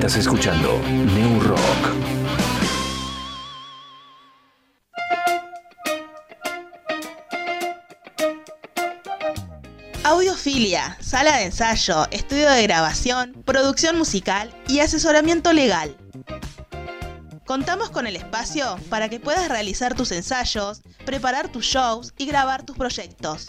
Estás escuchando New Rock. Audiofilia, sala de ensayo, estudio de grabación, producción musical y asesoramiento legal. Contamos con el espacio para que puedas realizar tus ensayos, preparar tus shows y grabar tus proyectos.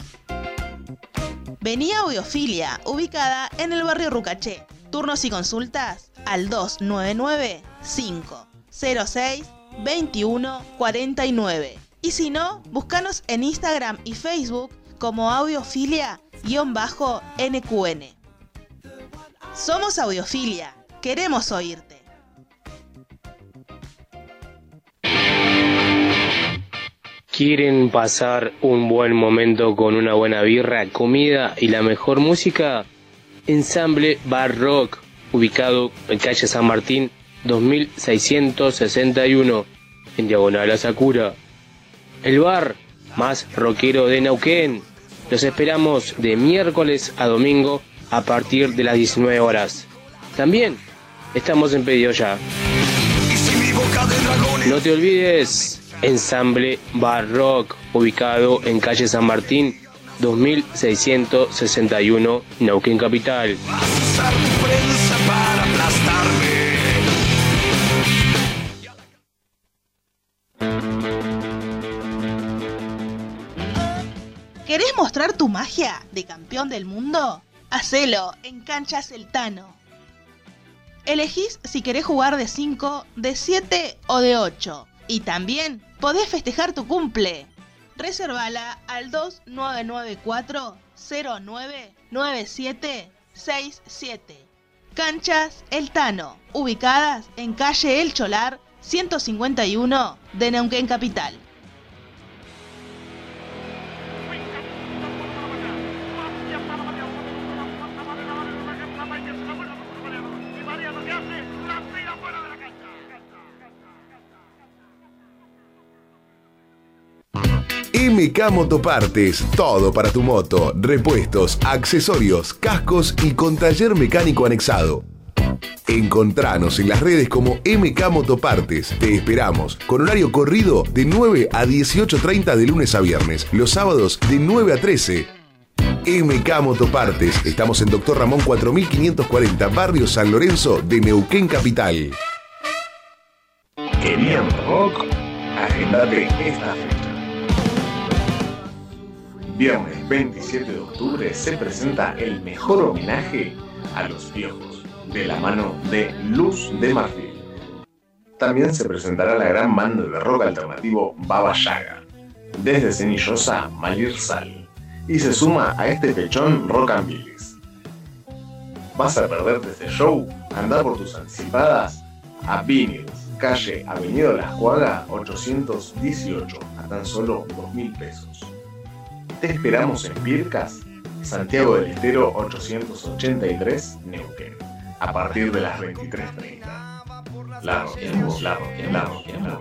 Vení a Audiofilia, ubicada en el barrio Rucaché. Turnos y consultas al 299 506 2149. Y si no, búscanos en Instagram y Facebook como audiofilia-nqn. Somos Audiofilia, queremos oírte. ¿Quieren pasar un buen momento con una buena birra, comida y la mejor música? Ensamble Bar Rock, ubicado en calle San Martín 2661, en diagonal a Sakura. El bar más rockero de Neuquén. Los esperamos de miércoles a domingo a partir de las 19 horas. También estamos en pedido ya. No te olvides, Ensamble Bar Rock, ubicado en calle San Martín 2661, Neuquén Capital. Mostrar tu magia de campeón del mundo? Hacelo en Cancha Celtano. Elegís si querés jugar de 5, de 7 o de 8. Y también podés festejar tu cumple. Reservala al 2994 099767. Canchas El Tano, ubicadas en calle El Cholar 151 de Neuquén Capital. MK Motopartes, todo para tu moto, repuestos, accesorios, cascos y con taller mecánico anexado. Encontranos en las redes como MK Motopartes. Te esperamos con horario corrido de 9 a 18.30 de lunes a viernes, los sábados de 9 a 13. MK Motopartes. Estamos en Doctor Ramón 4540, Barrio San Lorenzo de Neuquén Capital. Querían. Viernes 27 de octubre se presenta el mejor homenaje a los viejos, de la mano de Luz de Marfil. También se presentará la gran banda de rock alternativo Baba Yaga, desde Cenillosa Malir Sal, y se suma a este pechón Rock and Billis. ¿Vas a perderte este show? Anda por tus anticipadas a Vinyls, calle Avenida Las Cuagas 818, a tan solo 2 mil pesos. Te esperamos en Pircas, Santiago del Estero 883, Neuquén, a partir de las 23.30. La roquemos, la roquemos, la.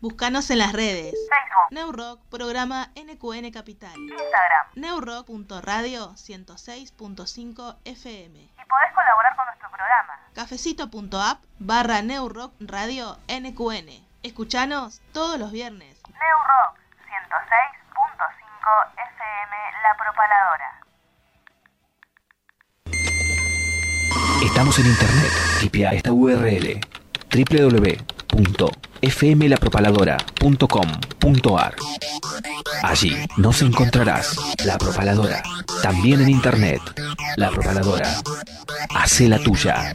Búscanos en las redes. Facebook, Neurock, programa NQN Capital. Instagram. Neurock.radio 106.5 FM. Y podés colaborar con nuestro programa. Cafecito.app barra Neurock Radio NQN. Escuchanos todos los viernes. Rock 106.5 FM La Propaladora. Estamos en internet. Tipea esta URL www.fmlapropaladora.com.ar Allí nos encontrarás La Propaladora, también en internet. La Propaladora. Hace la tuya.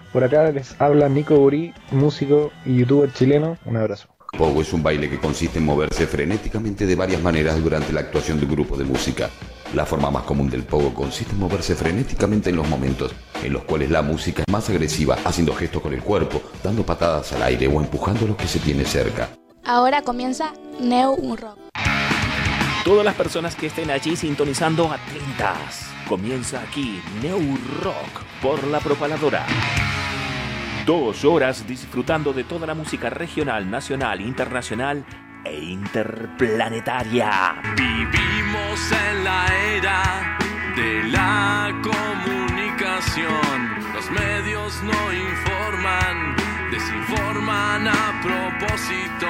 por acá les habla Nico Burí, músico y youtuber chileno. Un abrazo. Pogo es un baile que consiste en moverse frenéticamente de varias maneras durante la actuación de un grupo de música. La forma más común del pogo consiste en moverse frenéticamente en los momentos en los cuales la música es más agresiva, haciendo gestos con el cuerpo, dando patadas al aire o empujando a los que se tiene cerca. Ahora comienza Neo Rock. Todas las personas que estén allí sintonizando atentas. Comienza aquí Neo Rock por la propaladora. Dos horas disfrutando de toda la música regional, nacional, internacional e interplanetaria. Vivimos en la era de la comunicación. Los medios no informan, desinforman a propósito.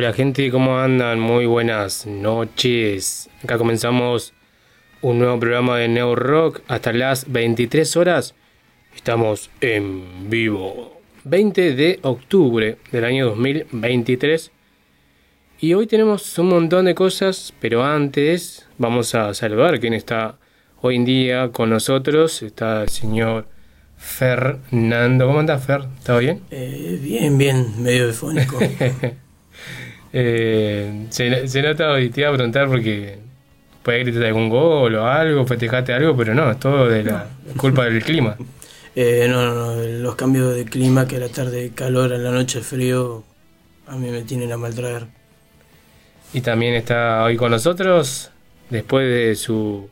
Hola gente, ¿cómo andan? Muy buenas noches. Acá comenzamos un nuevo programa de Neo Rock hasta las 23 horas. Estamos en vivo. 20 de octubre del año 2023. Y hoy tenemos un montón de cosas, pero antes vamos a saludar quién está hoy en día con nosotros. Está el señor Fernando. ¿Cómo anda Fer? ¿Todo bien? Eh, bien, bien, medio defónico. Eh, se, se nota hoy, te iba a preguntar porque puede gritar algún gol o algo, festejaste algo, pero no, es todo de la culpa del clima. Eh, no, no, no, los cambios de clima, que a la tarde calor, a la noche frío, a mí me tienen a maltraer. Y también está hoy con nosotros, después de su,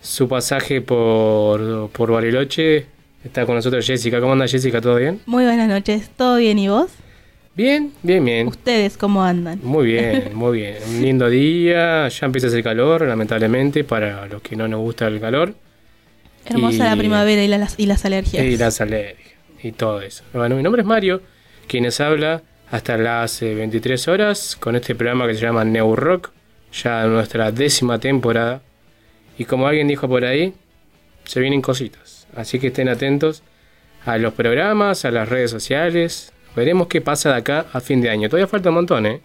su pasaje por, por Bariloche, está con nosotros Jessica. ¿Cómo anda Jessica? ¿Todo bien? Muy buenas noches, ¿todo bien y vos? Bien, bien, bien. ¿Ustedes cómo andan? Muy bien, muy bien. Un lindo día, ya empieza a hacer calor, lamentablemente, para los que no nos gusta el calor. Hermosa Y- la primavera y las, y las alergias. Y las alergias y todo eso. Bueno, mi nombre es Mario, quienes habla hasta las eh, 23 horas con este programa que se llama New Rock, ya nuestra décima temporada. Y como alguien dijo por ahí, se vienen cositas. Así que estén atentos a los programas, a las redes sociales. Veremos qué pasa de acá a fin de año. Todavía falta un montón, ¿eh?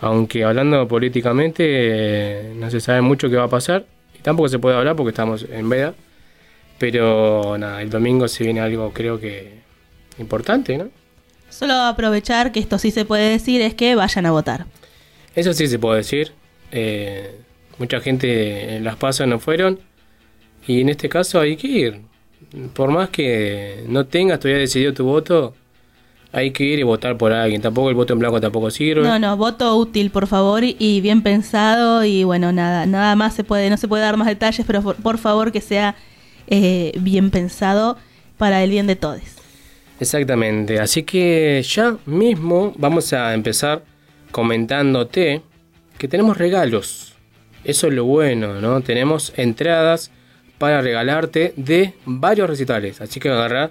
Aunque hablando políticamente, eh, no se sabe mucho qué va a pasar. Y tampoco se puede hablar porque estamos en veda. Pero nada, el domingo se viene algo creo que importante, ¿no? Solo aprovechar que esto sí se puede decir es que vayan a votar. Eso sí se puede decir. Eh, mucha gente en las pasas no fueron. Y en este caso hay que ir. Por más que no tengas todavía decidido tu voto, hay que ir y votar por alguien. Tampoco el voto en blanco tampoco sirve. No, no, voto útil, por favor, y bien pensado. Y bueno, nada, nada más se puede, no se puede dar más detalles, pero por, por favor que sea eh, bien pensado para el bien de todos. Exactamente, así que ya mismo vamos a empezar comentándote que tenemos regalos. Eso es lo bueno, ¿no? Tenemos entradas para regalarte de varios recitales. Así que agarra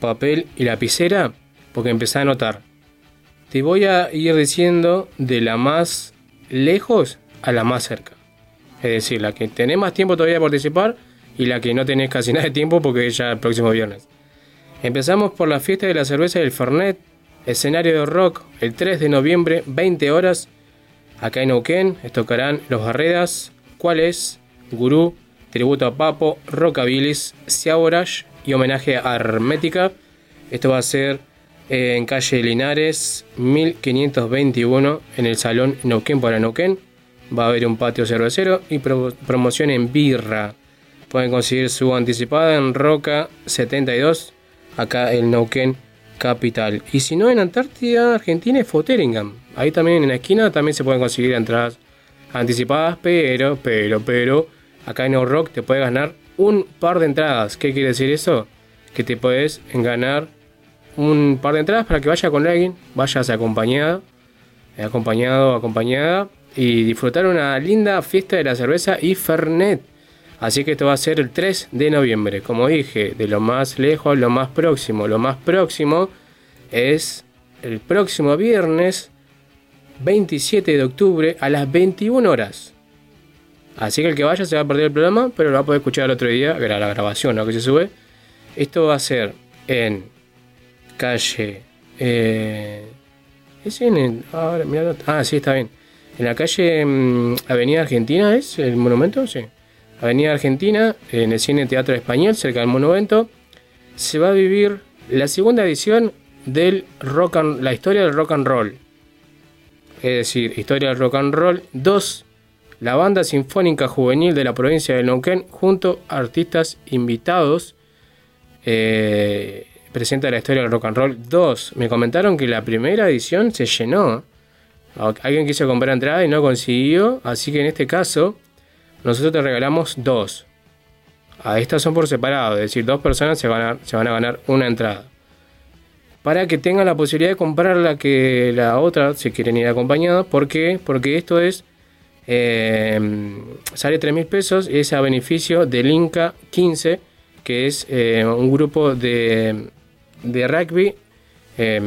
papel y lapicera porque empezá a anotar. Te voy a ir diciendo de la más lejos a la más cerca. Es decir, la que tenés más tiempo todavía de participar y la que no tenés casi nada de tiempo porque es ya el próximo viernes. Empezamos por la fiesta de la cerveza del Fernet, escenario de rock el 3 de noviembre, 20 horas. Acá en Neuquén tocarán Los Barredas, ¿Cuál Gurú, tributo a Papo, Rockabilis, Siaborash y homenaje a Hermética. Esto va a ser en calle Linares 1521 en el Salón Neuquén para Neuquén. Va a haber un patio cervecero y promoción en birra. Pueden conseguir su anticipada en Roca 72, acá en Neuquén Capital. Y si no, en Antártida, Argentina, es Foteringham. Ahí también en la esquina también se pueden conseguir entradas anticipadas, pero, pero, pero, acá en No Rock te puedes ganar un par de entradas. ¿Qué quiere decir eso? Que te puedes ganar un par de entradas para que vaya con alguien, vayas acompañado, acompañado, acompañada y disfrutar una linda fiesta de la cerveza y Fernet. Así que esto va a ser el 3 de noviembre. Como dije, de lo más lejos lo más próximo. Lo más próximo es el próximo viernes 27 de octubre a las 21 horas. Así que el que vaya se va a perder el programa, pero lo va a poder escuchar el otro día, la grabación ¿no? que se sube. Esto va a ser en calle. Eh, ¿Es en ah, sí, está bien. En la calle mm, Avenida Argentina es el monumento, sí. Avenida Argentina, en el Cine Teatro Español, cerca del monumento, se va a vivir la segunda edición del rock la historia del rock and roll. Es decir, historia del rock and roll 2, la banda sinfónica juvenil de la provincia de Neuquén, junto a artistas invitados, eh, presenta la historia del rock and roll 2. Me comentaron que la primera edición se llenó. Alguien quiso comprar entrada y no consiguió, así que en este caso nosotros te regalamos dos. A estas son por separado, es decir, dos personas se van a, se van a ganar una entrada. Para que tengan la posibilidad de comprar la que la otra, si quieren ir acompañados. ¿Por qué? Porque esto es. Eh, sale 3 mil pesos es a beneficio del Inca 15, que es eh, un grupo de, de rugby. Eh,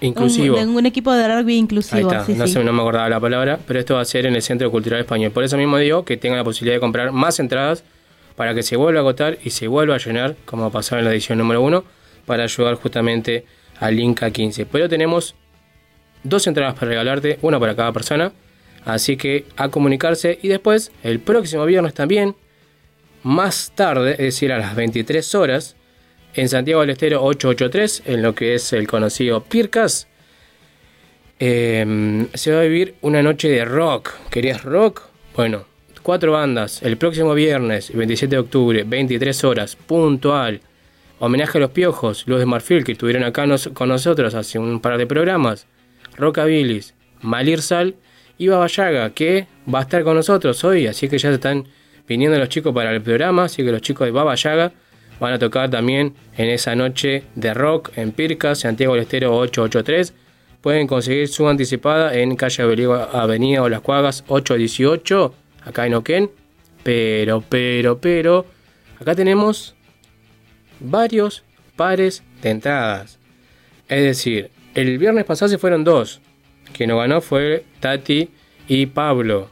Inclusivo. Un, un, equipo de rugby inclusivo. Ahí está. no, Sé, no me acordaba la palabra, pero esto va a ser en el Centro Cultural Español. Por eso mismo digo que tengan la posibilidad de comprar más entradas para que se vuelva a agotar y se vuelva a llenar, como pasó en la edición número 1, para ayudar justamente al Inca 15. Pero tenemos dos entradas para regalarte, una para cada persona. Así que a comunicarse y después, el próximo viernes también, más tarde, es decir, a las 23 horas, en Santiago del Estero 883, en lo que es el conocido Pircas. Em, se va a vivir una noche de rock. ¿Querías rock? Bueno, cuatro bandas. El próximo viernes, 27 de octubre, 23 horas, puntual. Homenaje a los piojos, los de Marfil, que estuvieron acá con nosotros hace un par de programas. Rockabilis, Malir Sal y Babayaga, que va a estar con nosotros hoy. Así que ya están viniendo los chicos para el programa. Así que los chicos de Baba Yaga van a tocar también en esa noche de rock en Pircas, Santiago del Estero 883. Pueden conseguir su anticipada en calle Avenida o Las Cuagas 818, acá en Oquén. Pero, pero, pero, acá tenemos varios pares de entradas. Es decir, el viernes pasado se fueron dos. Quien no ganó fue Tati y Pablo.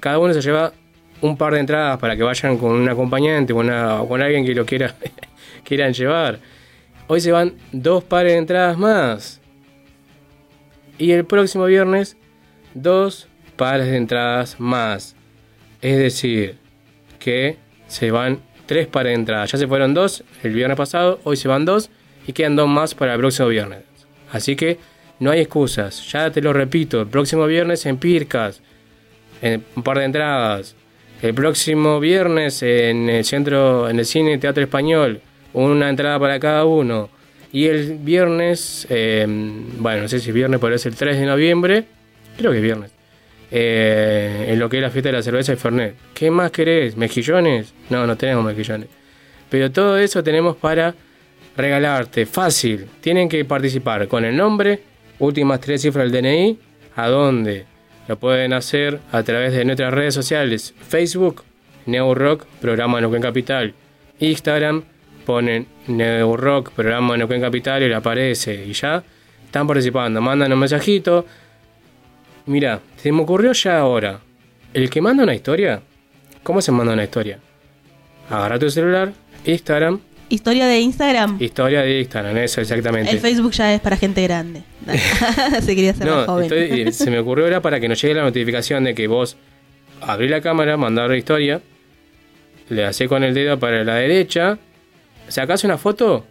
Cada uno se lleva un par de entradas para que vayan con un acompañante o con alguien que lo quiera quieran llevar. Hoy se van dos pares de entradas más. Y el próximo viernes, dos pares de entradas más. Es decir, que se van tres pares de entradas. Ya se fueron dos el viernes pasado, hoy se van dos y quedan dos más para el próximo viernes. Así que no hay excusas. Ya te lo repito, el próximo viernes en Pircas, un par de entradas. El próximo viernes en el centro, en el cine Teatro Español, una entrada para cada uno. Y el viernes, em, bueno, no sé si es viernes, pero es el 3 de noviembre, creo que es viernes. eh, en lo que es la fiesta de la cerveza y Fernet. ¿Qué más querés? ¿Mejillones? No, no tenemos mejillones. Pero todo eso tenemos para regalarte. Fácil. Tienen que participar con el nombre, últimas tres cifras del DNI, a dónde. Lo pueden hacer a través de nuestras redes sociales. Facebook, Neurock, programa Neuquén Capital. Instagram, ponen Neurock, programa Neuquén Capital y le aparece. Y ya están participando. Mandan un mensajito. Mira, se me ocurrió ya ahora. El que manda una historia, ¿cómo se manda una historia? Agarra tu celular, Instagram, Historia de Instagram. historia de Instagram, eso exactamente. El Facebook ya es para gente grande. Se quería ser más No, joven. estoy- eh, se me ocurrió ahora para que nos llegue la notificación de que vos abrís la cámara, mandar la historia, le hacés con el dedo para la derecha, sacás una foto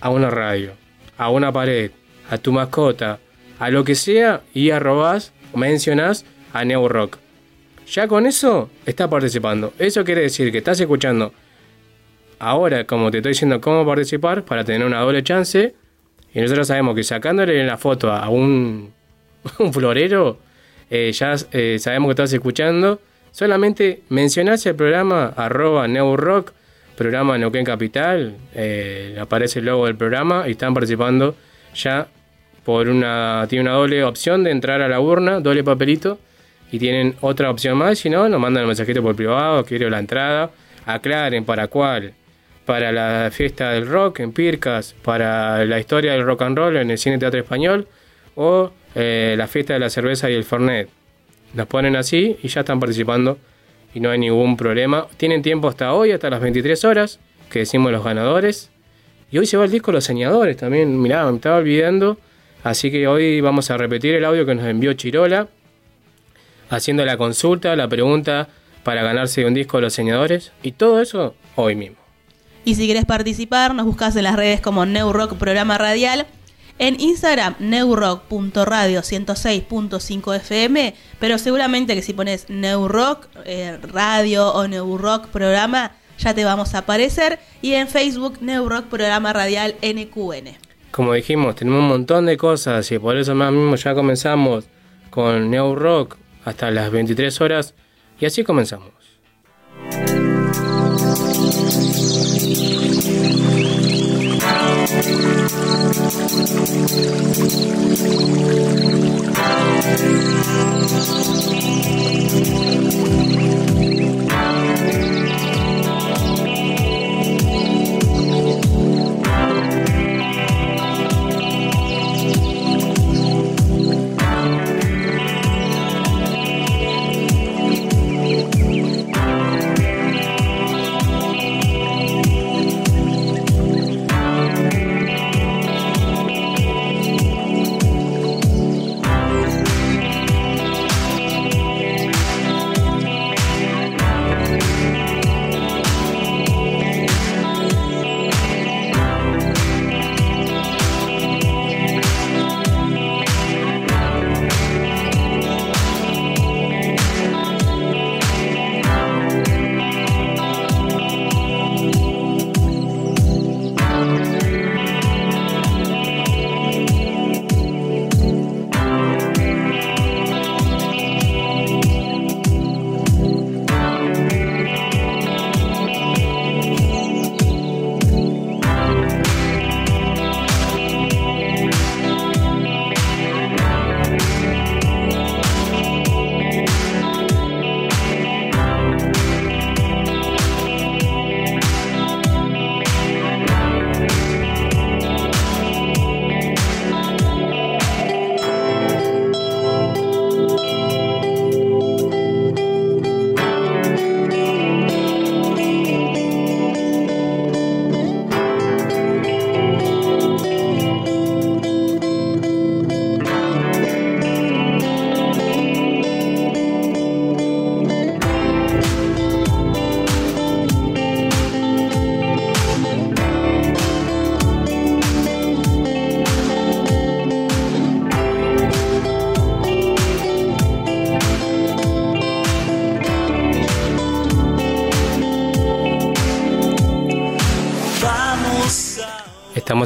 a una radio, a una pared, a tu mascota, a lo que sea y arrobás, mencionás a Neo Rock. Ya con eso estás participando. Eso quiere decir que estás escuchando ahora, como te estoy diciendo, cómo participar para tener una doble chance. Y nosotros sabemos que sacándole la foto a un, florero, eh, ya eh, sabemos que estás escuchando. Solamente mencionás el programa arroba Neurock, programa Neuquén Capital, eh, aparece el logo del programa y están participando ya por una, tiene una doble opción de entrar a la urna, doble papelito, y tienen otra opción más, si no, nos mandan un mensajito por privado, quiero la entrada, aclaren para cuál, para la fiesta del rock en Pircas, para la historia del rock and roll en el Cine Teatro Español, o eh, la fiesta de la cerveza y el Fernet. Las ponen así y ya están participando y no hay ningún problema. Tienen tiempo hasta hoy, hasta las 23 horas, que decimos los ganadores. Y hoy se va el disco Los Señadores también. Mirá, me estaba olvidando. Así que hoy vamos a repetir el audio que nos envió Chirola, haciendo la consulta, la pregunta para ganarse un disco Los Señadores. Y todo eso hoy mismo. Y si querés participar, nos buscas en las redes como New Rock Programa Radial. En Instagram, newrock.radio 106.5 FM. Pero seguramente que si pones New Rock eh, Radio o New Rock Programa, ya te vamos a aparecer. Y en Facebook, New Rock Programa Radial NQN. Como dijimos, tenemos un montón de cosas y por eso más mismo ya comenzamos con New Rock hasta las 23 horas y así comenzamos. Thank you.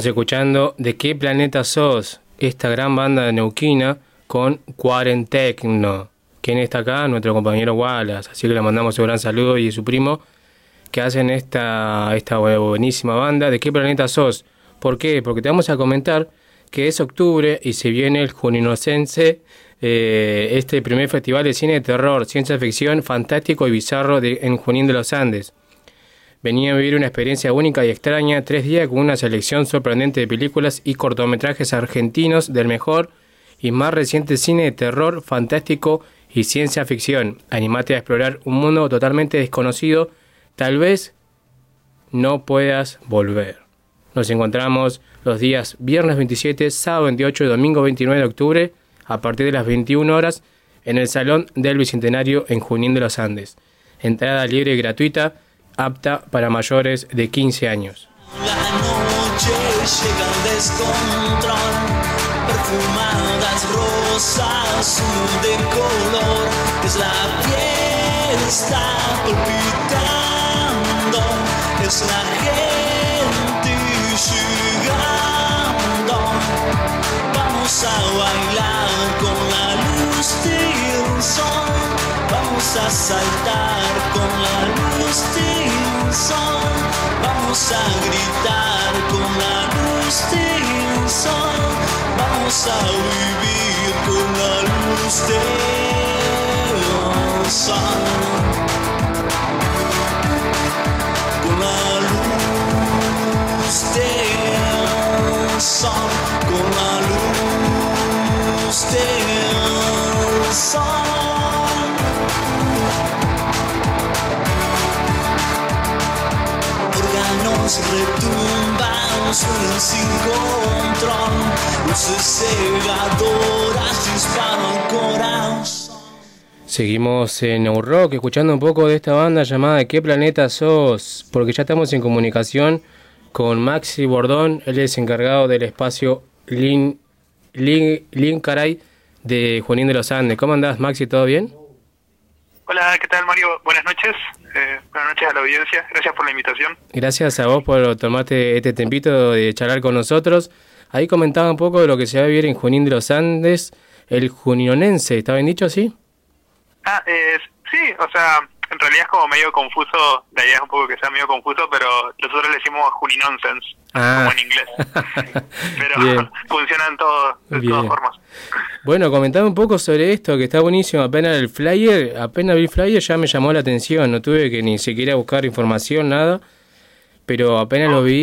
Estamos escuchando ¿De qué planeta sos? Esta gran banda de Neuquina con Cuarentecno. ¿Quién está acá? Nuestro compañero Wallace. Así que le mandamos un gran saludo y su primo que hacen esta, esta buenísima banda. ¿De qué planeta sos? ¿Por qué? Porque te vamos a comentar que es octubre y se viene el Juninocense, eh, este primer festival de cine de terror, ciencia ficción, fantástico y bizarro de, en Junín de los Andes. Venía a vivir una experiencia única y extraña, tres días con una selección sorprendente de películas y cortometrajes argentinos del mejor y más reciente cine de terror, fantástico y ciencia ficción. Animate a explorar un mundo totalmente desconocido, tal vez no puedas volver. Nos encontramos los días viernes 27, sábado 28 y domingo 29 de octubre a partir de las 21 horas en el Salón del Bicentenario en Junín de los Andes. Entrada libre y gratuita, apta para mayores de 15 años. La noche llega al descontrol, perfumadas rosas, de color, es la fiesta palpitando, es la vamos a saltar con la luz del sol, vamos a gritar con la luz del sol, vamos a vivir con la luz del sol. Con la luz sol, con la luz del sol. Retumban, suenan sin control, luces cegadoras disparan corazón. Seguimos en New Rock escuchando un poco de esta banda llamada ¿De qué planeta sos? Porque ya estamos en comunicación con Maxi Bordón, él es encargado del espacio Lin, Lin, Lin Caray de Junín de los Andes. ¿Cómo andás, Maxi? ¿Todo bien? Hola, ¿qué tal Mario? Buenas noches. Eh, buenas noches a la audiencia. Gracias por la invitación. Gracias a vos por tomarte este tempito de charlar con nosotros. Ahí comentaba un poco de lo que se va a vivir en Junín de los Andes, el juninonense, ¿está bien dicho así? Ah, eh, sí, o sea, en realidad es como medio confuso, la idea es un poco que sea medio confuso, pero nosotros le decimos Juninonsens, Ah. como en inglés. Pero funcionan todo, de Bien. todas formas. Bueno, comentame un poco sobre esto, que está buenísimo. Apenas el flyer, apenas vi el flyer ya me llamó la atención. No tuve que ni siquiera buscar información, nada. Pero apenas lo vi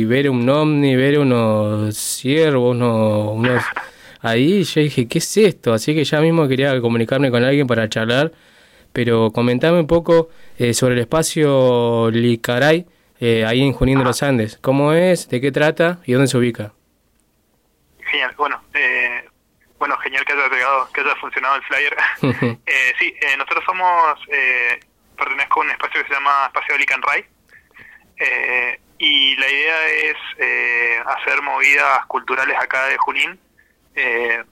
y ver un ovni, ver unos ciervos, unos, unos... Ahí yo dije, ¿qué es esto? Así que ya mismo quería comunicarme con alguien para charlar. Pero comentame un poco eh, sobre el espacio Licaray, eh, ahí en Junín de los Andes. ¿Cómo es? ¿De qué trata? ¿Y dónde se ubica? Genial, bueno, eh, bueno, genial que haya llegado, que haya funcionado el flyer. Eh, sí, eh, nosotros somos, eh, pertenezco a un espacio que se llama Espacio Lican Ray. Eh, y la idea es hacer movidas culturales acá de Junín, eh,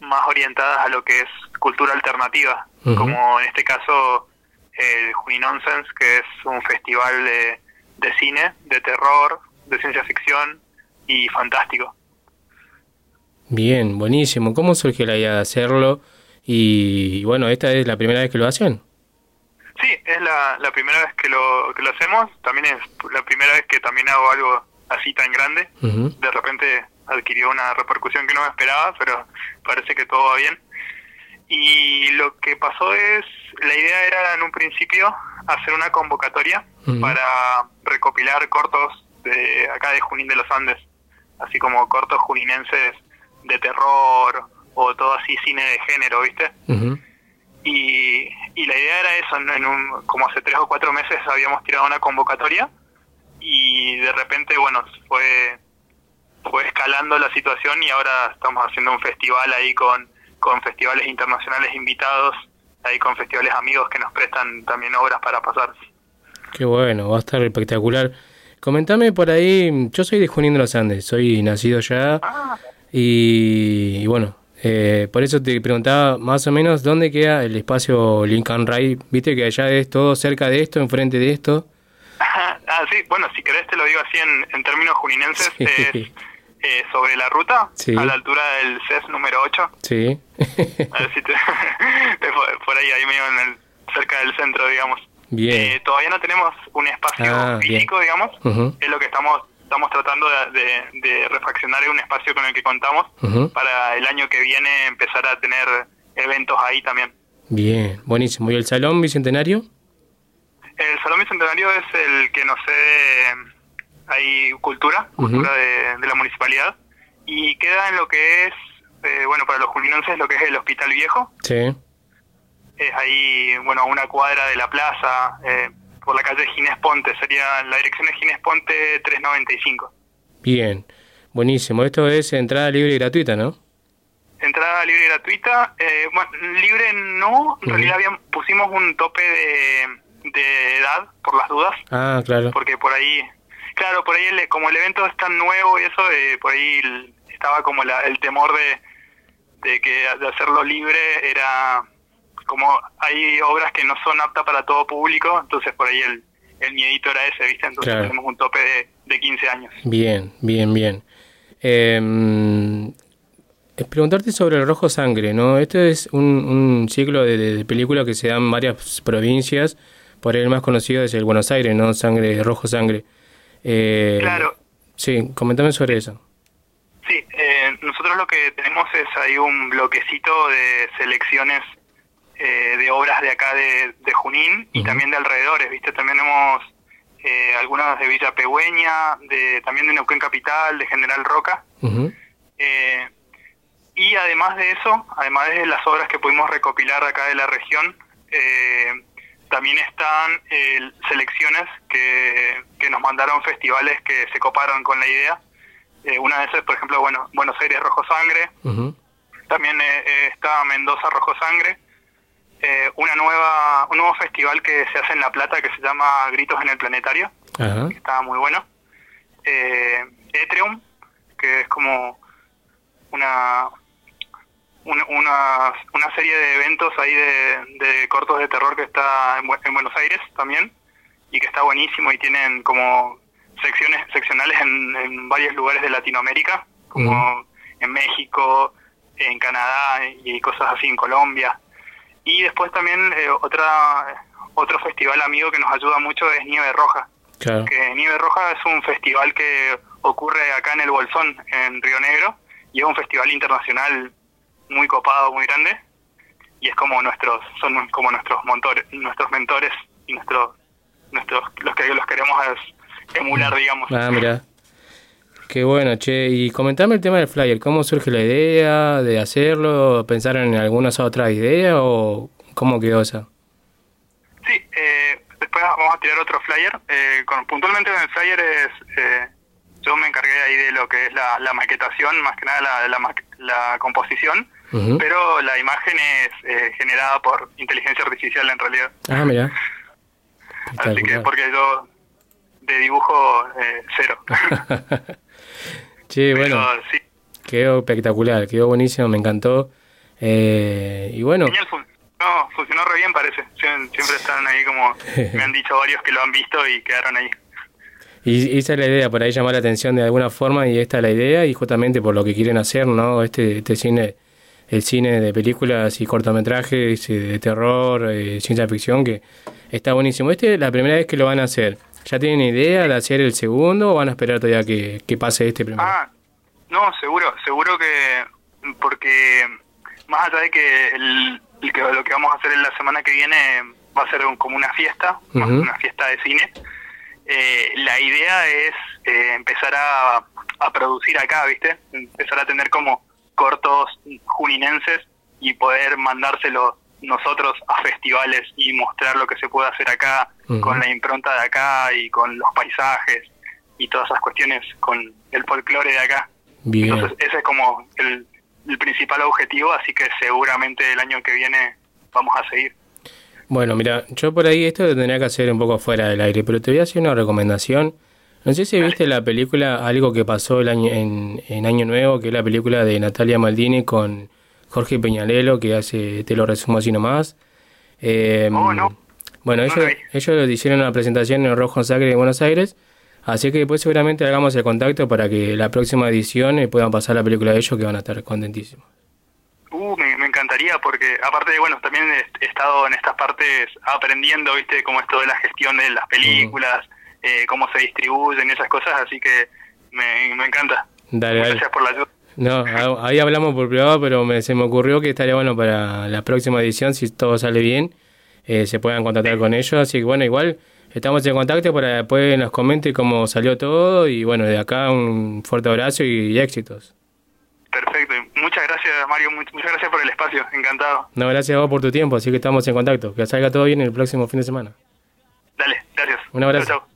más orientadas a lo que es cultura alternativa, Como en este caso el Junín Nonsense, que es un festival de, de cine, de terror, de ciencia ficción y fantástico. Bien, buenísimo. ¿Cómo surgió la idea de hacerlo? Y bueno, esta es la primera vez que lo hacen. Sí, es la, la primera vez que lo, que lo hacemos, también es la primera vez que también hago algo así tan grande. De repente adquirió una repercusión que no me esperaba, pero parece que todo va bien. Y lo que pasó es, la idea era en un principio hacer una convocatoria para recopilar cortos de acá de Junín de los Andes, así como cortos juninenses de terror o todo así cine de género, ¿viste? y, y la idea era eso, en un, como hace tres o cuatro meses habíamos tirado una convocatoria y de repente, bueno, fue, fue escalando la situación y ahora estamos haciendo un festival ahí con, con festivales internacionales invitados, ahí con festivales amigos que nos prestan también obras para pasar. Qué bueno, va a estar espectacular. Comentame por ahí, yo soy de Junín de los Andes, soy nacido ya y, y bueno, eh, por eso te preguntaba más o menos dónde queda el espacio Lincoln Ray, viste que allá es todo cerca de esto, enfrente de esto. ah, sí, bueno, si querés te lo digo así en, en términos juninenses, Sí. es eh, sobre la ruta, Sí. a la altura del CES número 8. Sí. A ver si te... por, ahí, ahí medio en el, cerca del centro, digamos. Bien. Eh, todavía no tenemos un espacio Ah, bien. físico, digamos. Es lo que estamos estamos tratando de, de- de refaccionar un espacio con el que contamos para el año que viene empezar a tener eventos ahí también. Bien, buenísimo. ¿Y el Salón Bicentenario? El Salón Bicentenario es el que nos cede ahí cultura, cultura de, de la municipalidad, y queda en lo que es, eh, bueno, para los juninenses, lo que es el Hospital Viejo. Sí. Es ahí, bueno, a una cuadra de la plaza, eh, por la calle Ginés Ponte, sería la dirección de Ginés Ponte 395. Bien, buenísimo. Esto es entrada libre y gratuita, ¿no? Entrada libre y gratuita. Eh, bueno, libre no, en realidad pusimos un tope de, de edad, por las dudas, Ah, claro. porque por ahí, claro, por ahí el- como el evento es tan nuevo y eso, eh, por ahí el- estaba como la- el temor de, de que de hacerlo libre era como hay obras que no son aptas para todo público, entonces por ahí el, el miedito era ese, ¿viste? Entonces Claro. tenemos un tope de, de 15 años. Bien, bien, bien. Eh, es preguntarte sobre el Rojo Sangre, ¿no? Este es un, un ciclo de, de películas que se dan en varias provincias. Por ahí el más conocido es el Buenos Aires, ¿no? Sangre, Rojo Sangre. Eh, Claro. Sí, comentame sobre eso. Sí, eh, nosotros lo que tenemos es ahí un bloquecito de selecciones eh, de obras de acá de, de Junín y también de alrededores, ¿viste? También hemos eh, algunas de Villa Pegüeña, de, también de Neuquén Capital, de General Roca. Eh, y además de eso, además de las obras que pudimos recopilar de acá de la región, eh, también están eh, selecciones que, que nos mandaron festivales que se coparon con la idea. Eh, una de esas, por ejemplo, bueno, Buenos Aires Rojo Sangre, también eh, eh, está Mendoza Rojo Sangre, una nueva, un nuevo festival que se hace en La Plata que se llama Gritos en el Planetario, que está muy bueno. Eh, Etrium, que es como una, una, una, una serie de eventos ahí de, de cortos de terror que está en, en Buenos Aires también y que está buenísimo y tienen como secciones seccionales en, en varios lugares de Latinoamérica, como en México, en Canadá y cosas así en Colombia. Y después también eh, otra otro festival amigo que nos ayuda mucho es Nieve Roja, Claro. que Nieve Roja es un festival que ocurre acá en el Bolsón, en Río Negro, y es un festival internacional muy copado, muy grande, y es como nuestros, son como nuestros montores, nuestros mentores y nuestros, nuestros, los que los queremos emular, digamos. Ah, mira. Qué bueno, che. Y comentame el tema del flyer. ¿Cómo surge la idea de hacerlo? ¿Pensaron en algunas otras ideas o cómo quedó esa? Sí, eh, después vamos a tirar otro flyer. Eh, con, puntualmente en el flyer es, eh, yo me encargué ahí de lo que es la, la maquetación, más que nada la, la, la composición, Pero la imagen es eh, generada por inteligencia artificial en realidad. Ah, mira. Así que Espectacular. porque yo de dibujo eh, cero. Che, bueno. Sí, Quedó espectacular, quedó buenísimo, me encantó. Eh, y bueno, no, funcionó re bien parece. Siem- Siempre están ahí como, me han dicho varios que lo han visto y quedaron ahí. y, y esa es la idea, por ahí llamar la atención de alguna forma y esta es la idea y justamente por lo que quieren hacer, ¿no? Este, este cine, el cine de películas y cortometrajes de terror, eh, ciencia ficción, que está buenísimo. Este es la primera vez que lo van a hacer. ¿Ya tienen idea de hacer el segundo o van a esperar todavía que, que pase este primero? Ah, no, seguro, seguro que, porque más allá de que, el, el que lo que vamos a hacer en la semana que viene va a ser un- como una fiesta, más Ujú. una fiesta de cine, eh, la idea es eh, empezar a, a producir acá, ¿viste? Empezar a tener como cortos juninenses y poder mandárselos nosotros a festivales y mostrar lo que se puede hacer acá con la impronta de acá y con los paisajes y todas esas cuestiones con el folclore de acá. Bien. Entonces ese es como el, el principal objetivo, así que seguramente el año que viene vamos a seguir. Bueno, mira, yo por ahí esto lo tendría que hacer un poco fuera del aire, pero te voy a hacer una recomendación. No sé si viste la película Algo que pasó el año, en, en Año Nuevo, que es la película de Natalia Maldini con Jorge Peñalelo, que hace, te lo resumo así nomás. Eh, Bueno, ellos, ellos hicieron una presentación en el Rojo Sacre de Buenos Aires, Así que después seguramente hagamos el contacto para que la próxima edición eh, puedan pasar la película de ellos que van a estar contentísimos. Uh, me, me encantaría porque aparte de, bueno, también he, estado en estas partes aprendiendo, viste, cómo es toda la gestión de las películas, eh, cómo se distribuyen y esas cosas, así que me, me encanta. Dale, dale. Gracias por la ayuda. No, ahí hablamos por privado, pero me- se me ocurrió que estaría bueno para la próxima edición, si todo sale bien, eh, se puedan contactar con ellos. Así que bueno, igual estamos en contacto para que después nos comente cómo salió todo. Y bueno, de acá un fuerte abrazo y, éxitos. Perfecto. Muchas gracias, Mario. mu- Muchas gracias por el espacio. Encantado. No, gracias a vos por tu tiempo, así que estamos en contacto. Que salga todo bien el próximo fin de semana. Dale, gracias. Un abrazo. Chau, chau.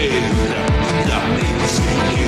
Y viajar,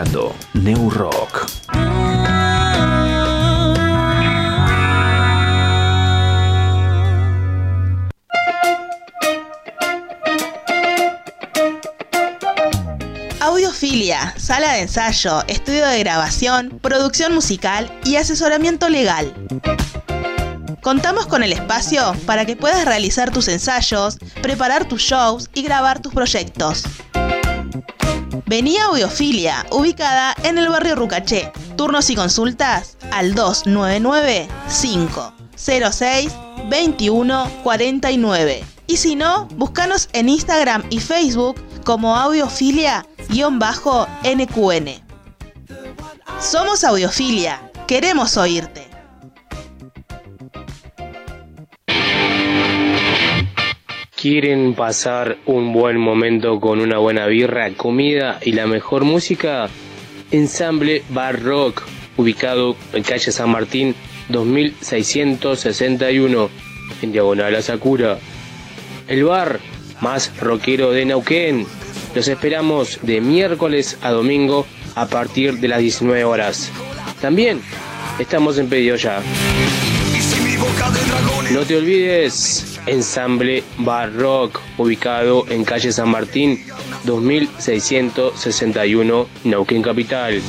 Escuchando New Rock. Audiofilia, sala de ensayo, estudio de grabación, producción musical y asesoramiento legal. Contamos con el espacio para que puedas realizar tus ensayos, preparar tus shows y grabar tus proyectos. Vení a Audiofilia, ubicada en el barrio Rucaché. Turnos y consultas al 299-506-2149. Y si no, búscanos en Instagram y Facebook como Audiofilia-NQN. Somos Audiofilia, queremos oírte. ¿Quieren pasar un buen momento con una buena birra, comida y la mejor música? Ensamble Bar Rock, ubicado en calle San Martín 2661, en diagonal a Sakura. El bar más rockero de Neuquén. Los esperamos de miércoles a domingo a partir de las 19 horas. También estamos en pedido ya. No te olvides, Ensamble Barrock, ubicado en calle San Martín, 2661, Neuquén Capital.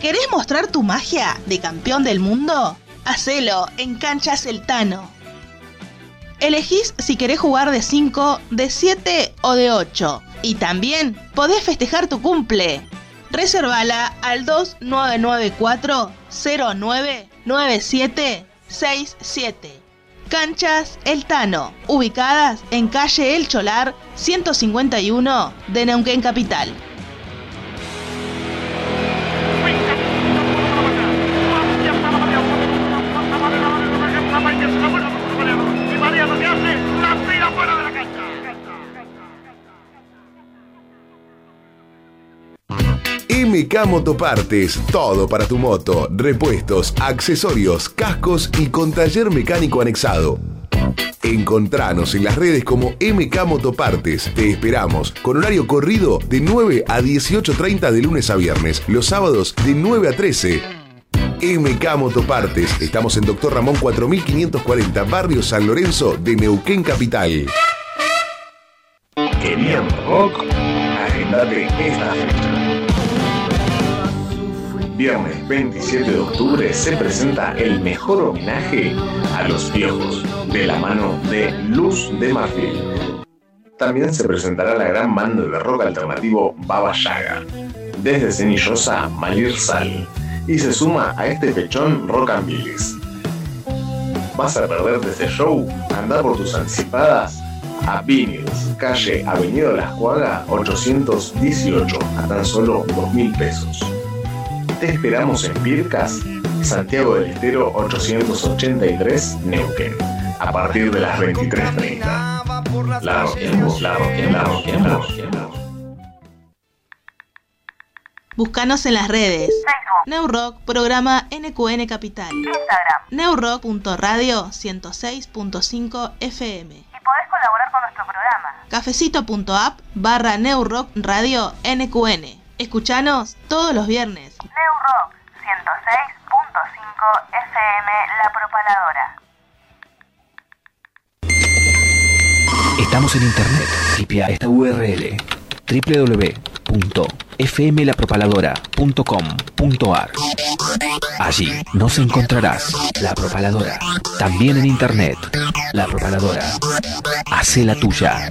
¿Querés mostrar tu magia de campeón del mundo? Hacelo en Canchas El Tano. Elegís si querés jugar de 5, de 7 o de 8. Y también podés festejar tu cumple. Reservala al 2994 099767. Canchas El Tano, ubicadas en calle El Cholar 151 de Neuquén Capital. MK Motopartes, todo para tu moto, repuestos, accesorios, cascos y con taller mecánico anexado. Encontranos en las redes como MK Motopartes. Te esperamos con horario corrido de 9 a 18.30 de lunes a viernes, los sábados de 9 a 13. MK Motopartes. Estamos en Doctor Ramón 4540, Barrio San Lorenzo de Neuquén Capital. Esta fecha. Viernes 27 de octubre se presenta el mejor homenaje a los piojos, de la mano de Luz de Marfil. También se presentará la gran banda de rock alternativo Baba Yaga, desde Cenillosa Malir Sal, y se suma a este pechón Rock and Billis. ¿Vas a perderte este show? Anda por tus anticipadas a Vinyls, calle Avenida Las Cuagas 818, a tan solo 2 mil pesos. Te esperamos en Pircas, Santiago del Estero 883, Neuquén, a partir de las 23.30. La roquemos, la roquemos, la roquemos. Búscanos en las redes. Neurock, programa NQN Capital. Instagram. Neurock.radio 106.5 FM. Y podés colaborar con nuestro programa. Cafecito.app barra Neurock Radio NQN. Escuchanos todos los viernes. Neurock 106.5 FM La Propaladora. Estamos en internet. Tipea esta URL www.fmlapropaladora.com.ar Allí nos encontrarás La Propaladora. También en internet. La Propaladora. Hace la tuya.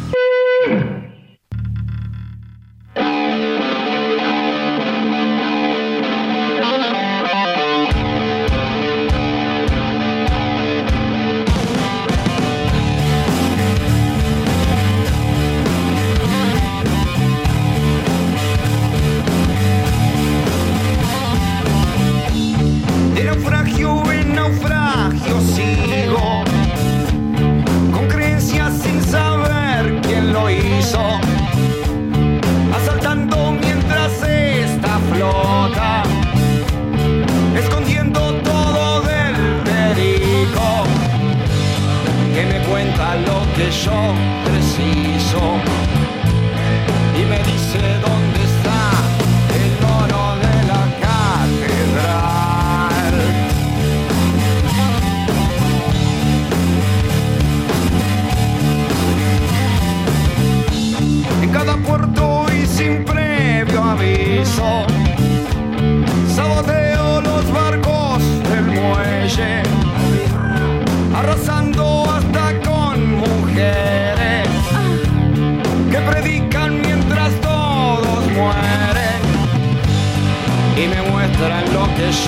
Lo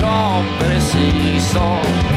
lo que yo preciso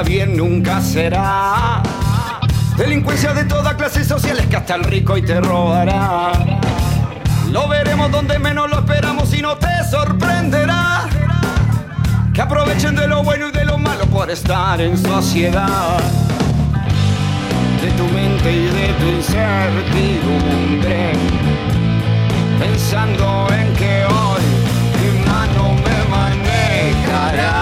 bien nunca será. Delincuencia de toda clase social es que hasta el rico y te robará. Lo veremos donde menos lo esperamos y no te sorprenderá. Que aprovechen de lo bueno y de lo malo por estar en sociedad. De tu mente y de tu incertidumbre. Pensando en que hoy mi mano me manejará.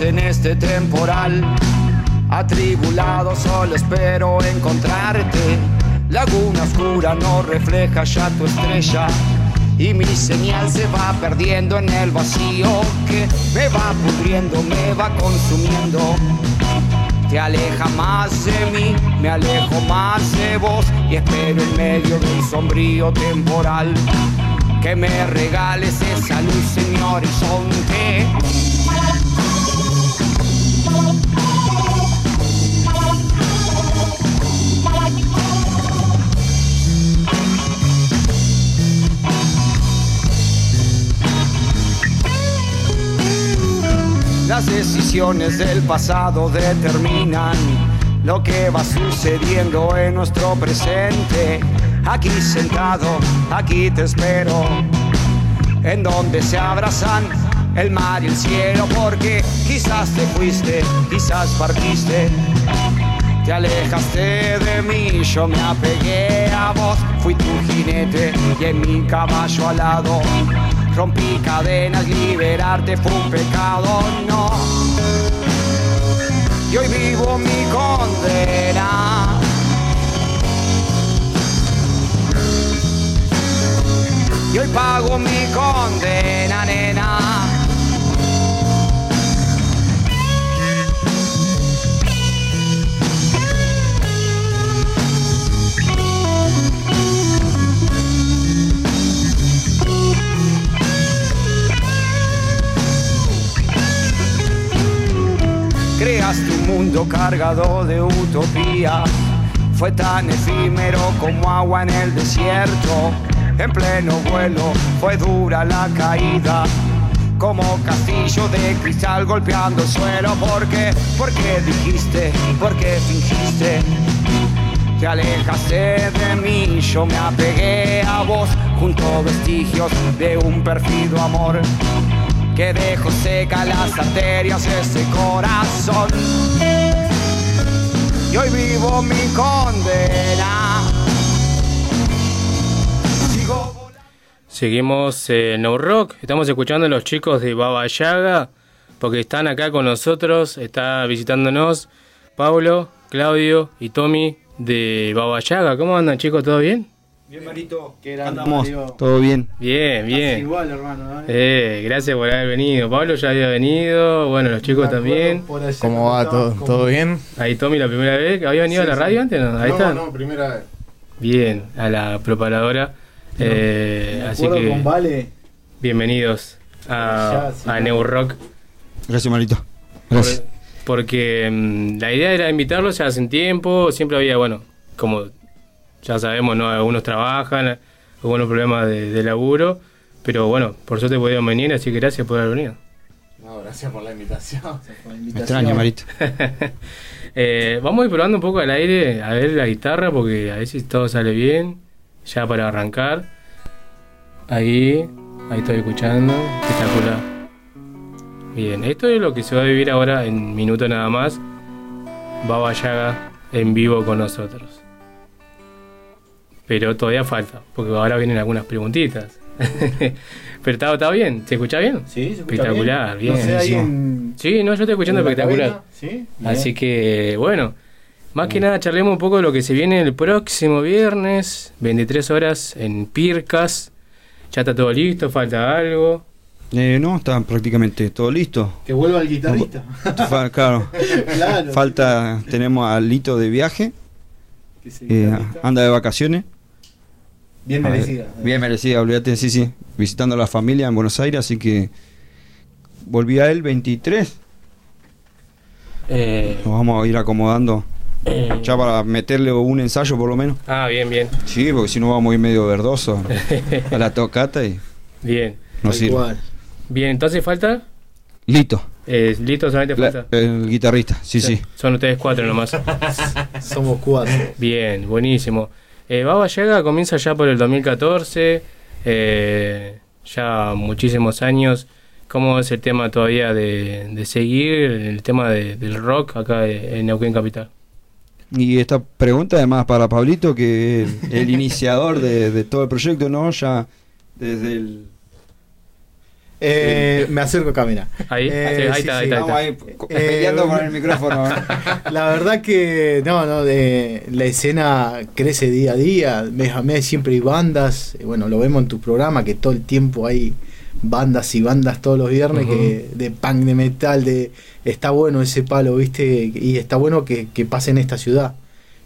En este temporal. Atribulado solo espero encontrarte. Laguna oscura no refleja ya tu estrella. Y mi señal se va perdiendo en el vacío que me va pudriendo, me va consumiendo. Te aleja más de mí, me alejo más de vos y espero en medio de un sombrío temporal que me regales esa luz en mi horizonte. Las decisiones del pasado determinan lo que va sucediendo en nuestro presente. Aquí sentado, aquí te espero, en donde se abrazan el mar y el cielo, porque quizás te fuiste, quizás partiste. Te alejaste de mí, yo me apegué a vos, fui tu jinete y en mi caballo alado. Rompí cadenas, liberarte fue un pecado, no. Y hoy vivo mi condena. Y hoy pago mi condena, nena. Creaste un mundo cargado de utopía. Fue tan efímero como agua en el desierto. En pleno vuelo fue dura la caída. Como castillo de cristal golpeando el suelo. ¿Por qué? Porque dijiste, porque fingiste. Te alejaste de mí, yo me apegué a vos junto vestigios de un perfido amor que dejó seca las arterias de ese corazón. Y hoy vivo mi condena. Sigo Seguimos en No Rock. Estamos escuchando a los chicos de Baba Yaga porque están acá con nosotros. Está visitándonos Pablo, Claudio y Tommy de Baba Yaga. ¿Cómo andan, chicos? ¿Todo bien? Bien, Marito. ¿Qué andamos? ¿Todo bien? Bien, bien. igual, hermano. Eh, gracias por haber venido. Pablo ya había venido, bueno, los chicos también. ¿Cómo va? ¿Todo, ¿Todo bien? Ahí Tommy la primera vez. ¿Había venido a la radio antes? No, ahí no, está. no, primera vez. Bien, a la propaladora. Eh, Me así que con Vale. bienvenidos a, Ya, sí, a. New Rock. Gracias, Marito. Por- porque mm, la idea era invitarlos ya hace un tiempo, siempre había, bueno, como ya sabemos, ¿no? Algunos trabajan, algunos problemas de, de laburo, pero bueno, por suerte pudieron venir, así que gracias por haber venido. No, gracias por la invitación. Me extraño, Marito. Eh, vamos a ir probando un poco al aire, a ver la guitarra, porque a ver si todo sale bien, ya para arrancar. Ahí, ahí estoy escuchando, espectacular. Bien, esto es lo que se va a vivir ahora en minuto nada más. Baba Yaga en vivo con nosotros. Pero todavía falta, porque ahora vienen algunas preguntitas. Pero está, está bien, ¿se escucha bien? Sí, se escucha Espectacular, bien. bien. No sé, sí. en- Sí, no, yo estoy escuchando espectacular. ¿sí? Así que, bueno, más que nada charlemos un poco de lo que se viene el próximo viernes, 23 horas en Pircas. Ya está todo listo, falta algo. Eh, no, está prácticamente todo listo. Que vuelva el guitarrista. Claro. Claro. Falta, tenemos a Lito de viaje. Eh, anda de vacaciones. Bien merecida. Bien merecida, olvídate, sí, sí. Visitando a la familia en Buenos Aires, así que volví a él 23. Eh, Nos vamos a ir acomodando. Eh. Ya para meterle un ensayo por lo menos. ah, bien, bien. Sí, porque si no vamos a ir medio verdoso a la tocata y Bien. no sirve. Bien, entonces falta. Lito, Eh, listo, solamente la- falta. el guitarrista, sí, sí. Son ustedes cuatro nomás. Somos cuatro. Bien, buenísimo. Eh, Baba Yaga comienza ya por el 2014, eh, ya muchísimos años. ¿Cómo es el tema todavía de, de seguir el tema de- del rock acá en Neuquén Capital? Y esta pregunta además para Pablito, que es el, el iniciador de, de todo el proyecto, ¿no? Ya desde el... Eh, me acerco acá, mira. Ahí, Eh, sí, ahí sí, está, ahí está, ahí Vamos peleando con el micrófono. ¿eh? La verdad que no, no, de, la escena crece día a día. Mes a mes siempre hay bandas. eh, Bueno, lo vemos en tu programa que todo el tiempo hay bandas y bandas todos los viernes que de punk, de metal, de está bueno ese palo, ¿viste? Y está bueno que, que pase en esta ciudad.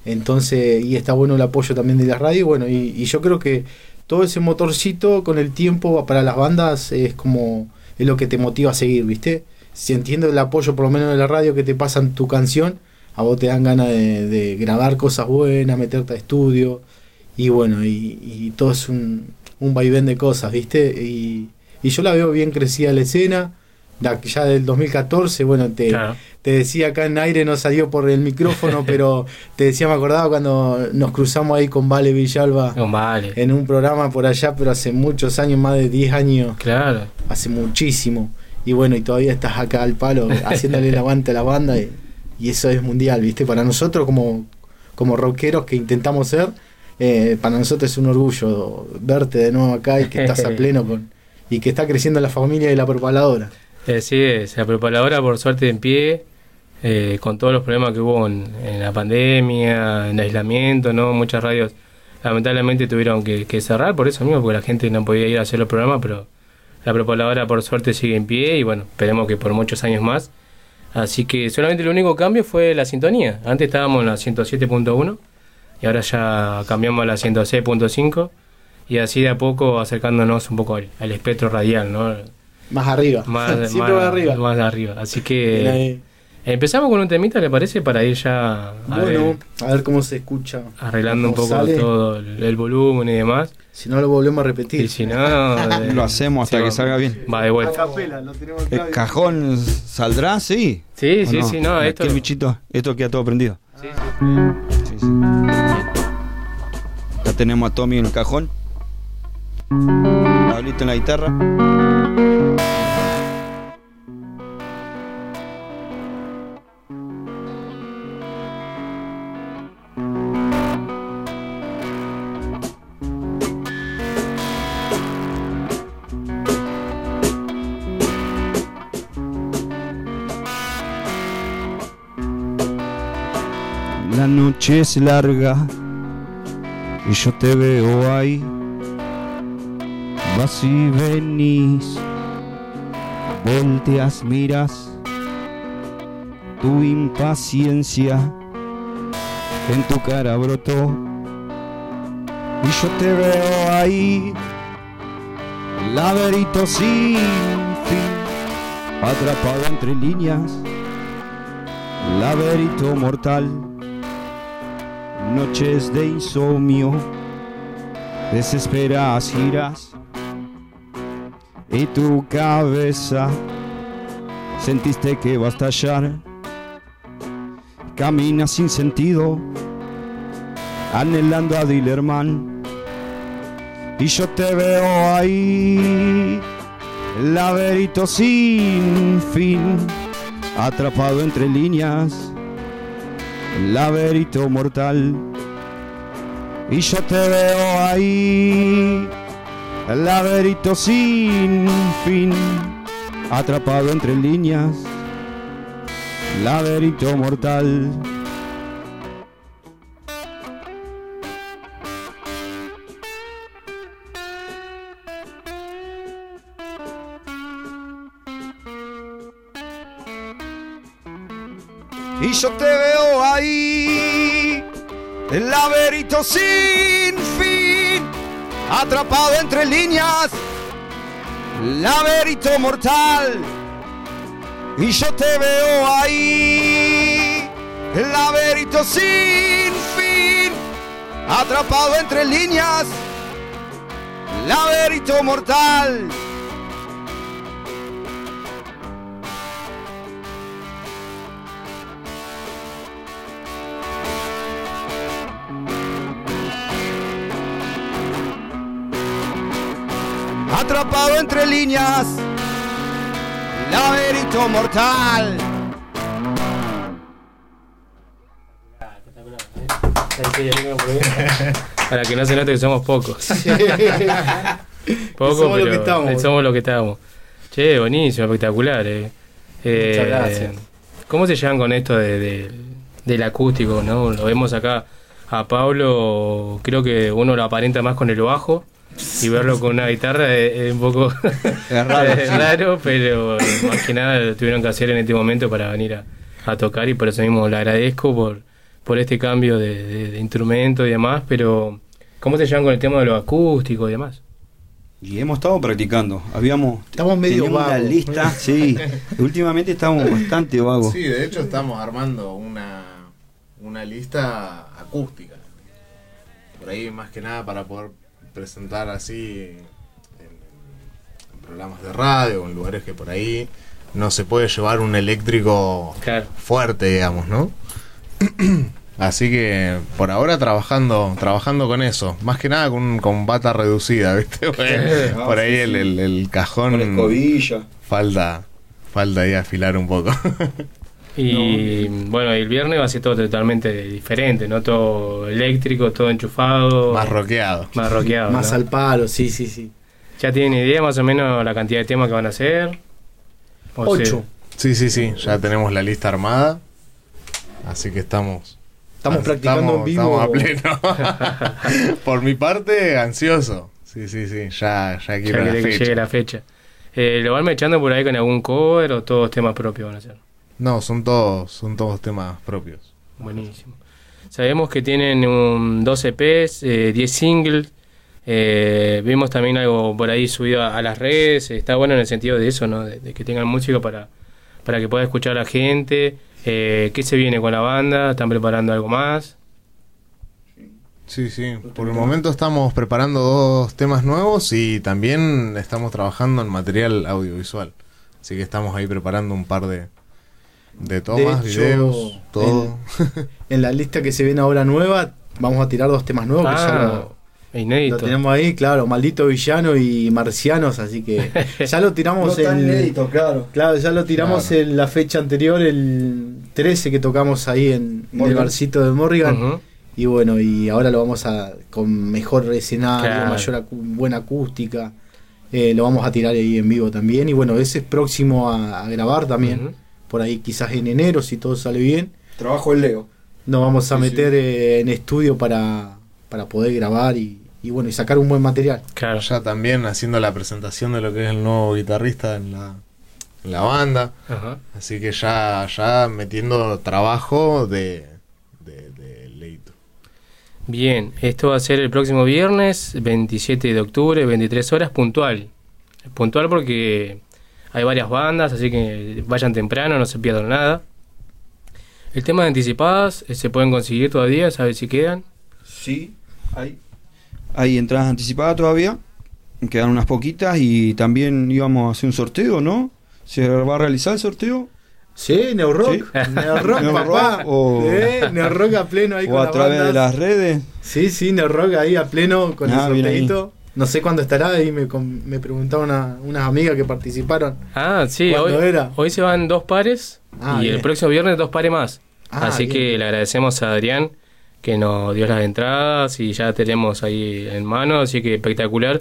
Entonces, y está bueno el apoyo también de la radio. Bueno, y, y yo creo que todo ese motorcito con el tiempo para las bandas es como es lo que te motiva a seguir, ¿viste? Si entiendo el apoyo por lo menos de la radio que te pasan tu canción, a vos te dan ganas de, grabar cosas buenas, meterte a estudio y bueno, y, todo es un, un vaivén de cosas, ¿viste? Y, y yo la veo bien crecida la escena, ya del 2014, bueno, te, Claro. te decía acá en aire, no salió por el micrófono, pero te decía, me acordaba cuando nos cruzamos ahí con Vale Villalba No, vale. en un programa por allá, pero hace muchos años, más de 10 años, Claro. hace muchísimo. Y bueno, y todavía estás acá al palo, haciéndole el aguante a la banda, y, y eso es mundial, ¿viste? Para nosotros, como, como rockeros que intentamos ser, eh, para nosotros es un orgullo verte de nuevo acá y que estás a pleno con. y que está creciendo la familia de la propaladora. Eh, sí, la preparadora por suerte en pie, eh, con todos los problemas que hubo en, la pandemia, en aislamiento, ¿no? Muchas radios lamentablemente tuvieron que, cerrar por eso mismo, porque la gente no podía ir a hacer los programas, pero la preparadora por suerte sigue en pie y bueno, esperemos que por muchos años más. Así que solamente el único cambio fue la sintonía. Antes estábamos en la 107.1 y ahora ya cambiamos a la 106.5 y así de a poco acercándonos un poco al espectro radial, ¿no? Más arriba. Más, Siempre más- más arriba. Más arriba. Así que empezamos con un temita, ¿le parece? Para ir ya a Bueno, ver, a ver cómo se escucha. arreglando un poco sale. todo el, el volumen y demás. Si no lo volvemos a repetir. Y si no, eh, Lo hacemos hasta que salga bien. Va de vuelta. capela, lo tenemos ¿El cajón saldrá? Sí. Sí, ¿O sí, sí, no, Aquí esto- el bichito, esto queda todo prendido. Sí, Sí, sí. Ya tenemos a Tommy en el cajón. Pablito en la guitarra. Es larga y yo te veo ahí. Vas y venís, volteas, miras tu impaciencia en tu cara brotó. Y yo te veo ahí, laberinto sin fin, atrapado entre líneas, laberinto mortal noches de insomnio, desesperas giras y tu cabeza sentiste que va a estallar. Caminas sin sentido, anhelando a Dillerman. Y yo te veo ahí, laberinto sin fin, atrapado entre líneas laberinto mortal. Y yo te veo ahí, laberinto sin fin, atrapado entre líneas, laberinto mortal. Y yo te veo ahí. El laberinto sin fin, atrapado entre líneas, laberinto mortal, y yo te veo ahí. El laberinto sin fin, atrapado entre líneas, laberinto mortal. Atrapado entre líneas, laberinto mortal. Para que no se note que somos pocos. Pocos, Somos lo pero que estamos. somos lo que estamos. Che, buenísimo, espectacular. Eh. Eh, Muchas gracias. ¿Cómo se llevan con esto de, de- del acústico? ¿no? Lo vemos acá a Pablo, creo que uno lo aparenta más con el bajo. Y verlo con una guitarra es, es un poco Es raro, es sí. pero más que nada lo tuvieron que hacer en este momento para venir a, a tocar y por eso mismo le agradezco por, por este cambio de, de- de instrumento y demás, pero ¿cómo se llevan con el tema de lo acústico y demás? Y hemos estado practicando. Habíamos Estamos medio teníamos una vagos. lista, sí. Últimamente estamos bastante vagos. Sí, de hecho estamos armando una, una lista acústica. Por ahí más que nada para poder presentar así en, en programas de radio o en lugares que por ahí no se puede llevar un eléctrico fuerte, digamos, ¿no? Así que por ahora trabajando trabajando con eso. Más que nada con, con bata reducida, ¿viste? Porque por ahí el, el- el cajón... Con escobilla. Falta, falta ahí afilar un poco. Y bueno, el viernes va a ser todo totalmente diferente, ¿no? Todo eléctrico, todo enchufado. Más rockeado. Más rockeado. Más ¿no? al palo, sí, sí, sí. ¿Ya tienen idea más o menos la cantidad de temas que van a hacer? O Ocho. Sí, sí, sí, ya tenemos la lista armada. Así que estamos. Estamos practicando en vivo. Estamos a pleno. Por mi parte, ansioso. Sí, sí, sí, ya, ya Ya quiero la quiere que fecha. llegue la fecha. Eh, ¿Lo van echando por ahí con algún cover o todos temas propios van a ser? No, son todos, son todos temas propios. Buenísimo. Sabemos que tienen un 12 EPs, eh, 10 singles. eh, vimos también algo por ahí subido a, a las redes. Está bueno en el sentido de eso, ¿no? De, de que tengan música para, para que pueda escuchar la gente. Eh, ¿Qué se viene con la banda? ¿Están preparando algo más? Sí, sí. Por el momento estamos preparando dos temas nuevos y también estamos trabajando en material audiovisual. Así que estamos ahí preparando un par de, de tomas, De hecho, videos, todo. En, en la lista que se viene ahora nueva, vamos a tirar dos temas nuevos que ya Ah, lo, inédito. lo tenemos ahí, claro, Maldito Villano y Marcianos, así que ya lo tiramos No tan en. inédito, claro. Claro, ya lo tiramos Claro. en la fecha anterior, el 13 que tocamos ahí en, en el barcito de Morrigan. Y bueno, y ahora lo vamos a. con mejor escenario, Claro. mayor acu- buena acústica. eh, lo vamos a tirar ahí en vivo también. Y bueno, ese es próximo a, a grabar también. Por ahí quizás en enero, si todo sale bien. Trabajo el Leo. Nos vamos a Sí, meter eh, en estudio para, para poder grabar y, y bueno, y sacar un buen material. Claro. Ya también haciendo la presentación de lo que es el nuevo guitarrista en la, en la banda. Ajá. Así que ya, ya metiendo trabajo de, de, de Leito. Bien, esto va a ser el próximo viernes, 27 de octubre, 23 horas, puntual. Puntual porque hay varias bandas, así que vayan temprano, no se pierdan nada. El tema de anticipadas eh, se pueden conseguir todavía, ¿sabes si quedan? Sí, hay. Hay entradas anticipadas todavía. Quedan unas poquitas y también íbamos a hacer un sorteo, ¿no? ¿Se va a realizar el sorteo? Sí, Neurock. Sí. Neurock, papá. o- Eh, Neurock a pleno ahí o con a través de las redes. Sí, sí, Neurock ahí a pleno con Ah, el bien ahí. sorteito. No sé cuándo estará, ahí me, me preguntaban una- unas amigas que participaron. Ah, sí, hoy, ¿Cuándo era? hoy se van dos pares Ah, y el próximo viernes dos pares más. Ah, así bien. que le agradecemos a Adrián que nos dio las entradas y ya tenemos ahí en mano, así que espectacular.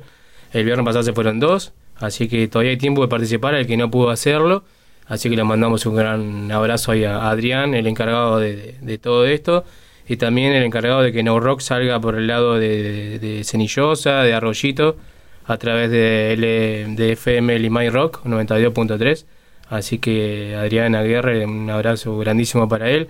El viernes pasado se fueron dos, así que todavía hay tiempo de participar el que no pudo hacerlo. Así que le mandamos un gran abrazo ahí a Adrián, el encargado de- de todo esto, y también el encargado de que No Rock salga por el lado de, de, Cenillosa, de Arroyito, a través de, L, de FM Limay Rock 92.3. Así que Adrián Aguirre, un abrazo grandísimo para él.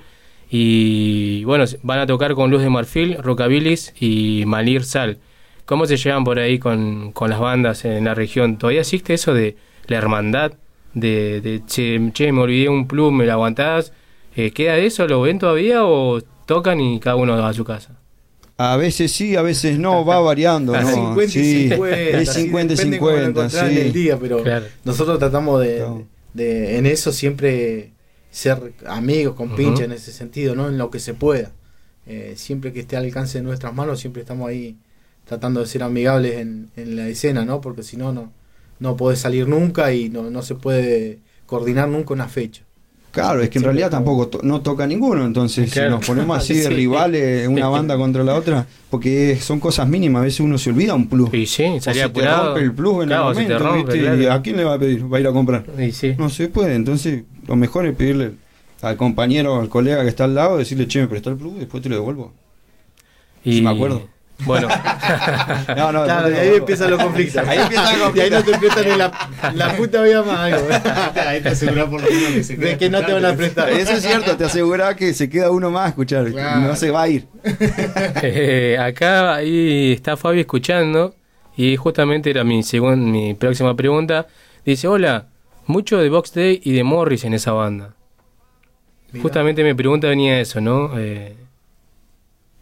Y bueno, van a tocar con Luz de Marfil, Rockabilis y Malir Sal. ¿Cómo se llevan por ahí con, con las bandas en la región? ¿Todavía existe eso de la hermandad? De, de che, che, me olvidé un plum, me lo aguantás. Eh, ¿Queda eso? ¿Lo ven todavía o tocan y cada uno va a su casa? A veces sí, a veces no, va variando, ¿no? 50 y Sí, 50, es sí, 50 y depende cómo lo 50, encontrás sí. en el día, pero Claro. nosotros tratamos de, de- en eso siempre ser amigos, con Ujú. pincha en ese sentido, ¿no? En lo que se pueda. Eh, siempre que esté al alcance de nuestras manos, siempre estamos ahí tratando de ser amigables en, en la escena, ¿no? Porque si no, no, no podés salir nunca y no, no se puede coordinar nunca una fecha. Claro, es que en realidad tampoco to- no toca ninguno, entonces Claro. si nos ponemos así de Sí. rivales, una banda contra la otra, porque son cosas mínimas, a veces uno se olvida un plus. Y sí, O se te apurado. rompe el plus en Claro, el te momento, rompe, ¿viste? claro. ¿Y a quién le va a pedir? Va a ir a comprar. Sí. No se puede, entonces lo mejor es pedirle al compañero, al colega que está al lado, decirle, che, me presta el plus, después te lo devuelvo. Y Si me acuerdo. Bueno. no, no, Claro, después te y lo ahí empiezan los conflictos. Ahí empiezan los Y ahí no te conflictos. prestan ni la, la puta vida más algo. Ahí te aseguras por lo menos que se De que no te van a prestar. Eso es cierto, te asegura que se queda uno más a escuchar, Claro. no se va a ir. Eh, acá ahí está Fabi escuchando y justamente era mi segun- mi próxima pregunta. Dice, hola, mucho de Box Day y de Morris en esa banda. Justamente mi pregunta venía eso, ¿no? Eh,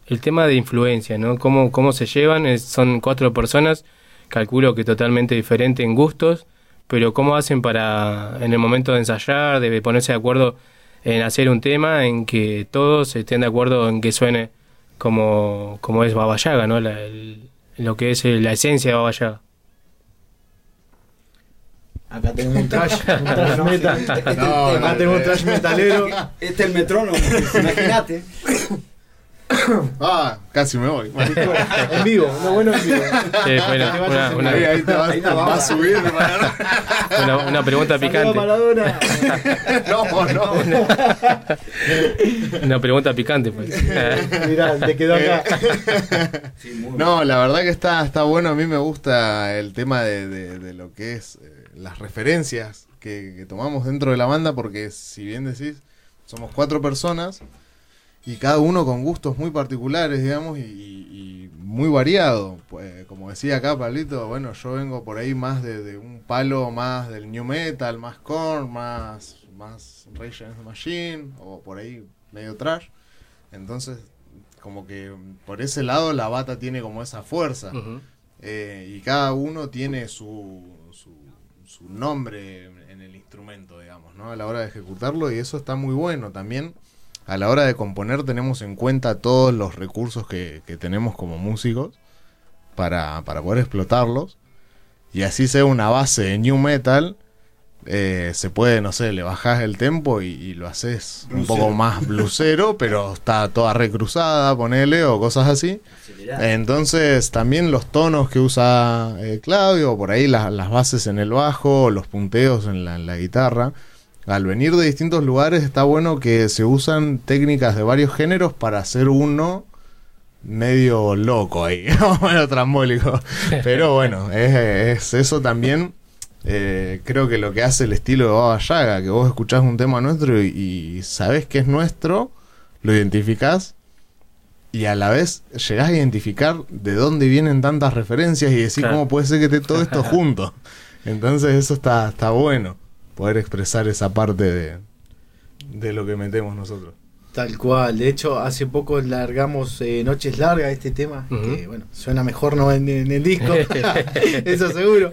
el tema de influencia, ¿no? ¿Cómo, cómo se llevan? Es- son cuatro personas, calculo que totalmente diferentes en gustos, pero ¿cómo hacen para, en el momento de ensayar, de ponerse de acuerdo en hacer un tema, en que todos estén de acuerdo en que suene como, como es Baba Yaga, ¿no? La- el- lo que es eh, la esencia de Baba Yaga. Acá tenemos un trash, un trash No, metal. este- este No, tema. acá tenemos un trash metalero. Este es el metrónomo, imagínate. Ah, casi me voy. En vivo, no bueno en vivo. Sí, bueno, una, una- Ahí, ahí te vas, Ahí la vas a subir. para- una- una pregunta picante. No, no. Una pregunta picante, pues. Mirá, te quedó acá. No, la verdad que está, está bueno. A mí me gusta el tema de, de- de lo que es eh, las referencias que, que tomamos dentro de la banda, porque si bien decís, somos cuatro personas y cada uno con gustos muy particulares, digamos, y, y muy variado. Pues, como decía acá Pablito, bueno, yo vengo por ahí más de, de un palo más del new metal, más corn, más, más Rage Against the Machine, o por ahí medio trash. Entonces, como que por ese lado la bata tiene como esa fuerza. Eh, y cada uno tiene su, su, su nombre en el instrumento, digamos, ¿no? A la hora de ejecutarlo y eso está muy bueno. También a la hora de componer tenemos en cuenta todos los recursos que, que tenemos como músicos para, para poder explotarlos. Y así sea una base de new metal, eh, se puede, no sé, le bajás el tempo y, y lo haces un poco más blusero, pero está toda recruzada, ponele, o cosas así. Entonces, también los tonos que usa eh, Claudio, por ahí la- las bases en el bajo, los punteos en la, en la guitarra. Al venir de distintos lugares, está bueno que se usan técnicas de varios géneros para hacer uno medio loco ahí, medio trambólico. Pero bueno, es, es eso también. eh, creo que lo que hace el estilo de Baba Yaga, que vos escuchás un tema nuestro y, y sabés que es nuestro, lo identificás y a la vez llegás a identificar de dónde vienen tantas referencias y decir Claro. cómo puede ser que esté todo esto junto. Entonces eso está, está bueno, poder expresar esa parte de, de lo que metemos nosotros. Tal cual, de hecho hace poco largamos eh, Noches Largas este tema, que bueno, suena mejor no en, en el disco, eso seguro.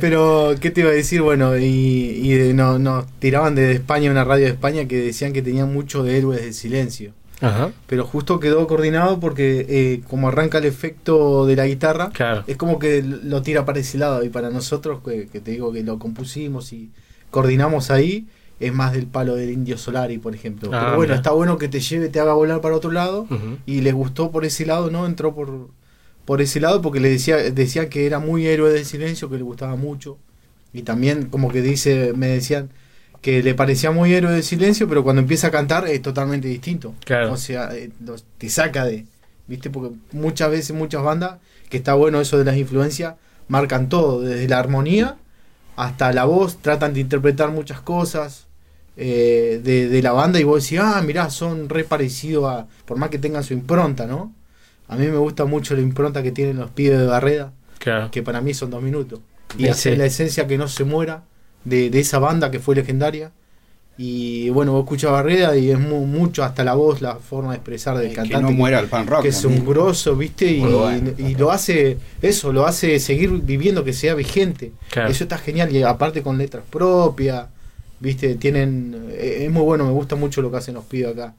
Pero, ¿qué te iba a decir? Bueno, y, y de- no, nos tiraban de España, una radio de España, que decían que tenían mucho de héroes del silencio. Ajá. Pero justo quedó coordinado porque eh, como arranca el efecto de la guitarra, Claro. es como que lo tira para ese lado y para nosotros, que, que te digo que lo compusimos y coordinamos ahí, es más del palo del Indio Solari, por ejemplo. Ah, Pero bueno, mira. está bueno que te lleve, te haga volar para otro lado y les gustó por ese lado, ¿no? Entró por, por ese lado porque le decía, decía que era muy héroe del silencio, que le gustaba mucho. Y también como que dice, me decían que le parecía muy héroe del silencio, pero cuando empieza a cantar es totalmente distinto. Claro. O sea, eh, te saca de, ¿viste? Porque muchas veces, muchas bandas, que está bueno eso de las influencias, marcan todo, desde la armonía hasta la voz, tratan de interpretar muchas cosas eh, de, de la banda y vos decís, ah, mirá, son re parecidos a, por más que tengan su impronta, ¿no? A mí me gusta mucho la impronta que tienen los pibes de Barreda, Claro. que para mí son dos minutos. Y hace sí. la esencia que no se muera de, de esa banda que fue legendaria. Y bueno, vos escuchas Barreda y es mu- mucho, hasta la voz, la forma de expresar del que cantante. no muera el pan rock Que es un grosso, ¿viste? Y, Muy bueno. y lo hace, eso, lo hace seguir viviendo, que sea vigente. Claro. Eso está genial. Y aparte con letras propias, ¿viste? Tienen. eh, Es muy bueno, me gusta mucho lo que hacen los pibes acá.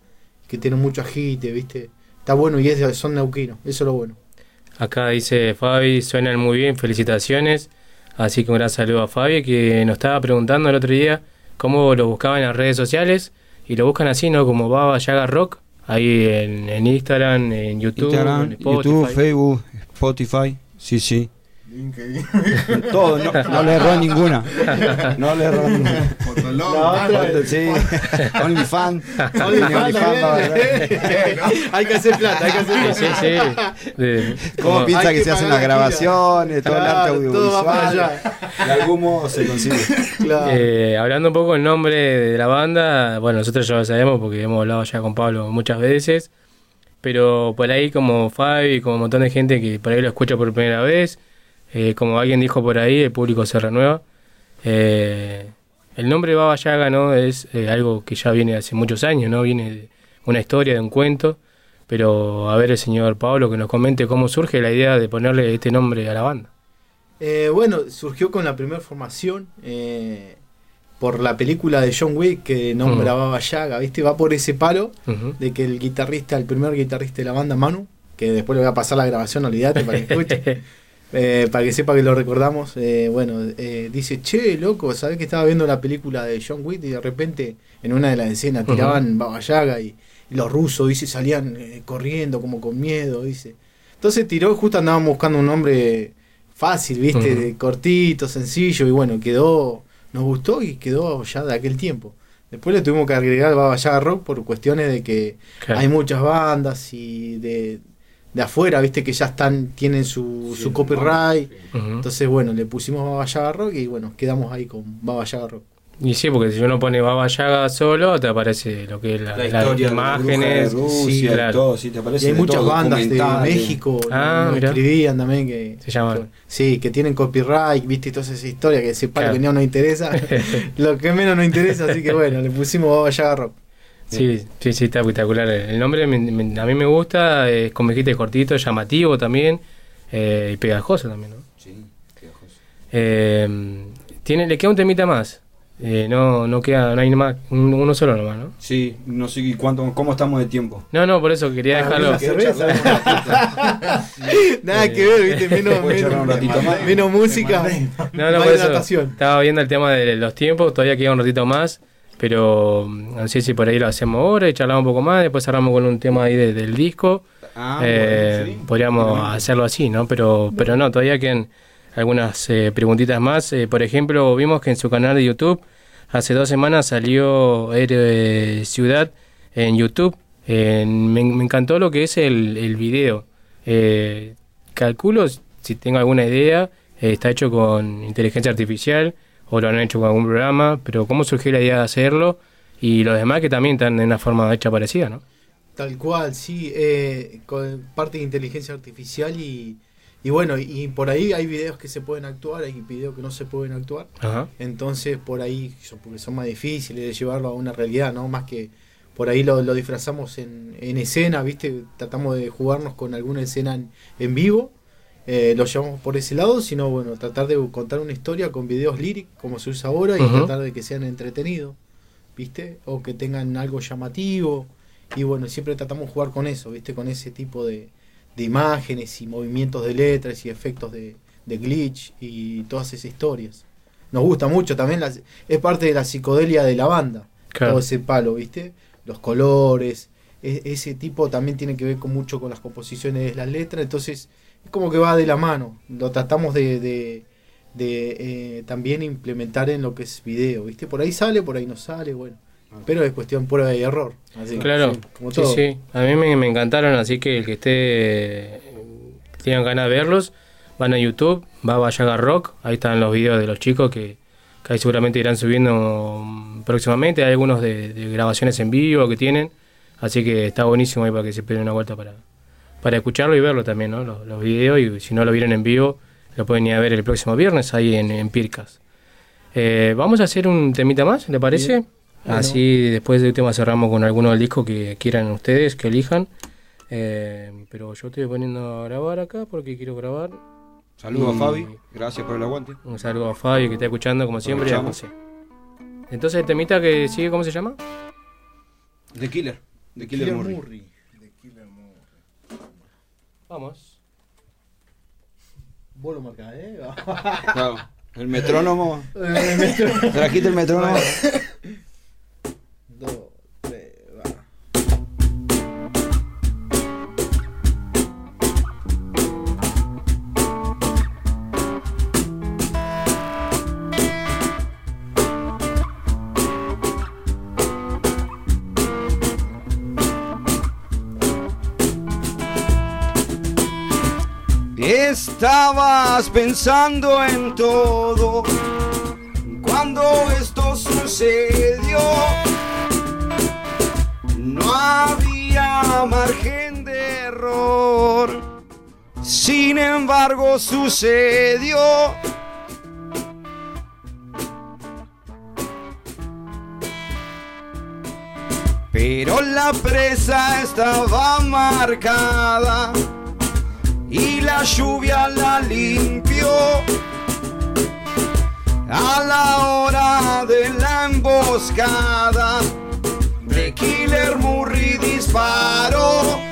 Que tienen mucho agite, ¿viste? Está bueno y es, de- son neuquinos, eso es lo bueno. Acá dice Fabi, suenan muy bien, felicitaciones. Así que un gran saludo a Fabi que nos estaba preguntando el otro día cómo lo buscaban en las redes sociales. Y lo buscan así, ¿no? Como Baba Yaga Rock. Ahí en, en Instagram, en YouTube, Instagram, en Spotify. YouTube, Facebook, Spotify, sí, sí. Todo, no, no le erró ninguna. No le erró ninguna. La otra- Sí, OnlyFans. Hay que hacer plata, hay que hacer plata. Sí, sí. De- ¿Cómo como- piensa que que se hacen las la grabaciones, todo el arte audiovisual? De algún modo se consigue. Claro. Eh, hablando un poco del nombre de la banda, bueno, nosotros ya lo sabemos porque hemos hablado ya con Pablo muchas veces, pero por ahí como Fabi, como un montón de gente que por ahí lo escucha por primera vez, eh, como alguien dijo por ahí, el público se renueva. Eh, el nombre Baba Yaga, ¿no? Es eh, algo que ya viene hace muchos años, ¿no? Viene de una historia, de un cuento, pero a ver el señor Pablo que nos comente cómo surge la idea de ponerle este nombre a la banda. Eh, bueno, surgió con la primera formación eh, por la película de John Wick que nombra Mm. Baba Yaga, ¿viste? Va por ese palo de que el guitarrista, el primer guitarrista de la banda, Manu, que después le voy a pasar la grabación, olvídate para que escuche, eh, para que sepa que lo recordamos, eh, bueno, eh, dice, che, loco, ¿sabés que estaba viendo la película de John Wick y de repente en una de las escenas tiraban Baba Yaga y, y los rusos, dice, salían eh, corriendo como con miedo, dice. Entonces tiró, justo andábamos buscando un nombre fácil, ¿viste? De cortito, sencillo, y bueno, quedó, nos gustó y quedó ya de aquel tiempo. Después le tuvimos que agregar Baba Yaga Rock por cuestiones de que hay muchas bandas y de, de afuera, ¿viste? Que ya están, tienen su, su copyright. Entonces, bueno, le pusimos Baba Yaga Rock y bueno, quedamos ahí con Baba Yaga Rock. Y sí, porque si uno pone Baba Yaga solo, te aparece lo que es la, La las historia la de imágenes. Rusia sí, y claro. todo, sí, te aparece Y hay de muchas todo, bandas de. México, Ah, mirá. escribían también que... Se llama. que- Sí, que tienen copyright, viste, y toda esa historia que ese palo Claro. que no nos interesa, lo que menos nos interesa, así que bueno, le pusimos Baba Yaga Rock. Sí, sí, sí, está espectacular. El nombre me- me- a mí me gusta, es como dijiste, cortito, llamativo también, eh, y pegajoso también, ¿no? Sí, pegajoso. Eh, tiene, le queda un temita más. Eh, no, no queda, no hay más, un- uno solo nomás, ¿no? Sí, no sé cuánto, cómo estamos de tiempo. No, no, por eso quería dejarlo. la cerveza. Nada que ver, viste, menos, menos, ratito más. menos música, No, no, por eso estaba viendo el tema de los tiempos, todavía queda un ratito más, pero mm, no sé si por ahí lo hacemos ahora y charlamos un poco más, después cerramos con un tema ahí de- del disco. Ah, Eh, bueno, sí. Podríamos Bueno. hacerlo así, ¿no? Pero, pero no, todavía quedan algunas eh, preguntitas más. Eh, por ejemplo, vimos que en su canal de YouTube hace dos semanas salió Héroe Ciudad en YouTube. Eh, me, me encantó lo que es el, el video. Eh, calculo, si tengo alguna idea, eh, está hecho con inteligencia artificial o lo han hecho con algún programa, pero ¿cómo surgió la idea de hacerlo? Y los demás que también están en una forma hecha parecida, ¿no? Tal cual, sí, eh, con parte de inteligencia artificial y, y bueno, y por ahí hay videos que se pueden actuar, hay videos que no se pueden actuar. Ajá. Entonces, por ahí, son- porque son más difíciles de llevarlo a una realidad, ¿no? Más que por ahí lo, lo disfrazamos en, en escena, ¿viste? Tratamos de jugarnos con alguna escena en, en vivo, eh, lo llevamos por ese lado, sino, bueno, tratar de contar una historia con videos lyric, como se usa ahora, y tratar de que sean entretenidos, ¿viste? O que tengan algo llamativo. Y bueno, siempre tratamos de jugar con eso, ¿viste? Con ese tipo de, de imágenes y movimientos de letras y efectos de, de glitch y todas esas historias. Nos gusta mucho también, las, es parte de la psicodelia de la banda, Claro. todo ese palo, ¿viste? Los colores, e- ese tipo también tiene que ver con mucho con las composiciones de las letras, entonces es como que va de la mano. Lo tratamos de, de, de, eh, también implementar en lo que es video, ¿viste? Por ahí sale, por ahí no sale, bueno. Pero es cuestión prueba y error. así, Claro, sí, como sí, todo. sí. A mí me, me encantaron, así que el que esté eh, tengan ganas de verlos, van a YouTube, va a Vallaga Rock, ahí están los videos de los chicos que que ahí seguramente irán subiendo mm, próximamente. Hay algunos de, de grabaciones en vivo que tienen, así que está buenísimo ahí para que se peguen una vuelta para, para escucharlo y verlo también, ¿no? Los, los videos, y si no lo vieron en vivo, lo pueden ir a ver el próximo viernes ahí en, en Pircas. Eh, vamos a hacer un temita más, ¿le parece? Bien. Bueno. Así después del tema cerramos con alguno del disco que quieran ustedes, que elijan. Eh, pero yo estoy poniendo a grabar acá porque quiero grabar. Saludos a Fabi, gracias por el aguante. Un saludo a Fabi que está escuchando como siempre. Entonces el temita que sigue, ¿cómo se llama? The Killer. The Killer, Killer Murray. Murray. Vamos. Vos lo marcás, ¿eh? Claro. El metrónomo. El metrónomo. Trajiste el metrónomo. Estabas pensando en todo cuando esto sucedió. No había margen de error. Sin embargo, sucedió. Pero la presa estaba marcada y la lluvia la limpió. A la hora de la emboscada, de Killer Murray disparó.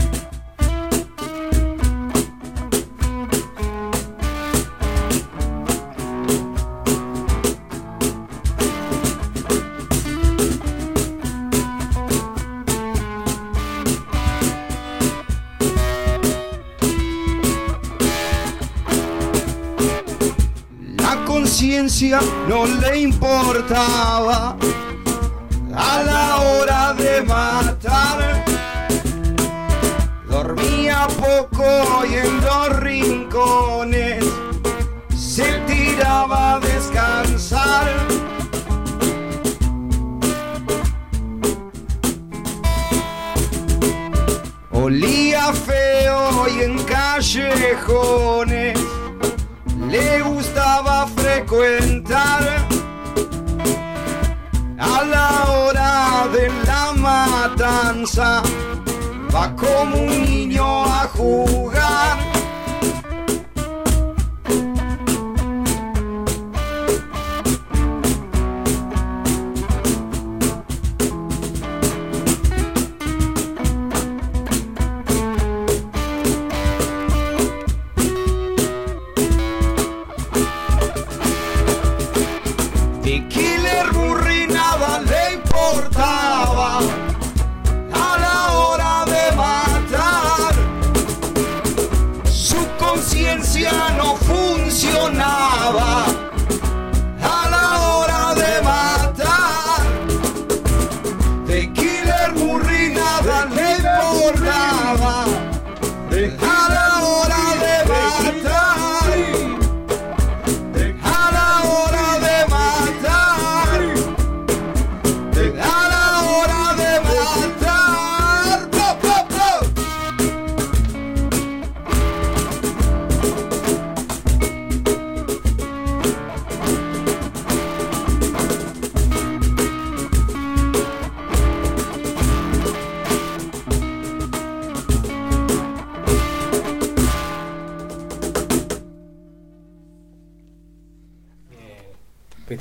No le importaba a la hora de matar. Dormía poco y en los rincones se tiraba a descansar. Olía feo y en callejones le gustaba frecuentar a la hora de la matanza. Va como un niño a jugar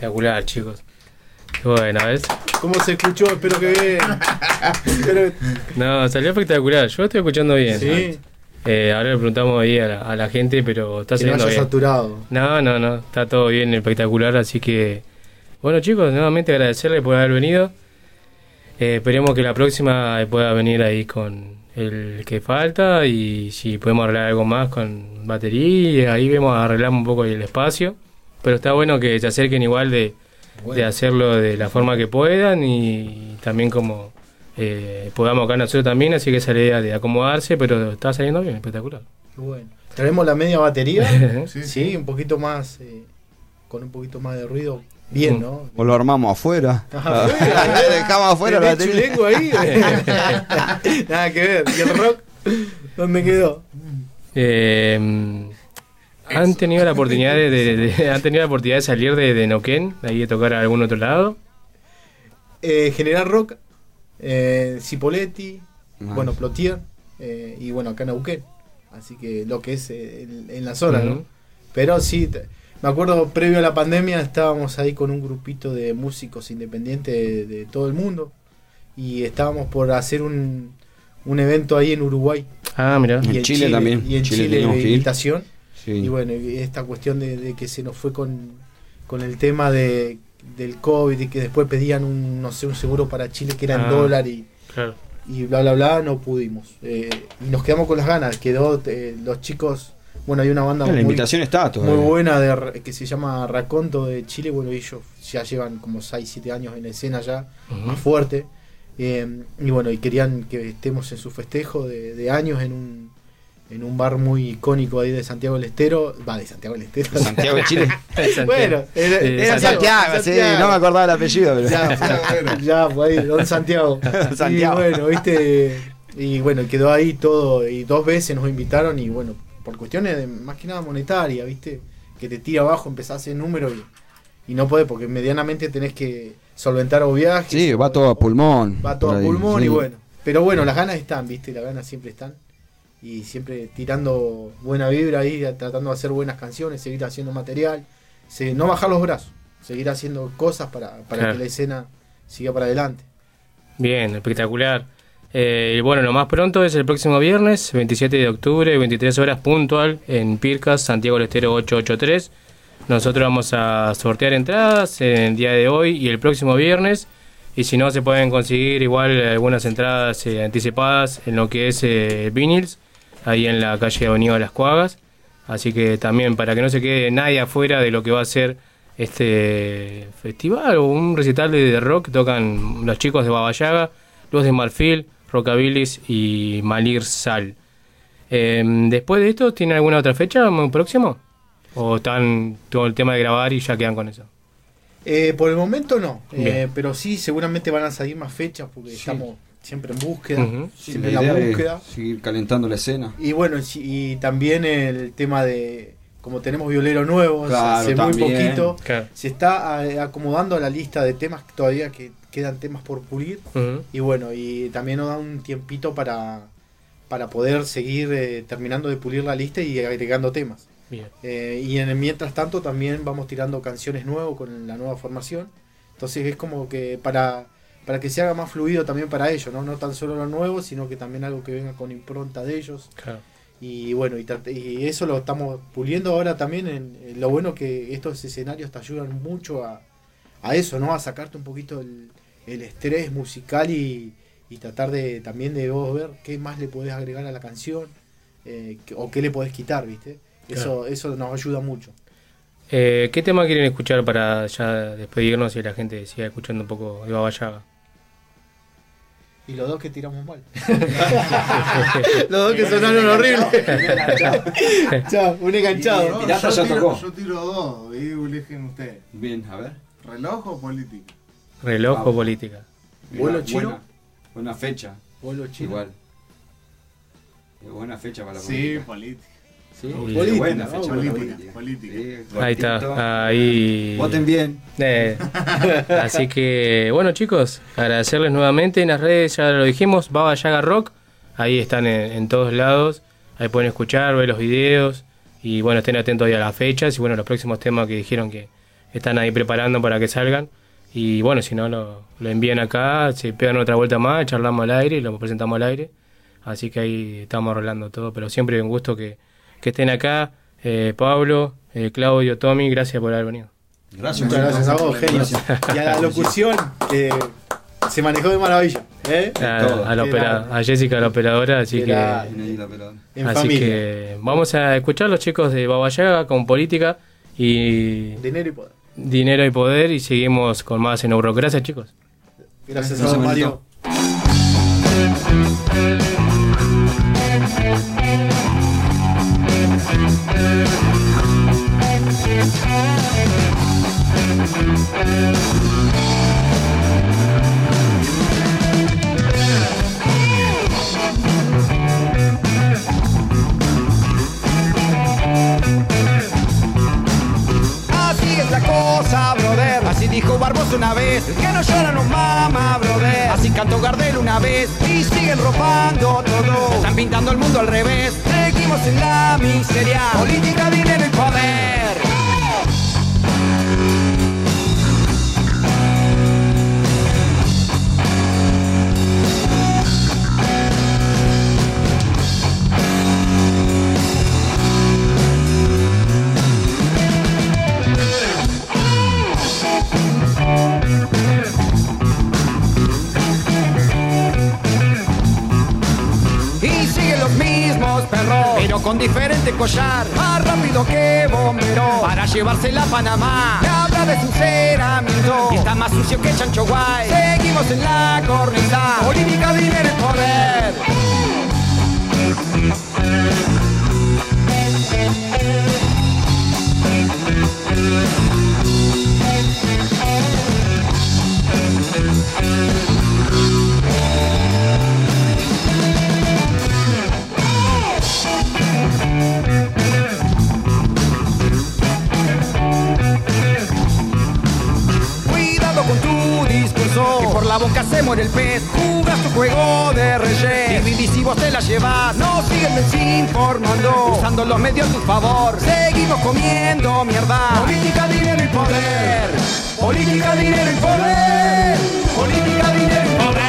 Espectacular, chicos. Bueno, ¿ves? ¿Cómo se escuchó? Espero que bien. No, salió espectacular. Yo estoy escuchando bien. Sí. Eh, ahora le preguntamos ahí a la, a la gente, pero está Que no saliendo haya bien. saturado. No, no, no. Está todo bien, espectacular. Así que, bueno, chicos, nuevamente agradecerles por haber venido. Eh, esperemos que la próxima pueda venir ahí con el que falta y si podemos arreglar algo más con batería, ahí vemos, arreglamos un poco el espacio. Pero está bueno que se acerquen igual de, de hacerlo de la forma que puedan y también como eh, podamos acá nosotros también, así que esa es la idea de acomodarse, pero está saliendo bien, espectacular. Bueno. Traemos la media batería. Sí, sí, un poquito más. eh, con un poquito más de ruido. bien, ¿no? O lo armamos afuera. Ajá, Dejamos afuera la ¿Tenés batería. ahí? Nada que ver. ¿Y el rock? ¿Dónde quedó? Eh, ¿Han tenido la oportunidad de, de- de- han tenido la oportunidad de salir de, de Neuquén, de ahí de tocar a algún otro lado? Eh, General Rock, eh, Cipoletti, Nice. bueno, Plotier, eh, y bueno, acá en Neuquén. Así que lo que es eh, en, en la zona, ¿no? Pero sí, te- me acuerdo previo a la pandemia estábamos ahí con un grupito de músicos independientes de, de todo el mundo y estábamos por hacer un, un evento ahí en Uruguay. Ah, mira. Y En Chile también. Y en Chile Chile, invitación. Sí. Y bueno, y esta cuestión de, de que se nos fue con, con el tema de, del COVID y que después pedían un, no sé, un seguro para Chile que era en Ah, dólar y, claro. y bla bla bla, no pudimos. Eh, y nos quedamos con las ganas. Quedó eh, los chicos, bueno, hay una banda La muy, invitación está todavía. muy buena de, que se llama Raconto de Chile. Bueno, ellos ya llevan como 6, 7 años en escena ya, más fuerte. Eh, y bueno, y querían que estemos en su festejo de, de años en un, en un bar muy icónico ahí de Santiago del Estero. Va, de Santiago del Estero. Santiago de Chile. bueno, era, era Santiago, sí, no me acordaba el apellido. Pero... Ya, fue, ya, fue ahí, Don Santiago. Santiago. Y bueno, viste. Y bueno, quedó ahí todo. Y dos veces nos invitaron. Y bueno, por cuestiones de más que nada monetaria, viste. Que te tira abajo, empezás a hacer números y, y no podés, porque medianamente tenés que solventar o viajes. Sí, va todo a pulmón. Va todo a pulmón sí. y bueno. Pero bueno, las ganas están, viste. Las ganas siempre están. Y siempre tirando buena vibra ahí, tratando de hacer buenas canciones, seguir haciendo material. se- no bajar los brazos. Seguir haciendo cosas para, para Claro. que la escena siga para adelante. Bien, espectacular. Eh, bueno, lo más pronto es el próximo viernes, 27 de octubre, 23 horas puntual, en Pircas, Santiago del Estero 883. Nosotros vamos a sortear entradas en el día de hoy y el próximo viernes. Y si no, se pueden conseguir igual algunas entradas eh, anticipadas en lo que es eh, Vinyls, ahí en la calle Avenida de las Cuagas. Así que también para que no se quede nadie afuera de lo que va a ser este festival o un recital de, rock, tocan los chicos de Babayaga, los de Marfil, Rockabilis y Malir Sal. Eh, después de esto, ¿tienen alguna otra fecha muy próximo? ¿O están todo el tema de grabar y ya quedan con eso? Eh, por el momento no, eh, pero sí, seguramente van a salir más fechas porque estamos siempre en búsqueda. Sí, siempre la en la búsqueda. seguir calentando la escena. Y bueno, y también el tema de, como tenemos violero nuevos, Claro, hace también. muy poquito, Claro. se está acomodando la lista de temas que todavía que quedan temas por pulir. Y bueno, y también nos da un tiempito para, para poder seguir eh, terminando de pulir la lista y agregando temas. Bien. Eh, y en el mientras tanto también vamos tirando canciones nuevas con la nueva formación. Entonces es como que para, para que se haga más fluido también para ellos, ¿no? No tan solo lo nuevo, sino que también algo que venga con impronta de ellos. Claro. Y bueno, y, eso lo estamos puliendo ahora también. En, en lo bueno que estos escenarios te ayudan mucho a, a eso, ¿no? A sacarte un poquito el, el estrés musical y, y tratar de también de vos ver qué más le podés agregar a la canción eh, o qué le podés quitar, ¿viste? Eso, Claro. eso nos ayuda mucho. Eh, ¿Qué tema quieren escuchar para ya despedirnos y la gente siga escuchando un poco de Baba Yaga? Y los dos que tiramos mal. los dos que sonaron horribles. Chao, un enganchado. No, Pirata yo, ya tiro, tocó. yo tiro dos y eligen ustedes. Bien, a ver. ¿Reloj o política? Reloj o política. ¿Vuelo chino? Buena, buena fecha. Vuelo chino. Igual. Eh, Buena fecha para la Sí, política. Política. Sí, Política, Política, política. política. Sí, Ahí está, ahí. Voten bien. Eh, así que, bueno, chicos, agradecerles nuevamente. En las redes ya lo dijimos, Baba Yaga Rock. Ahí están en, en todos lados. Ahí pueden escuchar, ver los videos. Y bueno, estén atentos ahí a las fechas. Y bueno, los próximos temas que dijeron que están ahí preparando para que salgan. Y bueno, si no, lo, lo envían acá, se pegan otra vuelta más, charlamos al aire y lo presentamos al aire. Así que ahí estamos arreglando todo. Pero siempre un gusto que, que estén acá. Eh, Pablo, eh, Claudio, Tommy, gracias por haber venido. Gracias. Muchas gracias a vos, genio. Y a la locución, que se manejó de maravilla. ¿eh? a, a la opera- a Jessica la operadora, así que. En así familia. que vamos a escuchar los chicos de Babayaga con política y Dinero y poder. dinero y poder y seguimos con más en Euro. Gracias chicos. Gracias a vos, Mario. Dijo Barbosa una vez, que no lloran los mama, brother. Así cantó Gardel una vez y siguen robando todo. Están pintando el mundo al revés, seguimos en la miseria. Política, dinero y poder. Pero con diferente collar, más rápido que bombero, para llevársela a Panamá. Me habla de sinceramiento, y está más sucio que Chancho Guay. Seguimos en la cornisa, política, dinero y poder. La boca se muere el pez. Jugas tu juego de reyes, y si vos te la llevas, no siguen desinformando, usando los medios a tu favor. Seguimos comiendo mierda. Política, dinero y poder. Política, dinero y poder. Política, dinero y poder.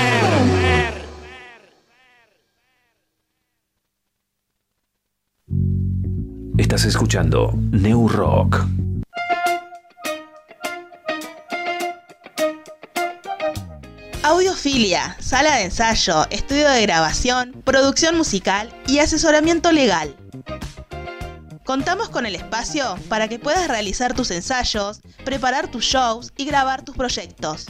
Estás escuchando New Rock. Audiofilia, sala de ensayo, estudio de grabación, producción musical y asesoramiento legal. Contamos con el espacio para que puedas realizar tus ensayos, preparar tus shows y grabar tus proyectos.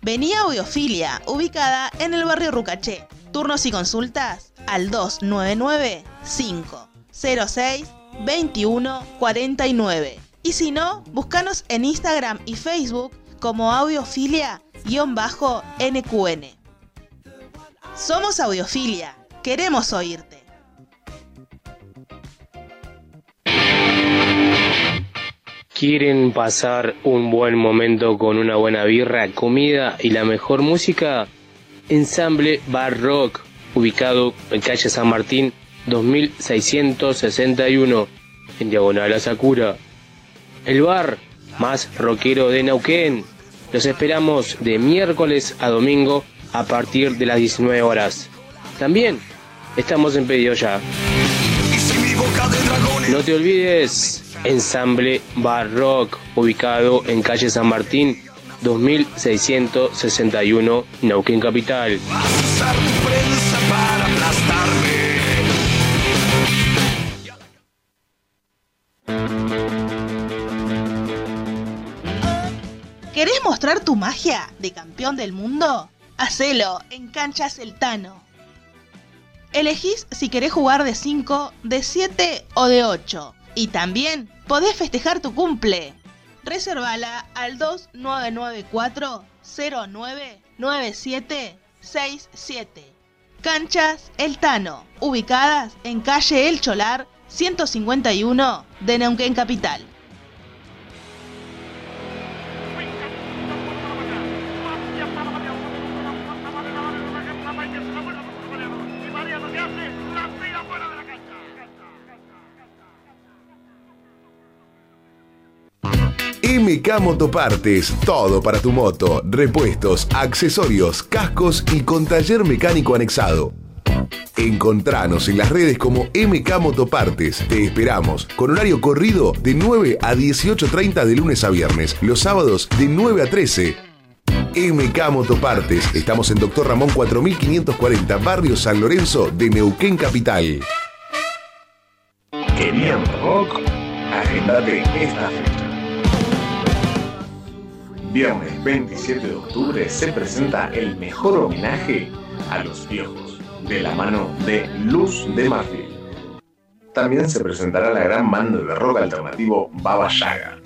Vení a Audiofilia, ubicada en el barrio Rucaché. Turnos y consultas al 299 506 2149. Y si no, búscanos en Instagram y Facebook como audiofilia-nqn. Somos Audiofilia, queremos oírte. ¿Quieren pasar un buen momento con una buena birra, comida y la mejor música? Ensamble Bar Rock, ubicado en calle San Martín 2661, en diagonal a Sakura. El bar más rockero de Neuquén. Los esperamos de miércoles a domingo a partir de las 19 horas. También estamos en pedido ya. No te olvides, Ensamble Bar Rock, ubicado en calle San Martín 2661, Neuquén Capital. Mostrar tu magia de campeón del mundo? Hacelo en Cancha Celtano. Elegís si querés jugar de 5, de 7 o de 8. Y también podés festejar tu cumple. Reservala al 2994 099767. Canchas El Tano, ubicadas en calle El Cholar 151 de Neuquén Capital. MK Motopartes, todo para tu moto, repuestos, accesorios, cascos y con taller mecánico anexado. Encontranos en las redes como MK Motopartes. Te esperamos con horario corrido de 9 a 18.30 de lunes a viernes, los sábados de 9 a 13. MK Motopartes. Estamos en Doctor Ramón 4540, Barrio San Lorenzo de Neuquén Capital. ¿Querían rock? Agendate esta fecha. Viernes 27 de octubre se presenta el mejor homenaje a los viejos, de la mano de Luz de Marfil. También se presentará la gran banda de rock alternativo Baba Yaga,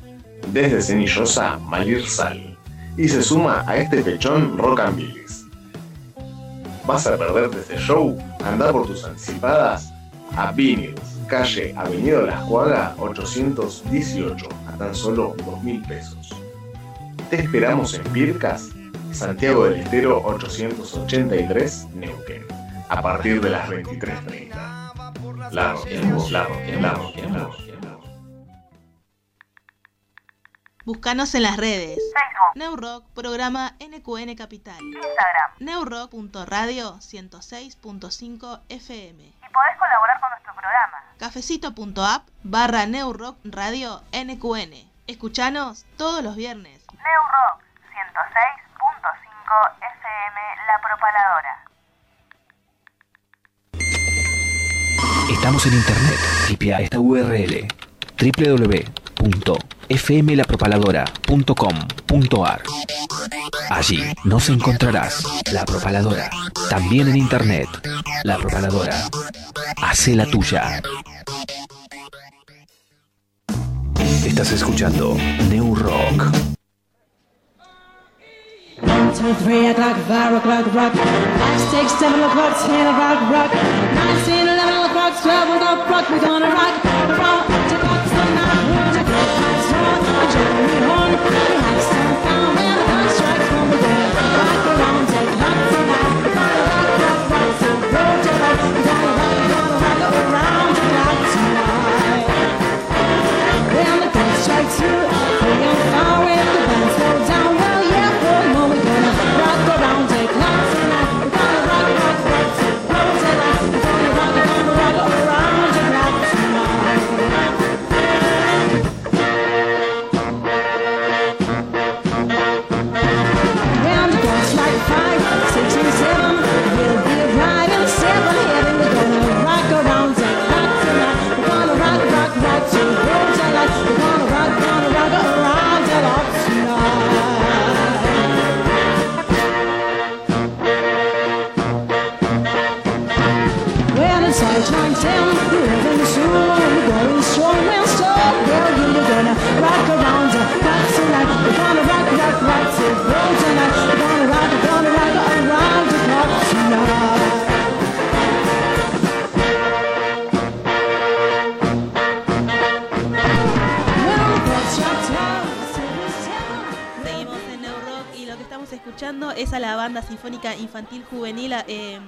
desde Cenillosa Malir Sal, y se suma a este pechón Rock and Billis. ¿Vas a perderte este show? Anda por tus anticipadas a Vinyls, calle Avenida de la Escuadra 818, a tan solo 2 mil pesos. Te esperamos en Pircas, Santiago del Estero 883, Neuquén, a partir de las 23.30. La roqueamos, la roqueamos, la. Búscanos en las redes. Facebook. Neurock, programa NQN Capital. Instagram. Neurock.radio 106.5 FM. Y podés colaborar con nuestro programa. Cafecito.app barra Neurock Radio NQN. Escuchanos todos los viernes. Neurock 106.5 FM La Propaladora. Estamos en internet. Tipea esta URL www.fmlapropaladora.com.ar Allí nos encontrarás La Propaladora. También en internet. La Propaladora. Hace la tuya. Estás escuchando New. Two, three o'clock, five o'clock, rock. Five, six, seven o'clock, ten o'clock, rock. Nine, ten, eleven o'clock, twelve o'clock, rock. We're gonna rock, rock, to rock night. We're gonna rock, rock, rock, Horn. We have some fun when the clock strikes one. We're rock around, take rock. We're gonna rock, rock, rock, so roll to rock. We're gonna rock, gonna rock around tonight. When the clock strikes two, es a la banda sinfónica infantil juvenil eh,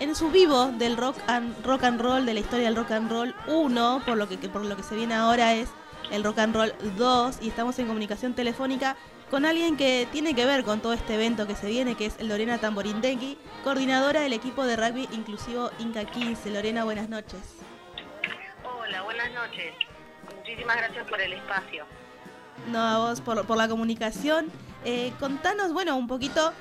en su vivo del rock and, rock and roll, de la historia del rock and roll 1, por lo que, que por lo que se viene ahora es el rock and roll 2 y estamos en comunicación telefónica con alguien que tiene que ver con todo este evento que se viene, que es Lorena Tamborindegui, coordinadora del equipo de rugby inclusivo Inca 15. Lorena, buenas noches. Hola, buenas noches. Muchísimas gracias por el espacio. No, a vos por, por la comunicación. Eh, contanos, bueno, un poquito.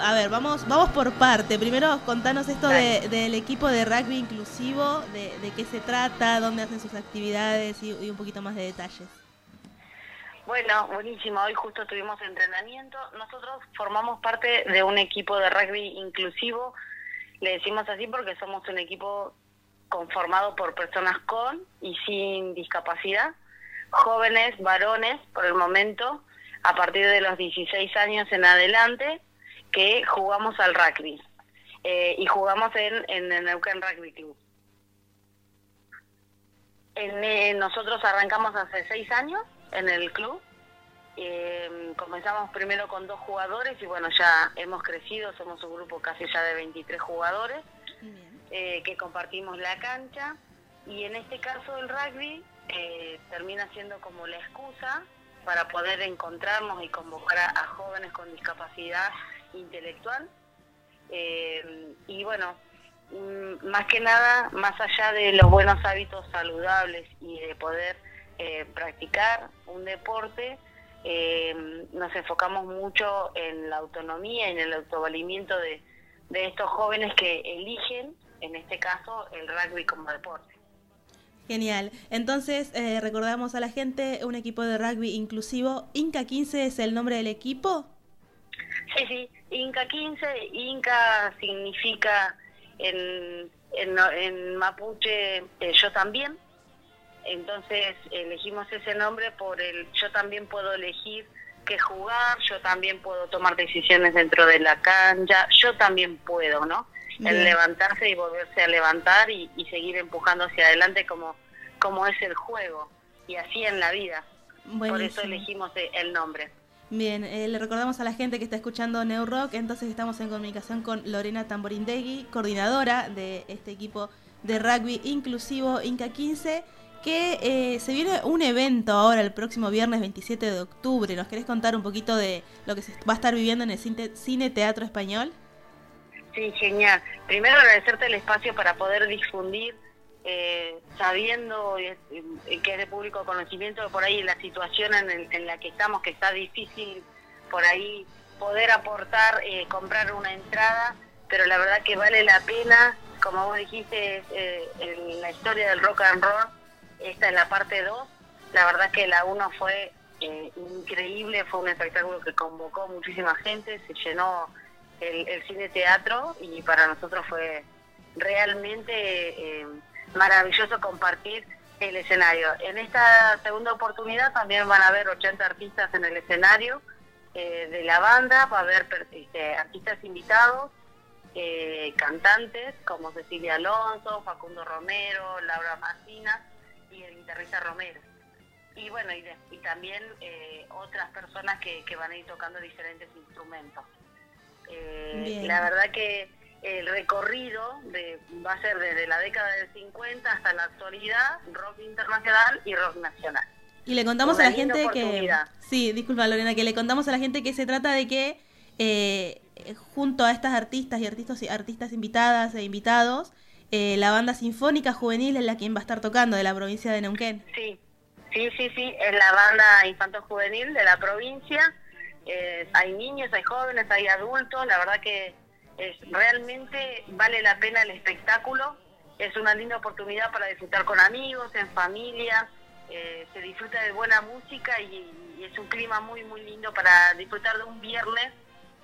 A ver, vamos, vamos por parte. Primero, contanos esto de- del equipo de rugby inclusivo, de, de qué se trata, dónde hacen sus actividades y, y un poquito más de detalles. Bueno, buenísimo. Hoy justo tuvimos entrenamiento. Nosotros formamos parte de un equipo de rugby inclusivo. Le decimos así porque somos un equipo conformado por personas con y sin discapacidad, jóvenes, varones, por el momento, a partir de los 16 años en adelante, que jugamos al rugby. Eh, y jugamos en, en el Neuquén Rugby Club. En, eh, nosotros arrancamos hace seis años en el club. Eh, comenzamos primero con dos jugadores y bueno, ya hemos crecido, somos un grupo casi ya de 23 jugadores eh, que compartimos la cancha y en este caso el rugby eh, termina siendo como la excusa para poder encontrarnos y convocar a, jóvenes con discapacidad intelectual. Eh, y bueno, mm, más que nada, más allá de los buenos hábitos saludables y de poder eh, practicar un deporte, eh, nos enfocamos mucho en la autonomía y en el autovalimiento de, de estos jóvenes que eligen, en este caso, el rugby como deporte. Genial. Entonces, eh, recordamos a la gente un equipo de rugby inclusivo. Inca 15 es el nombre del equipo. Sí, sí, Inca 15, Inca significa en, en, mapuche eh, yo también, entonces elegimos ese nombre por el yo también puedo elegir qué jugar, yo también puedo tomar decisiones dentro de la cancha, yo también puedo, ¿no? El levantarse y volverse a levantar y, y seguir empujando hacia adelante como, como es el juego y así en la vida. Por eso elegimos el nombre. Bien, eh, le recordamos a la gente que está escuchando New Rock, entonces estamos en comunicación con Lorena Tamborindegui, coordinadora de este equipo de rugby inclusivo Inca 15, que eh, se viene un evento ahora el próximo viernes 27 de octubre. ¿Nos querés contar un poquito de lo que se va a estar viviendo en el Cine Teatro Español? Sí, genial. Primero agradecerte el espacio para poder difundir, eh, sabiendo eh, eh, que es de público conocimiento, por ahí la situación en, el- en la que estamos, que está difícil por ahí poder aportar, eh, comprar una entrada, pero la verdad que vale la pena, como vos dijiste, eh, la historia del rock and roll, esta es la parte 2, la verdad que la 1 fue increíble, fue un espectáculo que convocó muchísima gente, se llenó el, cine teatro y para nosotros fue realmente eh, maravilloso compartir el escenario. En esta segunda oportunidad también van a haber 80 artistas en el escenario eh, de la banda, va a haber este, artistas invitados, eh, cantantes como Cecilia Alonso, Facundo Romero, Laura Macina y el guitarrista Romero. Y bueno, y, también otras personas que van a ir tocando diferentes instrumentos. Eh, la verdad que el recorrido de, va a ser desde la década del 50 hasta la actualidad, rock internacional y rock nacional. Y le contamos Una a la gente que... Sí, disculpa Lorena, que le contamos a la gente que se trata de que eh, junto a estas artistas y artistas, artistas invitadas e invitados, eh, la banda sinfónica juvenil es la quien va a estar tocando de la provincia de Neuquén. Sí, sí, sí, sí, es la banda infanto juvenil de la provincia. Eh, hay niños, hay jóvenes, hay adultos. La verdad que es, realmente vale la pena el espectáculo. Es una linda oportunidad para disfrutar con amigos, en familia. Eh, se disfruta de buena música y, es un clima muy, muy lindo para disfrutar de un viernes,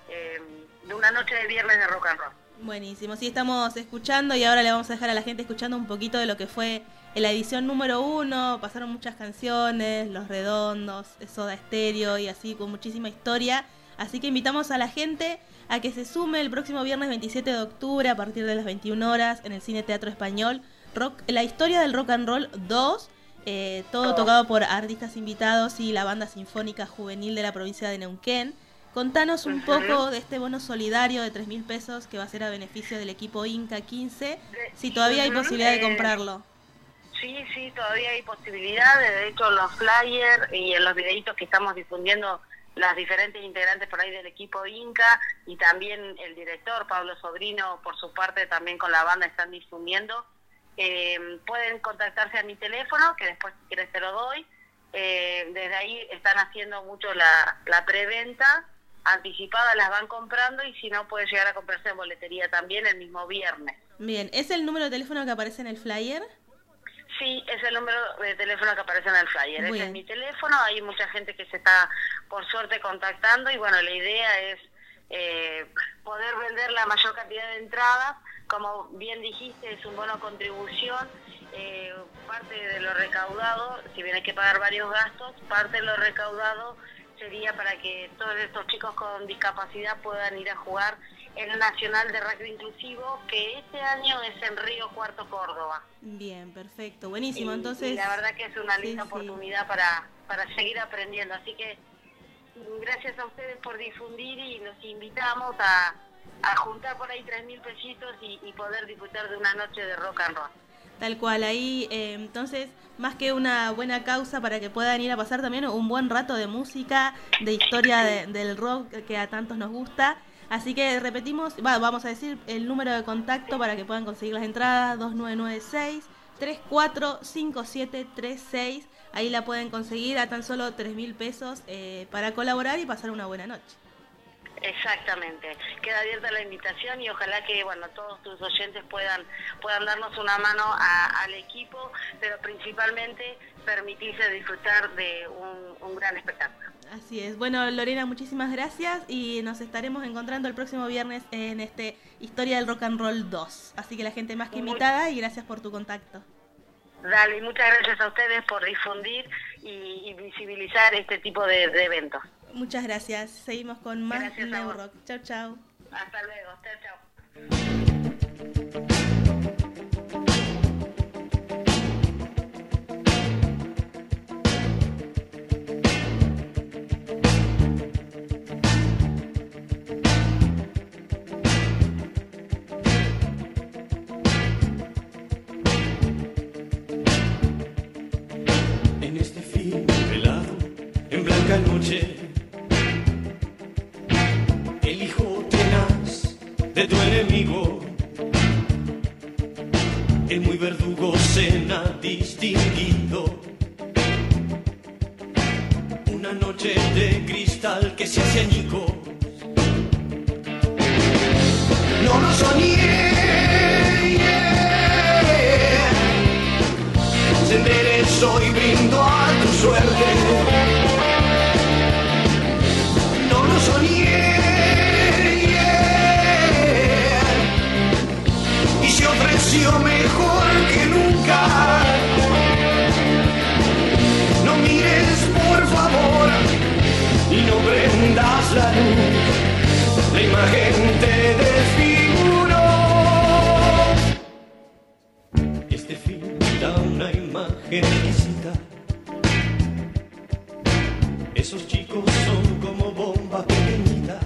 eh, de una noche de viernes de rock and roll. Buenísimo, sí, estamos escuchando y ahora le vamos a dejar a la gente escuchando un poquito de lo que fue la edición número uno. Pasaron muchas canciones, Los Redondos, Soda Estéreo y así con muchísima historia. Así que invitamos a la gente a que se sume el próximo viernes 27 de octubre a partir de las 21 horas en el Cine Teatro Español. Rock, la historia del rock and roll 2, eh, todo tocado por artistas invitados y la banda sinfónica juvenil de la provincia de Neuquén. Contanos un poco de este bono solidario de 3 mil pesos que va a ser a beneficio del equipo Inca 15, si todavía hay posibilidad de eh, comprarlo. Sí, sí, todavía hay posibilidades. De hecho, en los flyers y en los videitos que estamos difundiendo las diferentes integrantes por ahí del equipo Inca y también el director Pablo Sobrino, por su parte, también con la banda están difundiendo. Eh, pueden contactarse a mi teléfono, que después si quieres te lo doy. Eh, desde ahí están haciendo mucho la, la preventa anticipada, las van comprando y si no puede llegar a comprarse en boletería también el mismo viernes. Bien, ¿es el número de teléfono que aparece en el flyer? Sí, es el número de teléfono que aparece en el flyer. Ese Bien. es mi teléfono. Hay mucha gente que se está, por suerte, contactando. Y bueno, la idea es eh, poder vender la mayor cantidad de entradas. Como bien dijiste, es un bono contribución. Eh, parte de lo recaudado, si bien hay que pagar varios gastos, parte de lo recaudado sería para que todos estos chicos con discapacidad puedan ir a jugar en el Nacional de Rugby Inclusivo, que este año es en Río Cuarto, Córdoba. Bien, perfecto, buenísimo. Y- Entonces, y la verdad que es una sí, linda sí. oportunidad para, para seguir aprendiendo. Así que gracias a ustedes por difundir y los invitamos a, a juntar por ahí tres mil pesitos y, y poder disfrutar de una noche de rock and roll. Tal cual, ahí eh, entonces, más que una buena causa para que puedan ir a pasar también un buen rato de música, de historia de- del rock que a tantos nos gusta. Así que repetimos, va, vamos a decir el número de contacto para que puedan conseguir las entradas, 2996 345736. Ahí la pueden conseguir a tan solo 3 mil pesos eh, para colaborar y pasar una buena noche. Exactamente. Queda abierta la invitación y ojalá que bueno todos tus oyentes puedan puedan darnos una mano a- al equipo, pero principalmente permitirse disfrutar de un, un gran espectáculo. Así es. Bueno, Lorena, muchísimas gracias y nos estaremos encontrando el próximo viernes en este Historia del Rock and Roll 2. Así que la gente más que invitada y gracias por tu contacto. Dale, y muchas gracias a ustedes por difundir y, y visibilizar este tipo de, de eventos. Muchas gracias. Seguimos con más gracias Neurock. Chao, chao. Hasta luego. Chao, chao. noche de tu enemigo, el muy verdugo cena distinguido. Una noche de cristal que se hace añicos. No lo soñé. yeah. Se enderezó y brindo a tu suerte. Mejor que nunca. No mires por favor y no prendas la luz. La imagen te desfiguró. Este film da una imagen exquisita. Esos chicos son como bombas pequeñitas.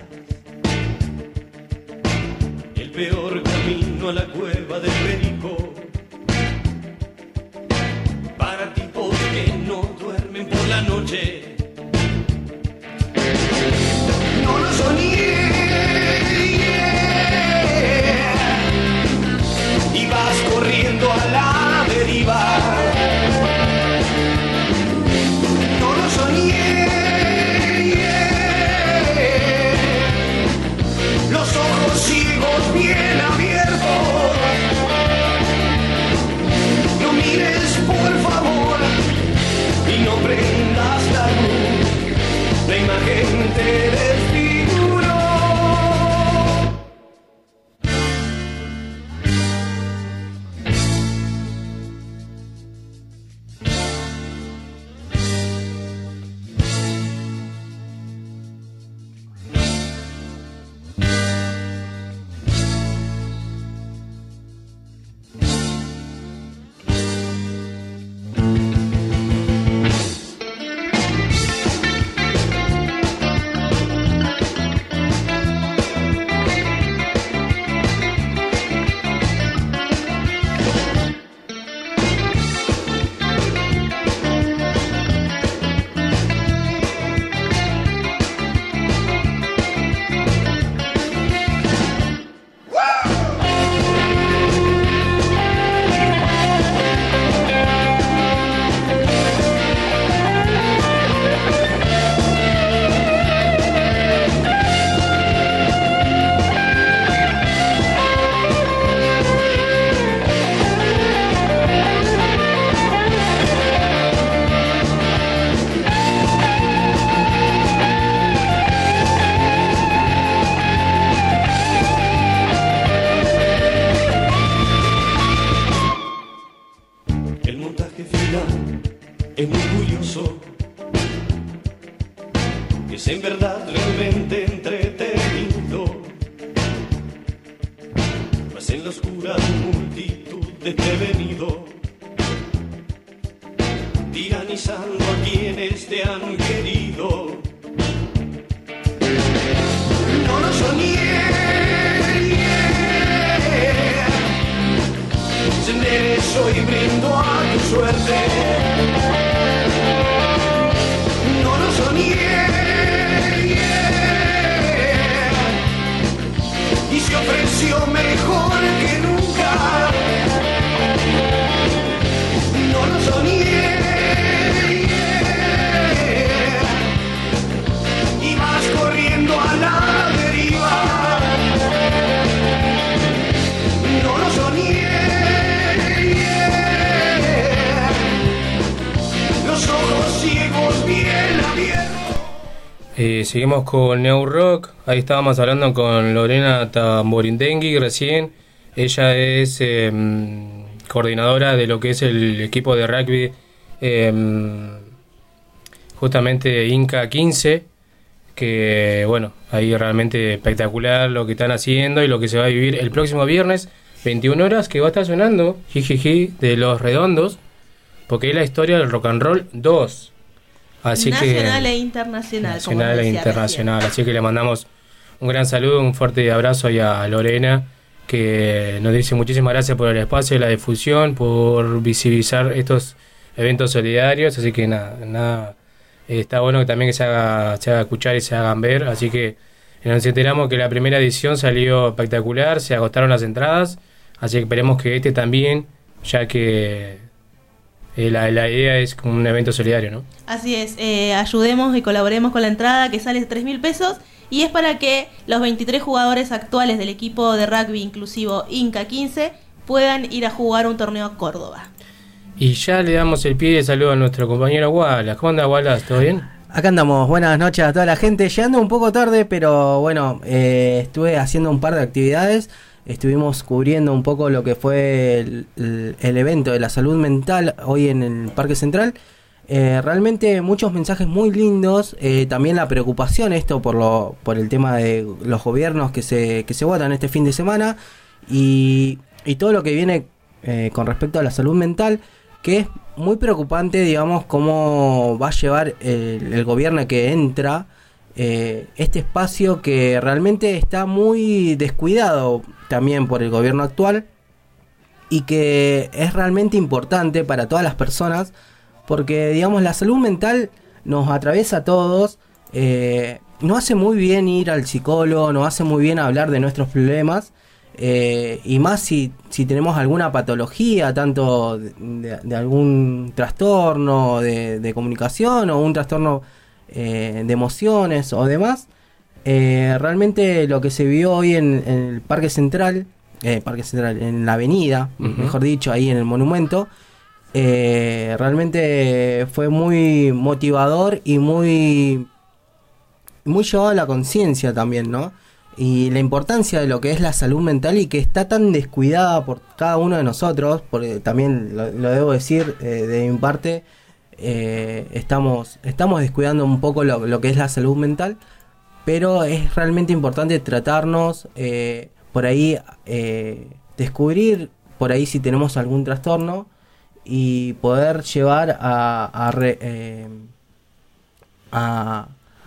El peor camino a la cueva del perico. La noche. No lo soñé. Te. Seguimos con New Rock. Ahí estábamos hablando con Lorena Tamborindengui recién. Ella es em, coordinadora de lo que es el equipo de rugby, em, justamente Inca 15. Que bueno, ahí realmente espectacular lo que están haciendo y lo que se va a vivir el próximo viernes, 21 horas, que va a estar sonando Jijiji de los redondos, porque es la historia del rock and roll 2. Así Nacional que e internacional. como nacional e internacional. Así que le mandamos un gran saludo, un fuerte abrazo y a Lorena, que nos dice muchísimas gracias por el espacio, la difusión, por visibilizar estos eventos solidarios, así que nada, nada, está bueno que también que se haga, se haga escuchar y se hagan ver, así que nos enteramos que la primera edición salió espectacular, se agotaron las entradas, así que esperemos que este también, ya que eh, la, la idea es como un evento solidario, ¿no? Así es, eh, ayudemos y colaboremos con la entrada que sale 3 mil pesos y es para que los 23 jugadores actuales del equipo de rugby inclusivo Inca 15 puedan ir a jugar un torneo a Córdoba. Y ya le damos el pie de saludo a nuestro compañero Wallace. ¿Cómo anda Wallace? ¿Todo bien? Acá andamos, buenas noches a toda la gente. Llegando un poco tarde, pero bueno, eh, estuve haciendo un par de actividades. Estuvimos cubriendo un poco lo que fue el, evento de la salud mental hoy en el Parque Central. Eh, realmente muchos mensajes muy lindos. eh, también la preocupación esto por lo por el tema de los gobiernos que se que se votan este fin de semana y, y todo lo que viene eh, con respecto a la salud mental que es muy preocupante, digamos, cómo va a llevar el, el gobierno que entra eh, este espacio que realmente está muy descuidado también por el gobierno actual y que es realmente importante para todas las personas porque, digamos, la salud mental nos atraviesa a todos. eh, no hace muy bien ir al psicólogo, no hace muy bien hablar de nuestros problemas. eh, y más si, si tenemos alguna patología, tanto de, algún trastorno de comunicación o un trastorno eh, de emociones o demás. Eh, realmente lo que se vio hoy en, en el Parque Central, eh, Parque Central, en la avenida, mejor dicho, ahí en el monumento, realmente fue muy motivador y muy, muy llevado a la conciencia también, ¿no? Y la importancia de lo que es la salud mental y que está tan descuidada por cada uno de nosotros, porque también lo, lo debo decir de mi parte, eh, estamos, estamos descuidando un poco lo, que es la salud mental, pero es realmente importante tratarnos, eh, por ahí eh, descubrir por ahí si tenemos algún trastorno y poder llevar a,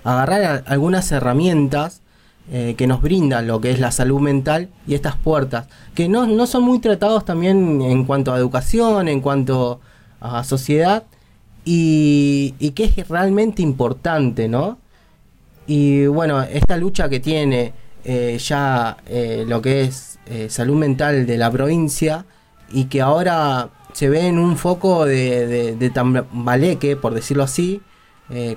agarrar algunas herramientas que nos brindan lo que es la salud mental y estas puertas, que no, no son muy tratados también en cuanto a educación, en cuanto a sociedad, y, y que es realmente importante, ¿no? Y bueno, esta lucha que tiene eh, ya eh, lo que es eh, salud mental de la provincia y que ahora se ve en un foco de, de, de tambaleque, por decirlo así,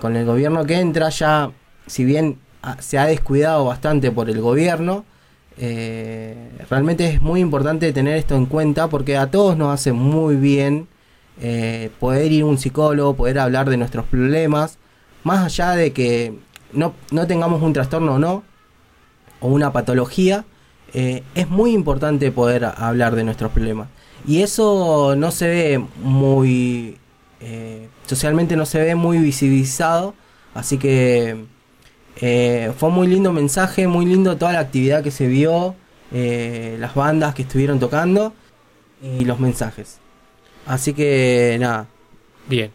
con el gobierno que entra, ya si bien ah, se ha descuidado bastante por el gobierno, realmente es muy importante tener esto en cuenta porque a todos nos hace muy bien eh, poder ir un psicólogo, poder hablar de nuestros problemas, más allá de que no, no tengamos un trastorno o no, o una patología, eh, es muy importante poder hablar de nuestros problemas. Y eso no se ve muy, eh, socialmente no se ve muy visibilizado, así que fue muy lindo mensaje, muy lindo toda la actividad que se vio, las bandas que estuvieron tocando y los mensajes. Así que nada. Bien.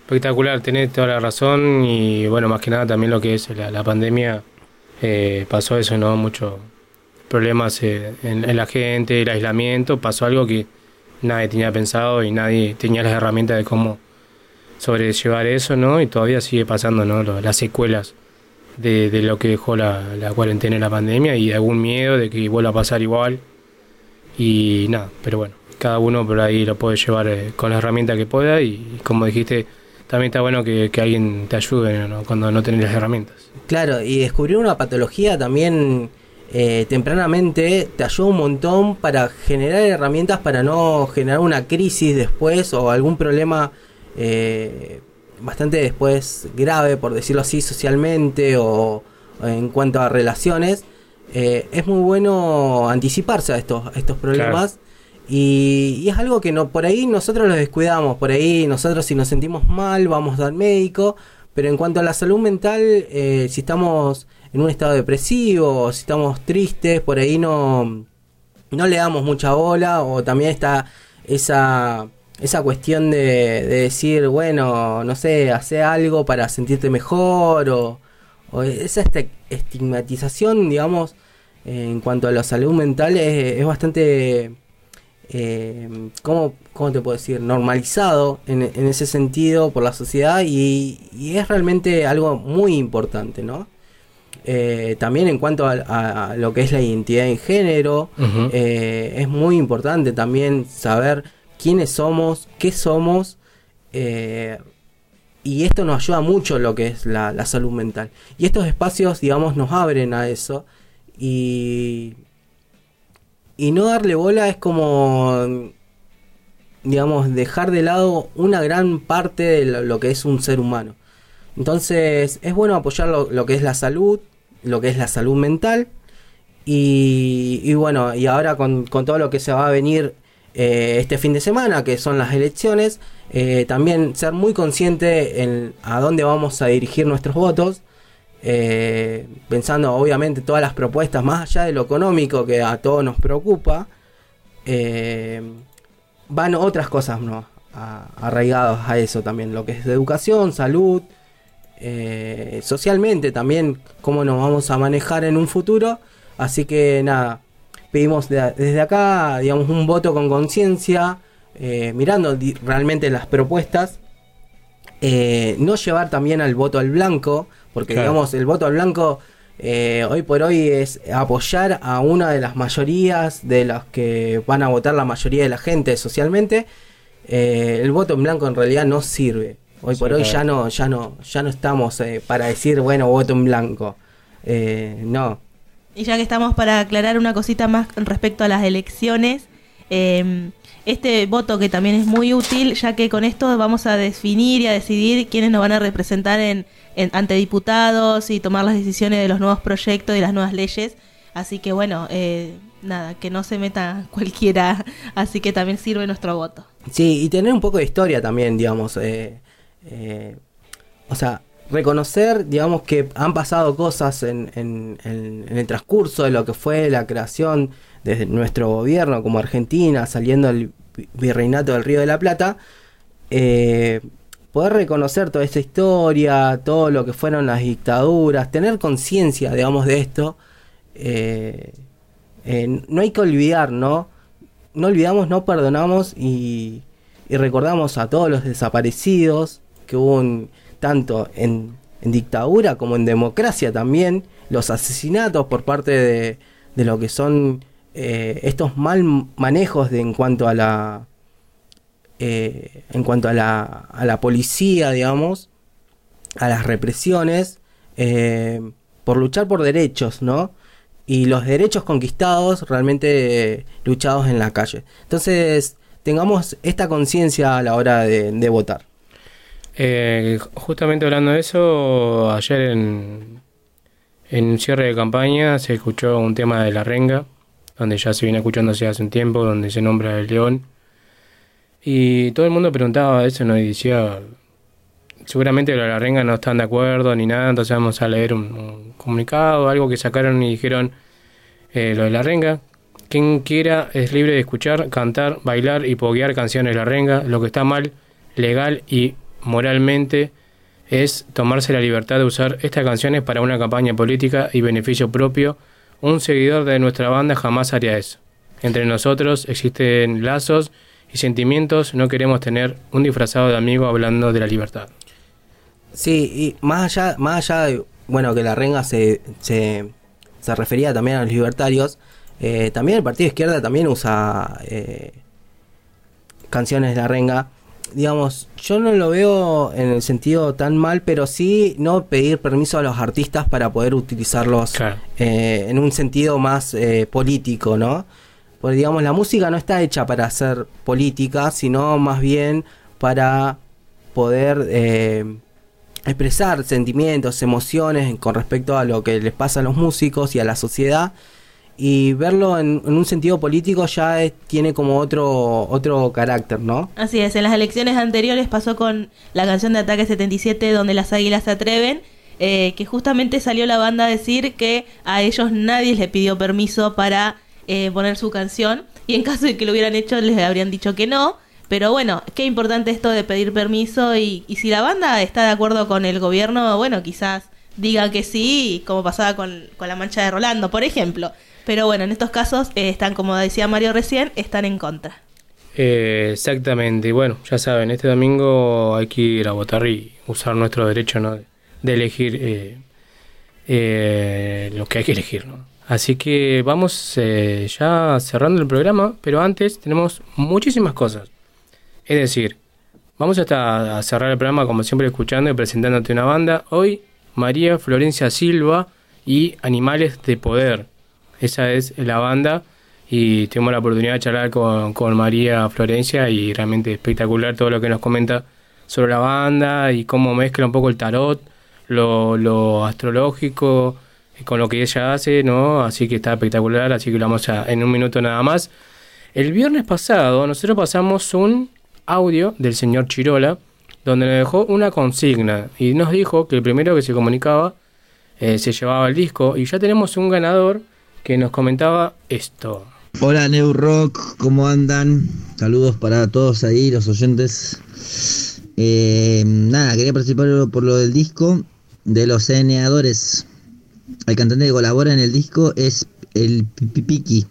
Espectacular, tenés toda la razón y bueno, más que nada también lo que es la, la pandemia, eh, pasó eso, ¿no? Muchos problemas eh, en, la gente, el aislamiento, pasó algo que nadie tenía pensado y nadie tenía las herramientas de cómo sobrellevar eso, ¿no? Y todavía sigue pasando, ¿no? Las secuelas de, de lo que dejó la, la cuarentena y la pandemia y algún miedo de que vuelva a pasar igual y nada, pero bueno, cada uno por ahí lo puede llevar eh, con la herramienta que pueda y, como dijiste, también está bueno que, que alguien te ayude ¿no? cuando no tenés las herramientas. Claro, y descubrir una patología también eh, tempranamente te ayuda un montón para generar herramientas para no generar una crisis después o algún problema eh, bastante después grave, por decirlo así, socialmente o en cuanto a relaciones. Eh, es muy bueno anticiparse a estos, a estos problemas. Y, es algo que no por ahí nosotros lo descuidamos, por ahí nosotros si nos sentimos mal vamos al médico, pero en cuanto a la salud mental, eh, si estamos en un estado depresivo, si estamos tristes, por ahí no, no le damos mucha bola, o también está esa, esa cuestión de, de decir, bueno, no sé, hace algo para sentirte mejor, o, o esa este- estigmatización, digamos, en cuanto a la salud mental es, es bastante eh, ¿cómo, cómo te puedo decir? Normalizado en, en ese sentido por la sociedad y, y es realmente algo muy importante, ¿no? Eh, también en cuanto a, lo que es la identidad de género, eh, es muy importante también saber quiénes somos, qué somos, y esto nos ayuda mucho en lo que es la, la salud mental. Y estos espacios, digamos, nos abren a eso, y, y no darle bola es como, digamos, dejar de lado una gran parte de lo, que es un ser humano. Entonces, es bueno apoyar lo, que es la salud, lo que es la salud mental. Y, y bueno, y ahora con, con todo lo que se va a venir eh, este fin de semana, que son las elecciones, eh, también ser muy consciente en a dónde vamos a dirigir nuestros votos. Eh, pensando obviamente todas las propuestas, más allá de lo económico que a todos nos preocupa, eh, van otras cosas ¿no? Arraigadas a eso también, lo que es educación, salud, eh, socialmente también, cómo nos vamos a manejar en un futuro. Así que nada, pedimos de- desde acá, digamos, un voto con conciencia, mirando realmente las propuestas. No llevar también al voto al blanco, porque Claro. digamos, el voto al blanco eh, hoy por hoy es apoyar a una de las mayorías de las que van a votar la mayoría de la gente socialmente. Eh, el voto en blanco en realidad no sirve. Hoy Sí, por hoy claro. ya no, ya no, ya no estamos eh, para decir bueno voto en blanco. Eh, no. Y ya que estamos para aclarar una cosita más respecto a las elecciones, eh, este voto que también es muy útil, ya que con esto vamos a definir y a decidir quiénes nos van a representar en, en- ante diputados y tomar las decisiones de los nuevos proyectos y las nuevas leyes. Así que bueno, eh, nada, que no se meta cualquiera, así que también sirve nuestro voto. Sí, y tener un poco de historia también, digamos. eh, eh, o sea, reconocer, digamos, que han pasado cosas en, en- el transcurso de lo que fue la creación desde nuestro gobierno como Argentina, saliendo el virreinato del Río de la Plata. eh, poder reconocer toda esta historia, todo lo que fueron las dictaduras, tener conciencia, digamos, de esto. eh, eh, no hay que olvidar, ¿no? no olvidamos, no perdonamos y, recordamos a todos los desaparecidos que hubo en- tanto en, en dictadura como en democracia también, los asesinatos por parte de, de lo que son eh, estos mal manejos de en cuanto a la eh, en cuanto a la, a la policía, digamos, a las represiones, eh, por luchar por derechos, ¿no? Y los derechos conquistados realmente luchados en la calle. Entonces, tengamos esta conciencia a la hora de, votar. Justamente hablando de eso, ayer en, en un cierre de campaña se escuchó un tema de la renga, donde ya se viene escuchando hace un tiempo, donde se nombra el león. Y todo el mundo preguntaba eso, ¿no? Y decía, seguramente lo de la renga no están de acuerdo ni nada, entonces vamos a leer un, un comunicado, algo que sacaron y dijeron eh, lo de la renga. Quien quiera es libre de escuchar, cantar, bailar y poguear canciones de la renga. Lo que está mal, legal y moralmente es tomarse la libertad de usar estas canciones para una campaña política y beneficio propio. Un seguidor de nuestra banda jamás haría eso. Entre nosotros existen lazos y sentimientos, no queremos tener un disfrazado de amigo hablando de la libertad. Sí, y más allá, más allá de, bueno, que la renga se, se, se refería también a los libertarios, eh, también el Partido Izquierda también usa eh, canciones de la renga. Digamos, yo no lo veo en el sentido tan mal, pero sí no pedir permiso a los artistas para poder utilizarlos eh, en un sentido más eh, político, ¿no? Porque digamos, la música no está hecha para hacer política, sino más bien para poder eh, expresar sentimientos, emociones con respecto a lo que les pasa a los músicos y a la sociedad. Y verlo en, en un sentido político ya es- tiene como otro, otro carácter, ¿no? Así es, en las elecciones anteriores pasó con la canción de Ataque 77 donde las águilas se atreven, eh, que justamente salió la banda a decir que a ellos nadie les pidió permiso para eh, poner su canción y en caso de que lo hubieran hecho les habrían dicho que no. Pero bueno, qué importante esto de pedir permiso y, y si la banda está de acuerdo con el gobierno, bueno, quizás diga que sí, como pasaba con, con la mancha de Rolando, por ejemplo. Pero bueno, en estos casos eh, están, como decía Mario recién, están en contra. Eh, exactamente, y bueno, ya saben, este domingo hay que ir a votar y usar nuestro derecho ¿no? de elegir eh, lo que hay que elegir. ¿no? Así que vamos ya cerrando el programa, pero antes tenemos muchísimas cosas. Es decir, vamos hasta a cerrar el programa como siempre escuchando y presentándote una banda. Hoy María Florencia Silva y Animales de Poder. Esa es la banda y tuvimos la oportunidad de charlar con, con María Florencia y realmente espectacular todo lo que nos comenta sobre la banda y cómo mezcla un poco el tarot, lo, lo astrológico eh, con lo que ella hace, ¿no? Así que está espectacular, así que lo vamos a en un minuto nada más. El viernes pasado nosotros pasamos un audio del señor Chirola donde nos dejó una consigna y nos dijo que el primero que se comunicaba eh, se llevaba el disco y ya tenemos un ganador que nos comentaba esto. Hola New Rock, ¿cómo andan? Saludos para todos ahí, los oyentes. Eh, nada, quería participar por lo del disco de los Ceneadores. El cantante que colabora en el disco es el Pipiki.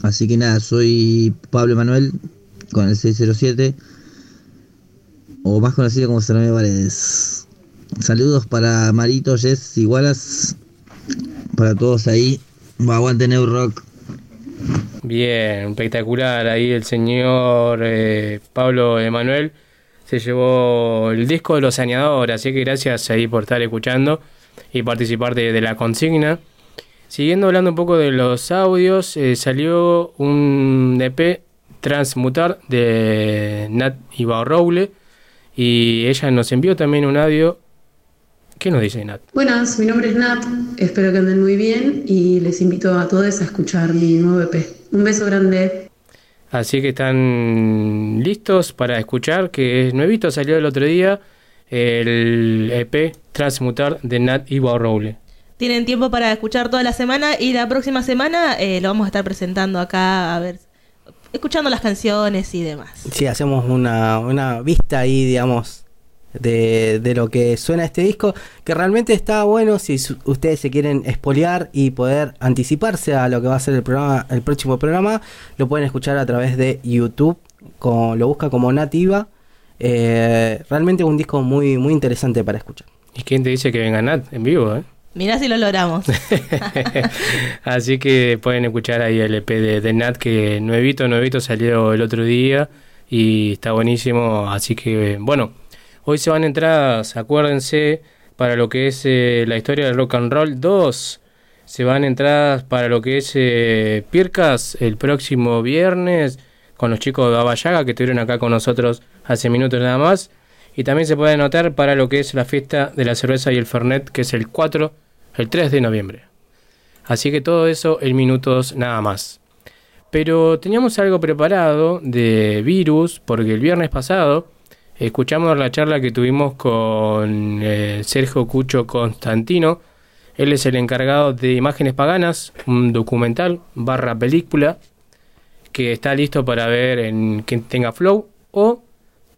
Así que nada, soy Pablo Manuel con el 607 o más conocido como Salomé Paredes. Saludos para Marito, Jess y Wallace, para todos ahí. Aguante New Rock. Bien, espectacular. Ahí el señor eh, Pablo Emanuel se llevó el disco de los saneadores. Así que gracias ahí por estar escuchando y participar de, la consigna. Siguiendo hablando un poco de los audios, eh, salió un EP Transmutar de Nat Ibarroule y ella nos envió también un audio. ¿Qué nos dice Nat? Buenas, mi nombre es Nat, espero que anden muy bien y les invito a todos a escuchar mi nuevo EP. Un beso grande. Así que están listos para escuchar, que es nuevito, salió el otro día, el EP Transmutar de Nat Ibarroule. Tienen tiempo para escuchar toda la semana y la próxima semana eh, lo vamos a estar presentando acá, a ver, escuchando las canciones y demás. Sí, hacemos una, una vista ahí, digamos, de, de lo que suena este disco, que realmente está bueno si su- ustedes se quieren espolear y poder anticiparse a lo que va a ser el programa, el próximo programa, lo pueden escuchar a través de YouTube, con, lo busca como Nativa. Eh, realmente un disco muy, muy interesante para escuchar. ¿Y quién te dice que venga Nat en vivo? eh? Mirá si lo logramos. Así que pueden escuchar ahí el EP de, de Nat que nuevito, nuevito salió el otro día y está buenísimo. Así que bueno, hoy se van entradas, acuérdense, para lo que es eh, la historia del rock and roll 2. Se van entradas para lo que es eh, Pircas el próximo viernes con los chicos de Abayaga que estuvieron acá con nosotros hace minutos nada más. Y también se puede anotar para lo que es la fiesta de la cerveza y el Fernet, que es el 4, el 3 de noviembre. Así que todo eso en minutos nada más. Pero teníamos algo preparado de virus, porque el viernes pasado escuchamos la charla que tuvimos con eh, Sergio Cucho Constantino. Él es el encargado de Imágenes Paganas, un documental barra película que está listo para ver en quien tenga flow o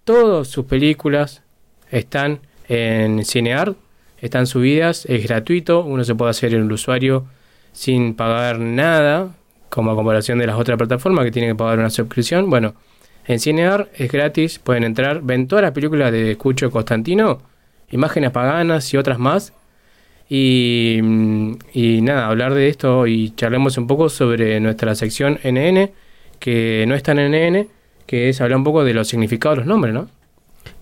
todas sus películas están en Cineart, están subidas, es gratuito, uno se puede hacer el usuario sin pagar nada, como a comparación de las otras plataformas que tienen que pagar una suscripción. Bueno, en Cinear es gratis, pueden entrar, ven todas las películas de Cucho Constantino, Imágenes Paganas y otras más. Y, mm, y nada, hablar de esto y charlemos un poco sobre nuestra sección NN, que no es tan NN, que es hablar un poco de los significados de los nombres, ¿no?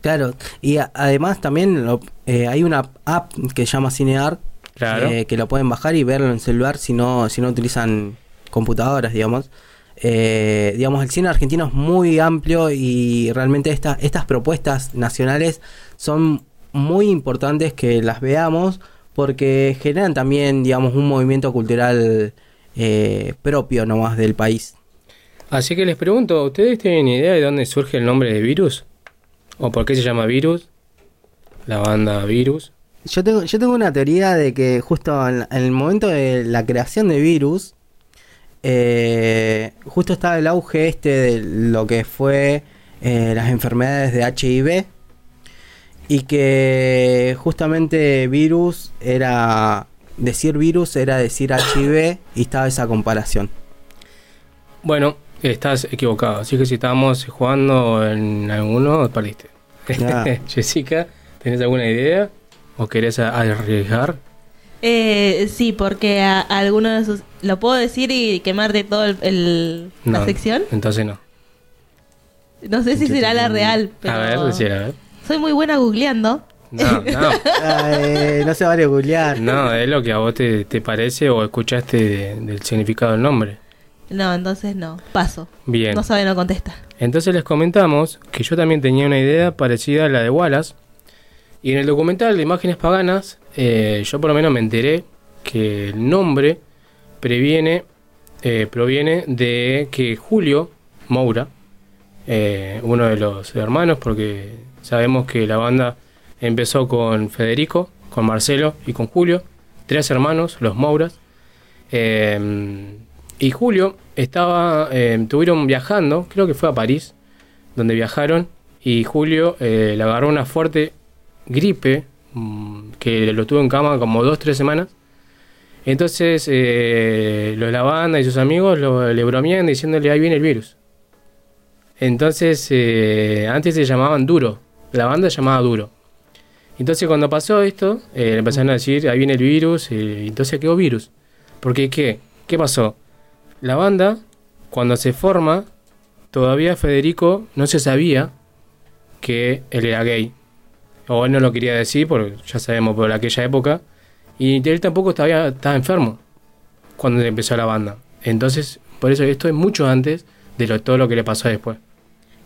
Claro, y a- además también lo- eh, hay una app que se llama Cinear, Claro. eh, que lo pueden bajar y verlo en celular si no, si no utilizan computadoras, digamos. Eh, digamos, el cine argentino es muy amplio y realmente esta- estas propuestas nacionales son muy importantes que las veamos porque generan también, digamos, un movimiento cultural eh, propio nomás del país. Así que les pregunto, ¿ustedes tienen idea de dónde surge el nombre de Virus? ¿O por qué se llama Virus? La banda Virus. Yo tengo, yo tengo una teoría de que justo en, en el momento de la creación de virus, eh, justo estaba el auge este de lo que fue eh, las enfermedades de HIV y que justamente virus era decir virus era decir HIV y estaba esa comparación. Bueno, estás equivocado. Así que si estábamos jugando en alguno, perdiste. Ah. Jessica, ¿tenés alguna idea? ¿O querés arriesgar? Eh, sí, porque a, a alguno de esos... ¿Lo puedo decir y quemarte todo el, el- la sección? Entonces no. No sé si será la real, pero... A ver, decir, a ver. Soy muy buena googleando. No, no. Eh, no se vale googlear. No, es lo que a vos te, te parece o escuchaste de- del significado del nombre. No, entonces no. Paso. Bien. No sabe, no contesta. Entonces les comentamos que yo también tenía una idea parecida a la de Wallace. Y en el documental de Imágenes Paganas, eh, yo por lo menos me enteré que el nombre eh, proviene de que Julio Moura, eh, uno de los hermanos, porque sabemos que la banda empezó con Federico, con Marcelo y con Julio, tres hermanos, los Mouras. Y Julio estaba, estuvieron viajando, creo que fue a París, donde viajaron, y Julio le agarró una fuerte gripe, que lo tuvo en cama como dos, tres semanas. Entonces, eh, los la banda y sus amigos lo, le bromean diciéndole, ahí viene el virus. Entonces, eh, antes se llamaban Duro, la banda se llamaba Duro. Entonces, cuando pasó esto, eh, le empezaron a decir, ahí viene el virus, y entonces quedó virus. Porque, ¿qué? ¿Qué pasó? La banda, cuando se forma, todavía Federico no se sabía que él era gay. O él no lo quería decir, porque ya sabemos por aquella época. Y él tampoco estaba, estaba enfermo cuando empezó la banda. Entonces, por eso esto es mucho antes de lo, todo lo que le pasó después.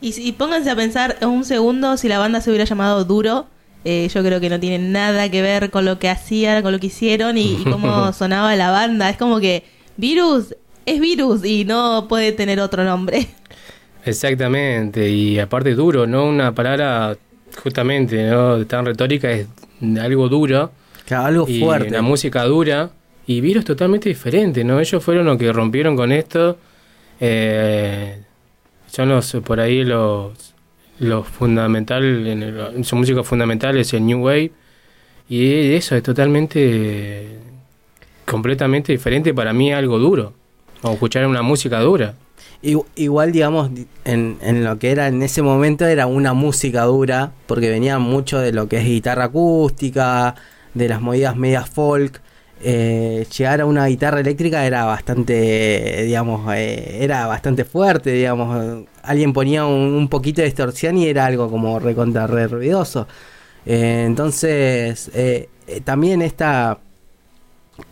Y, y pónganse a pensar un segundo si la banda se hubiera llamado Duro. eh, yo creo que no tiene nada que ver con lo que hacían, con lo que hicieron y, y cómo sonaba la banda. Es como que Virus es Virus y no puede tener otro nombre. Exactamente, y aparte duro, no una palabra justamente ¿no? tan retórica, es algo duro. algo y fuerte. Una música dura. Y virus totalmente diferente, ¿no? Ellos fueron los que rompieron con esto. eh, son los, por ahí, los, los fundamental, en el- su música fundamental es el New Wave. Y eso es totalmente, completamente diferente para mí, algo duro. O escuchar una música dura. Igual, digamos, di- en, en lo que era en ese momento era una música dura, porque venía mucho de lo que es guitarra acústica, de las movidas medias folk. Eh, llegar a una guitarra eléctrica era bastante, digamos, eh, era bastante fuerte, digamos. Alguien ponía un, poquito de distorsión y era algo como recontra re ruidoso. Eh, entonces, eh, también esta,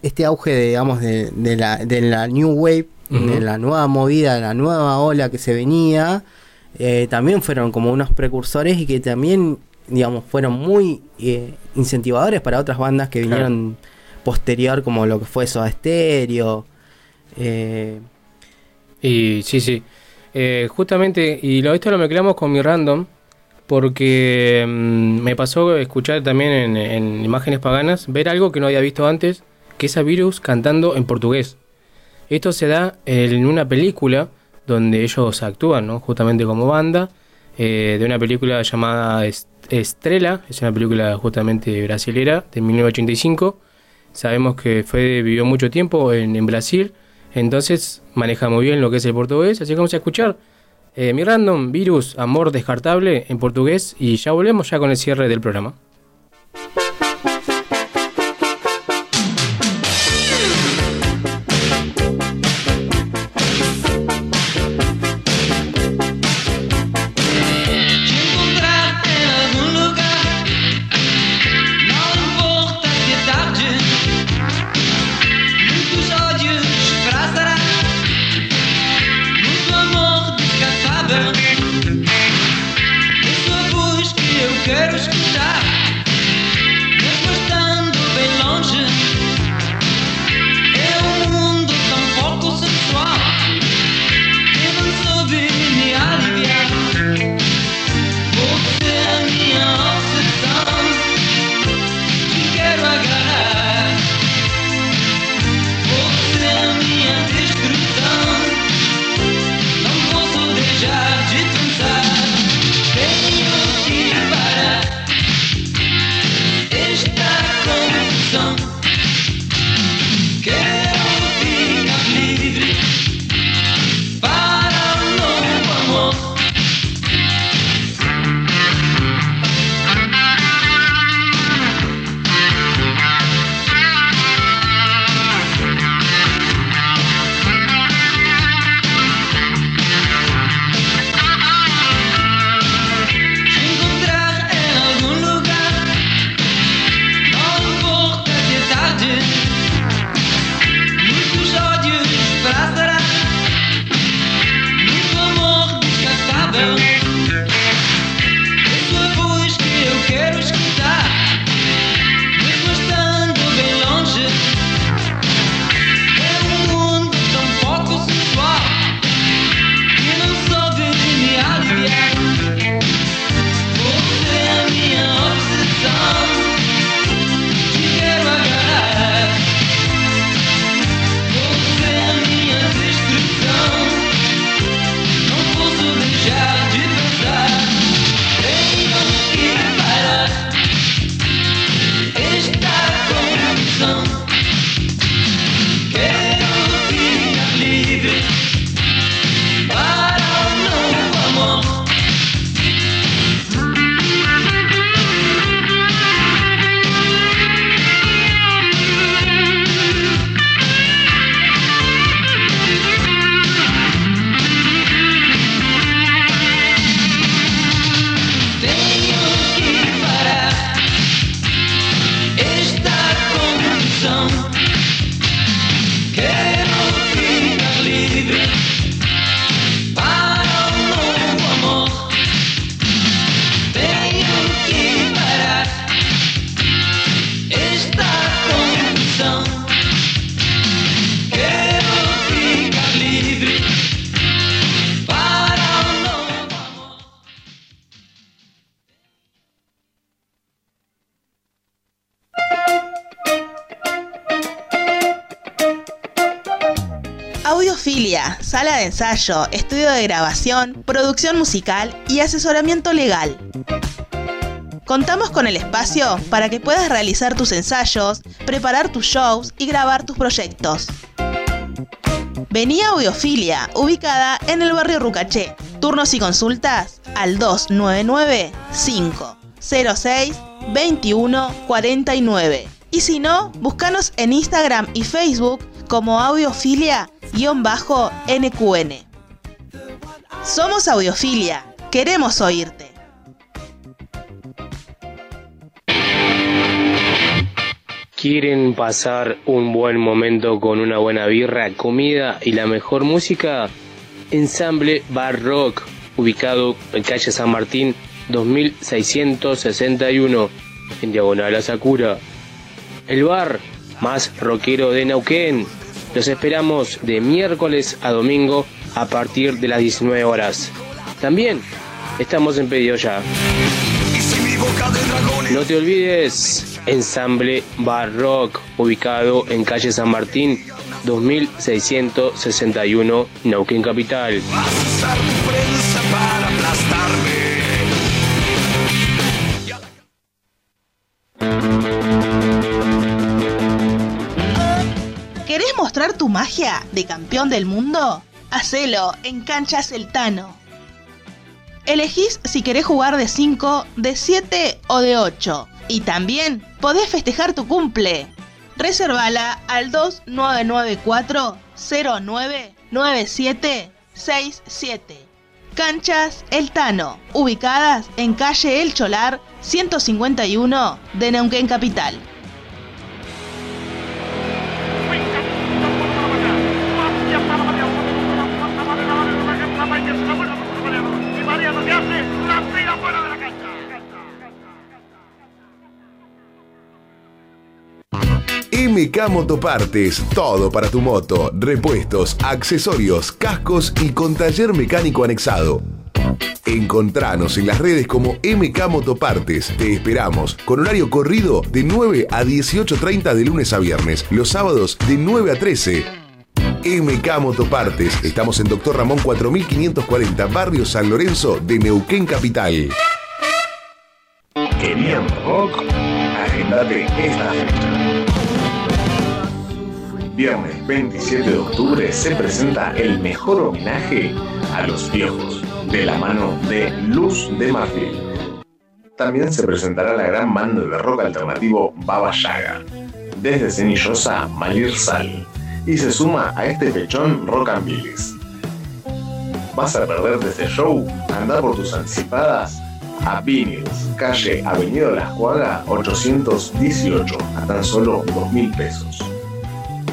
este auge, digamos, de, de la, de la New Wave, De la nueva movida, la nueva ola que se venía, eh, también fueron como unos precursores y que también, digamos, fueron muy eh, incentivadores para otras bandas que Claro. vinieron posterior, como lo que fue Soda Stereo. eh, Y sí, sí. Eh, justamente, y lo, esto lo mezclamos con mi random, porque mm, me pasó escuchar también en, en imágenes paganas, ver algo que no había visto antes, que es a Virus cantando en portugués. Esto se da en una película donde ellos actúan, ¿no? Justamente como banda, eh, de una película llamada Est- Estrella, es una película justamente brasilera de 1985. Sabemos que Fede vivió mucho tiempo en, en Brasil, entonces maneja muy bien lo que es el portugués, así que vamos a escuchar eh, mi random virus amor descartable en portugués y ya volvemos ya con el cierre del programa. Estudio de grabación, producción musical y asesoramiento legal. Contamos con el espacio para que puedas realizar tus ensayos, preparar tus shows y grabar tus proyectos. Vení a Audiofilia, ubicada en el barrio Rucaché. Turnos y consultas al 299 506 2149. Y si no, búscanos en Instagram y Facebook como audiofilia-nqn. Somos Audiofilia, queremos oírte. ¿Quieren pasar un buen momento con una buena birra, comida y la mejor música? Ensamble Bar Rock, ubicado en calle San Martín 2661, en diagonal a Sakura. El bar más rockero de Neuquén. Los esperamos de miércoles a domingo a partir de las 19 horas. También estamos en pedido ya. No te olvides, Ensamble Bar Rock, ubicado en calle San Martín 2661, Neuquén Capital. ¿Querés mostrar tu magia de campeón del mundo? Hacelo en Canchas El Tano. Elegís si querés jugar de 5, de 7 o de 8. Y también podés festejar tu cumple. Reservala al 2994 099767. Canchas El Tano, ubicadas en calle El Cholar 151 de Neuquén Capital. MK Motopartes, todo para tu moto, repuestos, accesorios, cascos y con taller mecánico anexado. Encontranos en las redes como MK Motopartes. Te esperamos con horario corrido de 9 a 18.30 de lunes a viernes, los sábados de 9 a 13. MK Motopartes. Estamos en Doctor Ramón 4540, Barrio San Lorenzo de Neuquén Capital. Viernes 27 de octubre se presenta el mejor homenaje a los piojos, de la mano de Luz de Marfil. También se presentará la gran banda de rock alternativo Baba Yaga, desde Cenillosa Malir Sal, y se suma a este pechón Rock and Billis. ¿Vas a perderte este show? Anda por tus anticipadas a Vinyls, calle Avenida Las Cuagas 818, a tan solo 2 mil pesos.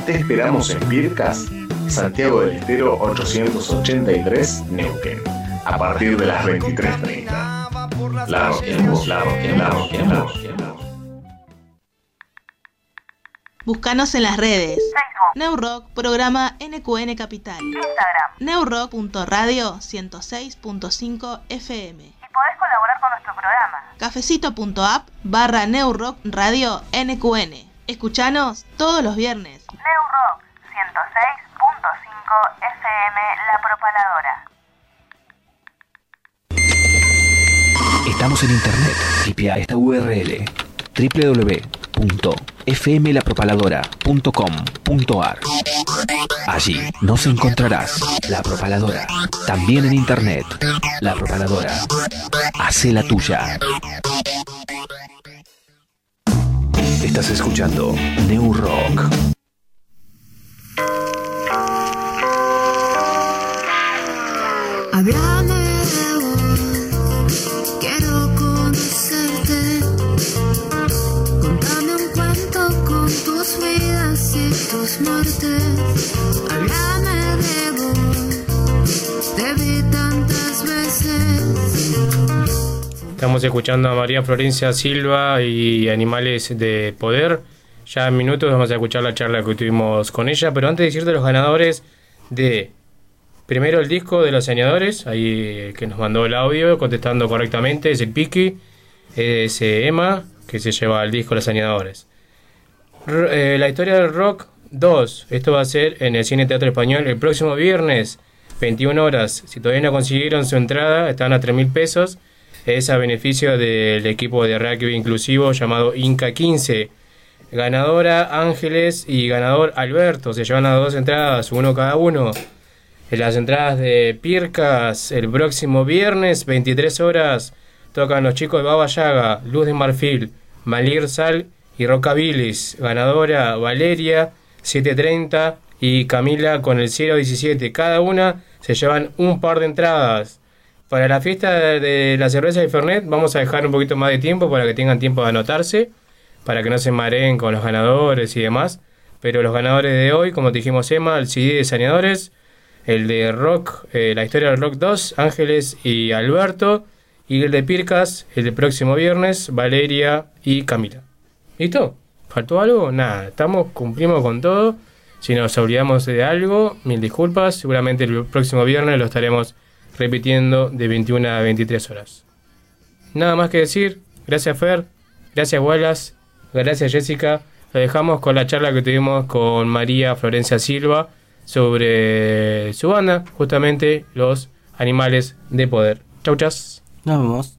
Te esperamos en Pircas, Santiago del Estero 883, Neuquén, a partir de las 23.30. La la la. Búscanos en las redes. Neurock, programa NQN Capital. Instagram. Neurock.radio 106.5 FM. Y podés colaborar con nuestro programa. Cafecito.app barra Neurock Radio NQN. Escuchanos todos los viernes. Neurock 106.5 FM La Propaladora. Estamos en internet. Tipea esta URL www.fmlapropaladora.com.ar Allí nos encontrarás La Propaladora. También en internet. La Propaladora. Hace la tuya. Estás escuchando New Rock. Háblame de vos, quiero conocerte. Contame un cuento con tus vidas y tus muertes. Háblame de vos, te vi tantas veces. Estamos escuchando a María Florencia Silva y Animales de Poder. Ya en minutos vamos a escuchar la charla que tuvimos con ella, pero antes de decirte los ganadores de primero el disco de los saneadores, ahí el que nos mandó el audio contestando correctamente, es el Piki, es eh, Emma, que se lleva el disco Los Saneadores. R- eh, la historia del rock 2. Esto va a ser en el Cine Teatro Español el próximo viernes, 21 horas. Si todavía no consiguieron su entrada, están a 3 mil pesos. Es a beneficio del equipo de rugby inclusivo llamado Inca 15. Ganadora Ángeles y ganador Alberto. Se llevan a dos entradas, uno cada uno. En las entradas de Pircas, el próximo viernes, 23 horas, tocan los chicos de Baba Yaga, Luz de Marfil, Malir Sal y Rocabilis. Ganadora Valeria, 730 y Camila con el 017. Cada una se llevan un par de entradas. Para la fiesta de la cerveza de Fernet vamos a dejar un poquito más de tiempo para que tengan tiempo de anotarse, para que no se mareen con los ganadores y demás. Pero los ganadores de hoy, como dijimos Emma, el CD de Saneadores, el de Rock, eh, la historia del Rock 2, Ángeles y Alberto, y el de Pircas, el del próximo viernes, Valeria y Camila. ¿Listo? ¿Faltó algo? Nada, estamos, cumplimos con todo. Si nos olvidamos de algo, mil disculpas. Seguramente el próximo viernes lo estaremos repitiendo de 21 a 23 horas. Nada más que decir. Gracias Fer, gracias Wallace, gracias Jessica. Lo dejamos con la charla que tuvimos con María Florencia Silva sobre su banda, justamente Los Animales de Poder. Chau, chas. Nos vemos.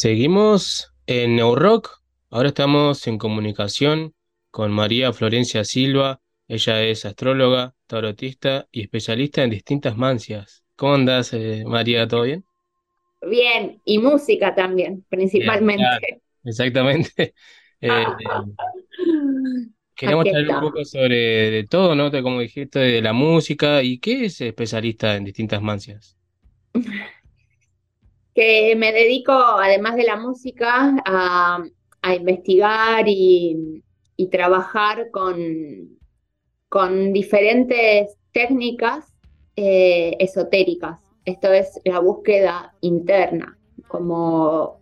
Seguimos en Neurock. Ahora estamos en comunicación con María Florencia Silva. Ella es astróloga, tarotista y especialista en distintas mancias. ¿Cómo andás, eh, María? ¿Todo bien? Bien, y música también, principalmente. Claro, exactamente. Eh, queríamos Aquí hablar un poco sobre de todo, ¿no? Como dijiste, de la música. ¿Y qué es especialista en distintas mancias? Que me dedico, además de la música, a investigar y, y trabajar con, con diferentes técnicas eh, esotéricas. Esto es la búsqueda interna, como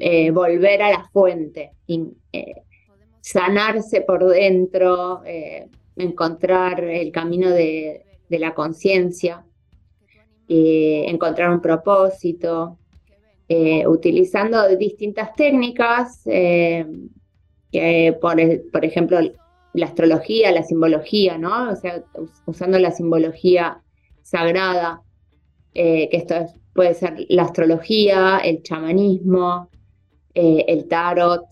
eh, volver a la fuente, eh, sanarse por dentro, encontrar el camino de, de la conciencia, encontrar un propósito, eh, utilizando distintas técnicas, eh, que por, e- por ejemplo la astrología, la simbología, ¿no? O sea, us- usando la simbología sagrada, eh, que esto es- puede ser la astrología, el chamanismo, el tarot.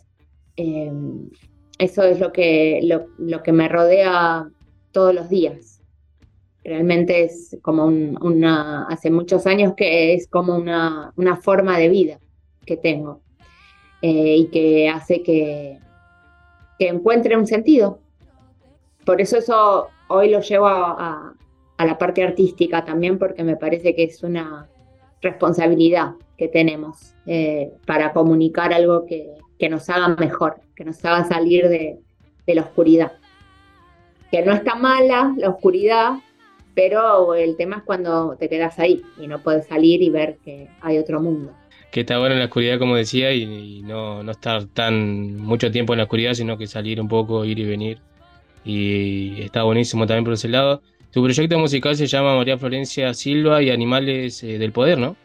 eso es lo que, lo, lo que me rodea todos los días. Realmente es como un- una, hace muchos años que es como una, una forma de vida que tengo eh, y que hace que, que encuentre un sentido. Por eso eso hoy lo llevo a, a- a la parte artística también, porque me parece que es una responsabilidad que tenemos eh, para comunicar algo que, que nos haga mejor, que nos haga salir de, de la oscuridad. Que no está mala la oscuridad, pero el tema es cuando te quedas ahí y no puedes salir y ver que hay otro mundo. Que está bueno en la oscuridad, como decía, y, y no, no estar tan mucho tiempo en la oscuridad, sino que salir un poco, ir y venir. Y está buenísimo también por ese lado. Tu proyecto musical se llama María Florencia Silva y Animales eh, del Poder, ¿no?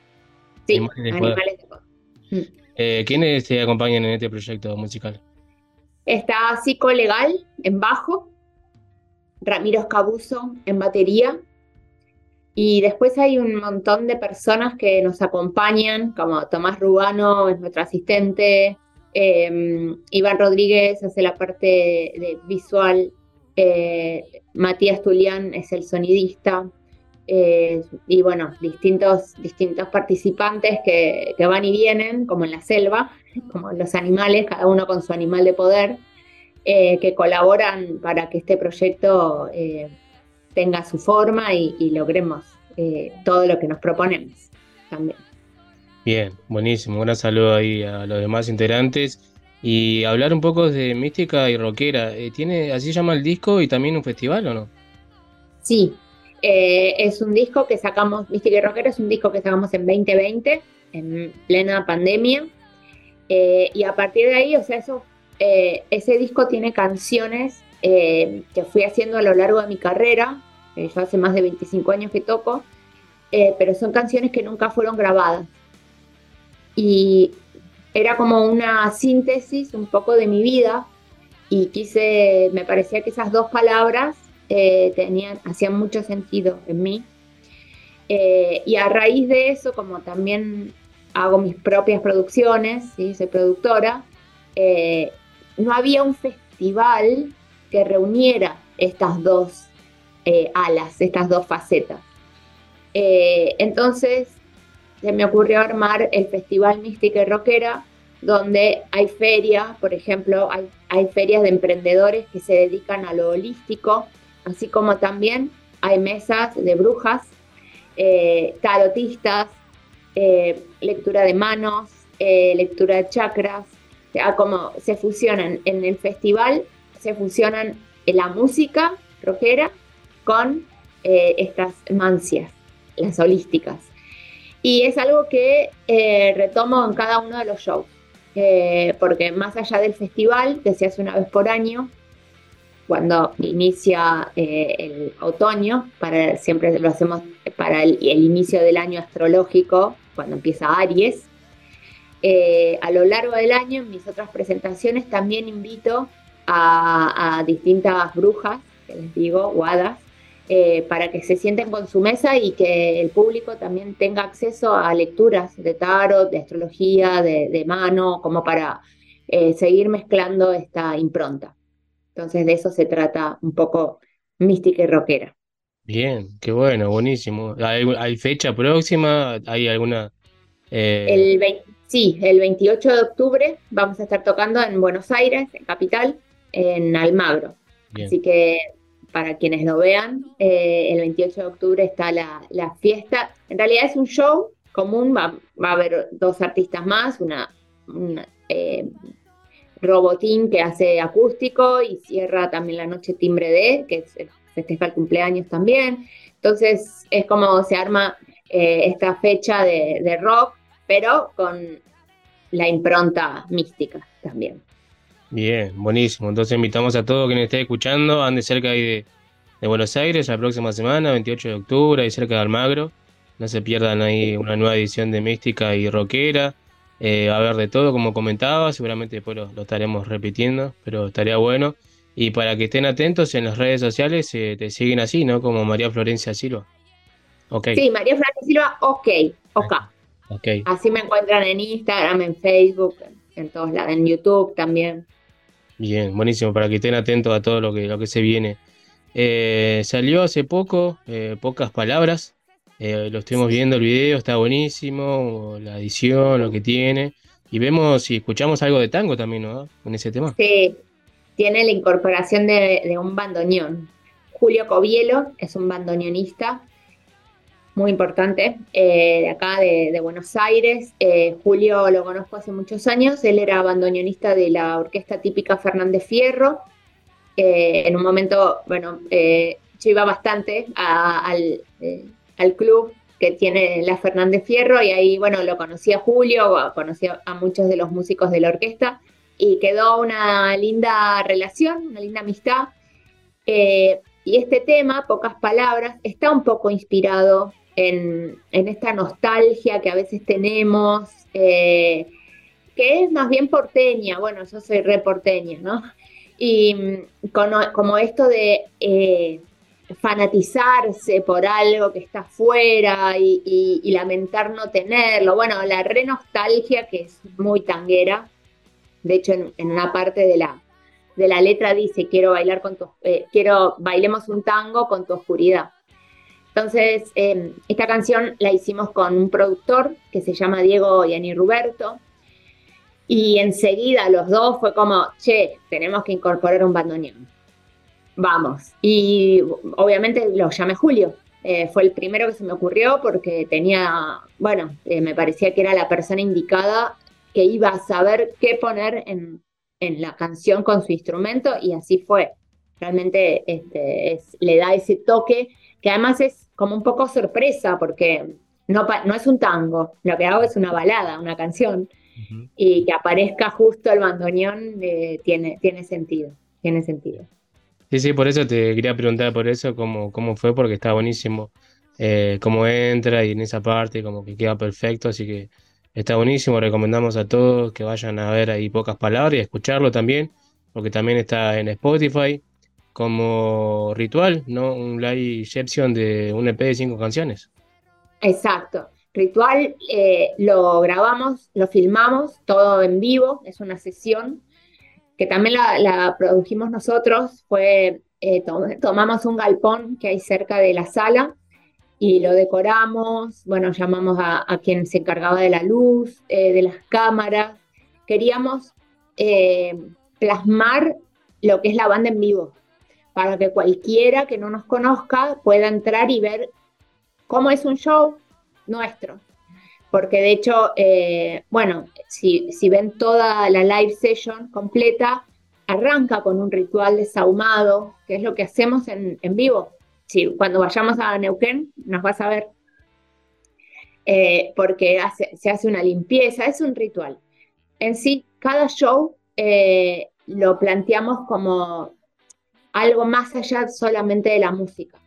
Sí, Animales del Poder. animales poder. Eh, ¿quiénes te acompañan en este proyecto musical? Está Psico Legal en bajo, Ramiro Escabuso en batería, y después hay un montón de personas que nos acompañan, como Tomás Rubano es nuestro asistente, eh, Iván Rodríguez hace la parte de visual, eh, Matías Tulián es el sonidista, eh, y bueno, distintos, distintos participantes que, que van y vienen, como en la selva, como los animales, cada uno con su animal de poder, eh, que colaboran para que este proyecto eh, tenga su forma y, y logremos eh, todo lo que nos proponemos también. Bien, buenísimo. Un gran saludo ahí a los demás integrantes. Y hablar un poco de mística y rockera. Eh, ¿Tiene, así se llama el disco y también un festival o no? Sí, es un disco que sacamos, Mística y Rockera es un disco que sacamos en 2020, en plena pandemia, y a partir de ahí, o sea, eso, eh, ese disco tiene canciones eh, que fui haciendo a lo largo de mi carrera, eh, yo hace más de 25 años que toco, eh, pero son canciones que nunca fueron grabadas. Y era como una síntesis un poco de mi vida y quise, me parecía que esas dos palabras tenían, hacían mucho sentido en mí. Y a raíz de eso, como también hago mis propias producciones, soy productora, no había un festival que reuniera estas dos eh, alas, estas dos facetas. Eh, entonces se me ocurrió armar el Festival Mística y Rockera, donde hay ferias, por ejemplo, hay, ferias de emprendedores que se dedican a lo holístico, así como también hay mesas de brujas, eh, tarotistas, lectura de manos, lectura de chakras, o sea, como se fusionan en el festival, se fusionan la música rockera con eh, estas mancias, las holísticas. Y es algo que eh, retomo en cada uno de los shows, eh, porque más allá del festival, que se hace una vez por año, cuando inicia eh, el otoño, para, siempre lo hacemos para el inicio del año astrológico, cuando empieza Aries. Eh, a lo largo del año, en mis otras presentaciones, también invito a, a distintas brujas, que les digo, o hadas, eh, para que se sienten con su mesa y que el público también tenga acceso a lecturas de tarot, de astrología, de, de mano, como para eh, seguir mezclando esta impronta. Entonces de eso se trata un poco mística y rockera. Bien, qué bueno, buenísimo. ¿Hay, hay fecha próxima? ¿Hay alguna? eh, El 20 sí, el 28 de octubre vamos a estar tocando en Buenos Aires, en Capital, en Almagro. Bien. Así que para quienes lo vean, eh, el 28 de octubre está la, la fiesta. En realidad es un show común, va, va a haber dos artistas más, una, una, eh, Robotín que hace acústico y cierra también la noche Timbre D, que es, festeja el cumpleaños también. Entonces es como se arma eh, esta fecha de, de rock, pero con la impronta mística también. Bien, buenísimo. Entonces invitamos a todos quienes estén escuchando, ande cerca ahí de, de Buenos Aires la próxima semana, 28 de octubre, ahí cerca de Almagro. No se pierdan ahí una nueva edición de Mística y Rockera. Eh, va a haber de todo, como comentaba, seguramente después lo, lo estaremos repitiendo, pero estaría bueno. Y para que estén atentos en las redes sociales, eh, te siguen así, ¿no? Como María Florencia Silva. Ok. Sí, María Florencia Silva, ok, ok. Así me encuentran en Instagram, en Facebook, en todos lados, en YouTube también. Bien, buenísimo, para que estén atentos a todo lo que, lo que se viene. Eh, salió hace poco, eh, pocas palabras. Eh, lo estuvimos viendo el video, está buenísimo, la edición, lo que tiene. Y vemos y escuchamos algo de tango también, ¿no? Con ese tema. Sí, tiene la incorporación de, de un bandoneón. Julio Covielo es un bandoneonista muy importante eh, de acá, de, Buenos Aires. Eh, Julio lo conozco hace muchos años, él era bandoneonista de la orquesta típica Fernández Fierro. Eh, en un momento, bueno, yo iba bastante al, al club que tiene la Fernández Fierro y ahí, bueno, lo conocí a Julio, conocí a muchos de los músicos de la orquesta y quedó una linda relación, una linda amistad. Y este tema, pocas palabras, está un poco inspirado en, esta nostalgia que a veces tenemos, eh, que es más bien porteña, bueno, yo soy re porteña, ¿no? Y mm, como esto de eh, fanatizarse por algo que está afuera y, lamentar no tenerlo, bueno, la re nostalgia que es muy tanguera, de hecho en, en una parte de la, de la letra dice quiero bailar con tu, eh, quiero bailemos un tango con tu oscuridad. Entonces, eh, esta canción la hicimos con un productor que se llama Diego Yanni Ruberto. Y enseguida los dos fue como, che, tenemos que incorporar un bandoneón. Vamos. Y obviamente lo llamé Julio. Eh, fue el primero que se me ocurrió porque tenía, bueno, eh, me parecía que era la persona indicada que iba a saber qué poner en, en la canción con su instrumento y así fue. Realmente este, es- le da ese toque que además es como un poco sorpresa porque no, no es un tango, lo que hago es una balada, una canción y que aparezca justo el bandoneón eh, tiene, tiene sentido, tiene sentido. Sí, sí, por eso te quería preguntar por eso, cómo, cómo fue, porque está buenísimo eh, cómo entra y en esa parte como que queda perfecto, así que está buenísimo, recomendamos a todos que vayan a ver ahí pocas palabras y a escucharlo también, porque también está en Spotify como ritual, ¿no? Un live session de un EP de cinco canciones. Exacto. Ritual eh, lo grabamos, lo filmamos, todo en vivo, es una sesión que también la, produjimos nosotros, fue, eh, to- tomamos un galpón que hay cerca de la sala y lo decoramos, bueno, llamamos a, quien se encargaba de la luz, eh, de las cámaras, queríamos plasmar lo que es la banda en vivo, para que cualquiera que no nos conozca pueda entrar y ver cómo es un show nuestro. Porque de hecho, eh, bueno, si, si ven toda la live session completa, arranca con un ritual de sahumado, que es lo que hacemos en, en vivo. Si, cuando vayamos a Neuquén, nos vas a ver. Eh, porque se hace una limpieza, es un ritual. En sí, cada show eh, lo planteamos como algo más allá solamente de la música.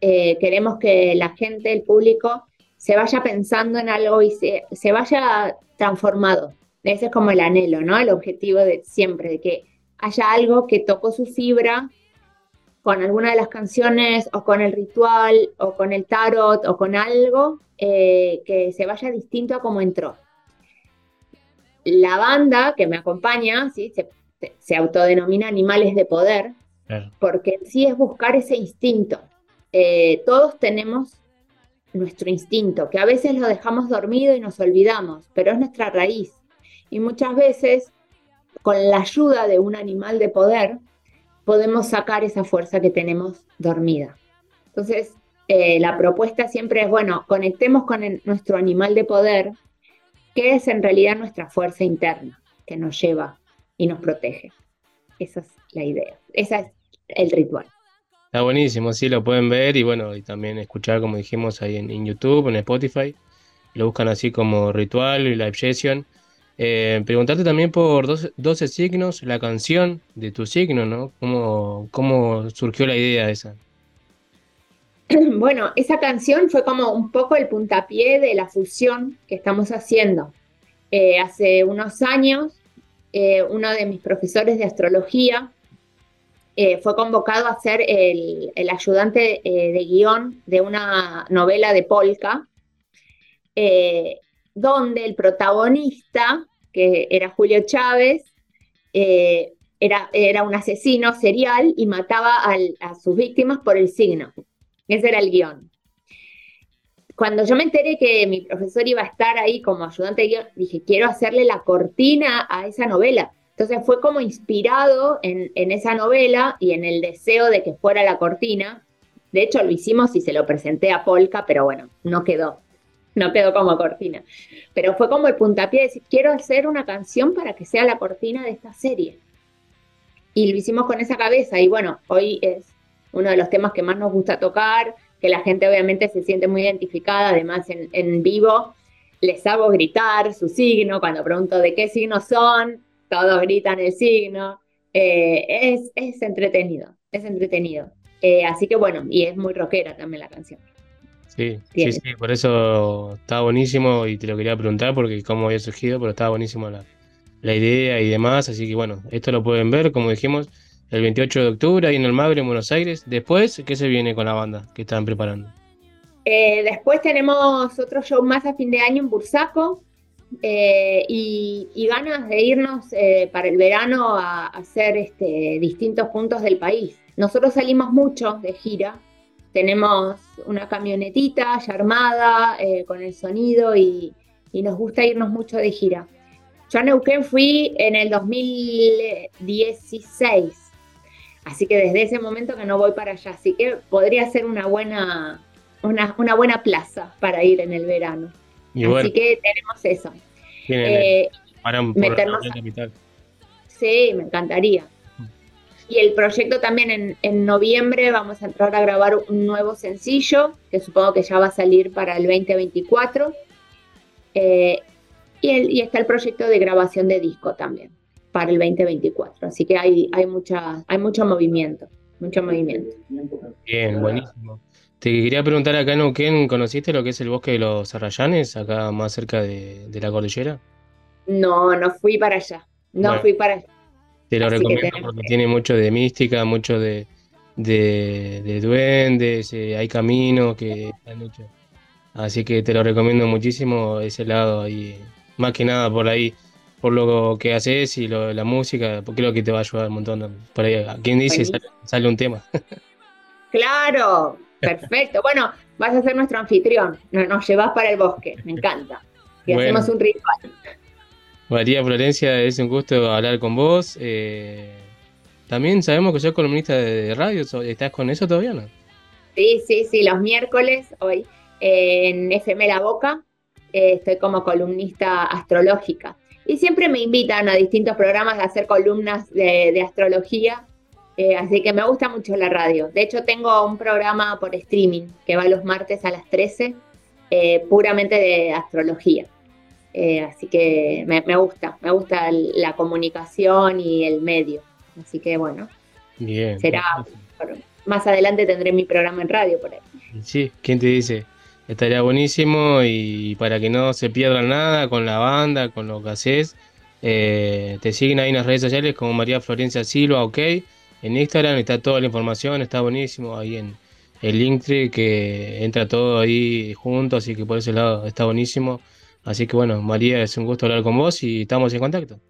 Eh, queremos que la gente, el público, se vaya pensando en algo y se, se vaya transformado. Ese es como el anhelo, ¿no? El objetivo de siempre, de que haya algo que tocó su fibra con alguna de las canciones o con el ritual o con el tarot o con algo eh, que se vaya distinto a como entró. La banda que me acompaña, ¿sí? se, se autodenomina Animales de Poder, porque sí es buscar ese instinto. Eh, todos tenemos nuestro instinto, que a veces lo dejamos dormido y nos olvidamos, pero es nuestra raíz. Y muchas veces, con la ayuda de un animal de poder, podemos sacar esa fuerza que tenemos dormida. Entonces, eh, la propuesta siempre es, bueno, conectemos con el- nuestro animal de poder, que es en realidad nuestra fuerza interna, que nos lleva y nos protege. Esa es la idea, ese es el ritual. Está buenísimo, sí, lo pueden ver y bueno, y también escuchar, como dijimos, ahí en, en YouTube, en Spotify. Lo buscan así como Ritual y Live Session. Eh, preguntarte también por dos- 12 signos, la canción de tu signo, ¿no? ¿Cómo, cómo surgió la idea esa? Bueno, esa canción fue como un poco el puntapié de la fusión que estamos haciendo. Eh, hace unos años, eh, uno de mis profesores de astrología eh, fue convocado a ser el, ayudante eh, de guion de una novela de Polka, eh, donde el protagonista, que era Julio Chávez, era, era un asesino serial y mataba a sus víctimas por el signo. Ese era el guion. Cuando yo me enteré que mi profesor iba a estar ahí como ayudante de guion, dije, quiero hacerle la cortina a esa novela. Entonces fue como inspirado en, esa novela y en el deseo de que fuera la cortina. De hecho, lo hicimos y se lo presenté a Polka, pero bueno, no quedó. No quedó como cortina. Pero fue como el puntapié de decir, quiero hacer una canción para que sea la cortina de esta serie. Y lo hicimos con esa cabeza. Y bueno, hoy es uno de los temas que más nos gusta tocar, que la gente obviamente se siente muy identificada, además en, en vivo les hago gritar su signo, cuando pregunto de qué signo son, todos gritan el signo, Eh, es, es entretenido, es entretenido. Eh, así que bueno, y es muy rockera también la canción. Sí, sí, sí, por eso estaba buenísimo y te lo quería preguntar porque cómo había surgido, pero estaba buenísimo la, la idea y demás, así que bueno, esto lo pueden ver, como dijimos, el 28 de octubre ahí en el Magre, en Buenos Aires. Después, ¿qué se viene con la banda que están preparando? Eh, después tenemos otro show más a fin de año en Bursaco eh, y, ganas de irnos eh, para el verano a, a hacer este, distintos puntos del país. Nosotros salimos mucho de gira, tenemos una camionetita ya armada eh, con el sonido y, y nos gusta irnos mucho de gira. Yo a Neuquén fui en el 2016, así que desde ese momento que no voy para allá, así que podría ser una buena, una, una buena plaza para ir en el verano. Y así bueno, que tenemos eso. Eh, meternos capital. Sí, me encantaría. Y el proyecto también en, en noviembre vamos a entrar a grabar un nuevo sencillo, que supongo que ya va a salir para el 2024. Eh, y, el- y está el proyecto de grabación de disco también, para el 2024. Así que hay, hay, mucha, hay mucho movimiento, mucho movimiento. Bien, buenísimo. Te quería preguntar acá en Neuquén, ¿conociste lo que es el bosque de los Arrayanes, acá más cerca de, de la cordillera? No, no fui para allá. No Bueno. fui para allá. Te lo Así recomiendo porque tiene mucho de mística, mucho de, de, de duendes, eh, hay caminos que han hecho. Así que te lo recomiendo muchísimo ese lado ahí, más que nada por ahí, por lo que haces y lo, la música, porque creo que te va a ayudar un montón. Por ahí, ¿a quién dice? Sale, sale un tema. Claro, perfecto. Bueno, vas a ser nuestro anfitrión. Nos, nos llevas para el bosque, me encanta. Y Bueno. hacemos un ritual. María Florencia, es un gusto hablar con vos. eh, también sabemos que sos columnista de, radio, ¿so- ¿estás con eso todavía no? Sí, sí, sí, los miércoles hoy eh, en FM La Boca eh, estoy como columnista astrológica. Y siempre me invitan a distintos programas a hacer columnas de, de astrología, eh, así que me gusta mucho la radio. De hecho, tengo un programa por streaming que va los martes a las 13, eh, puramente de astrología. Eh, así que me, me gusta, me gusta la comunicación y el medio. Así que bueno, Bien. será, más adelante tendré mi programa en radio por ahí. Sí, ¿quién te dice? Estaría buenísimo y para que no se pierda nada con la banda, con lo que haces, eh, te siguen ahí en las redes sociales como María Florencia Silva, ok. En Instagram está toda la información, está buenísimo ahí en el Linktree que entra todo ahí junto, así que por ese lado está buenísimo. Así que bueno, María, es un gusto hablar con vos y estamos en contacto.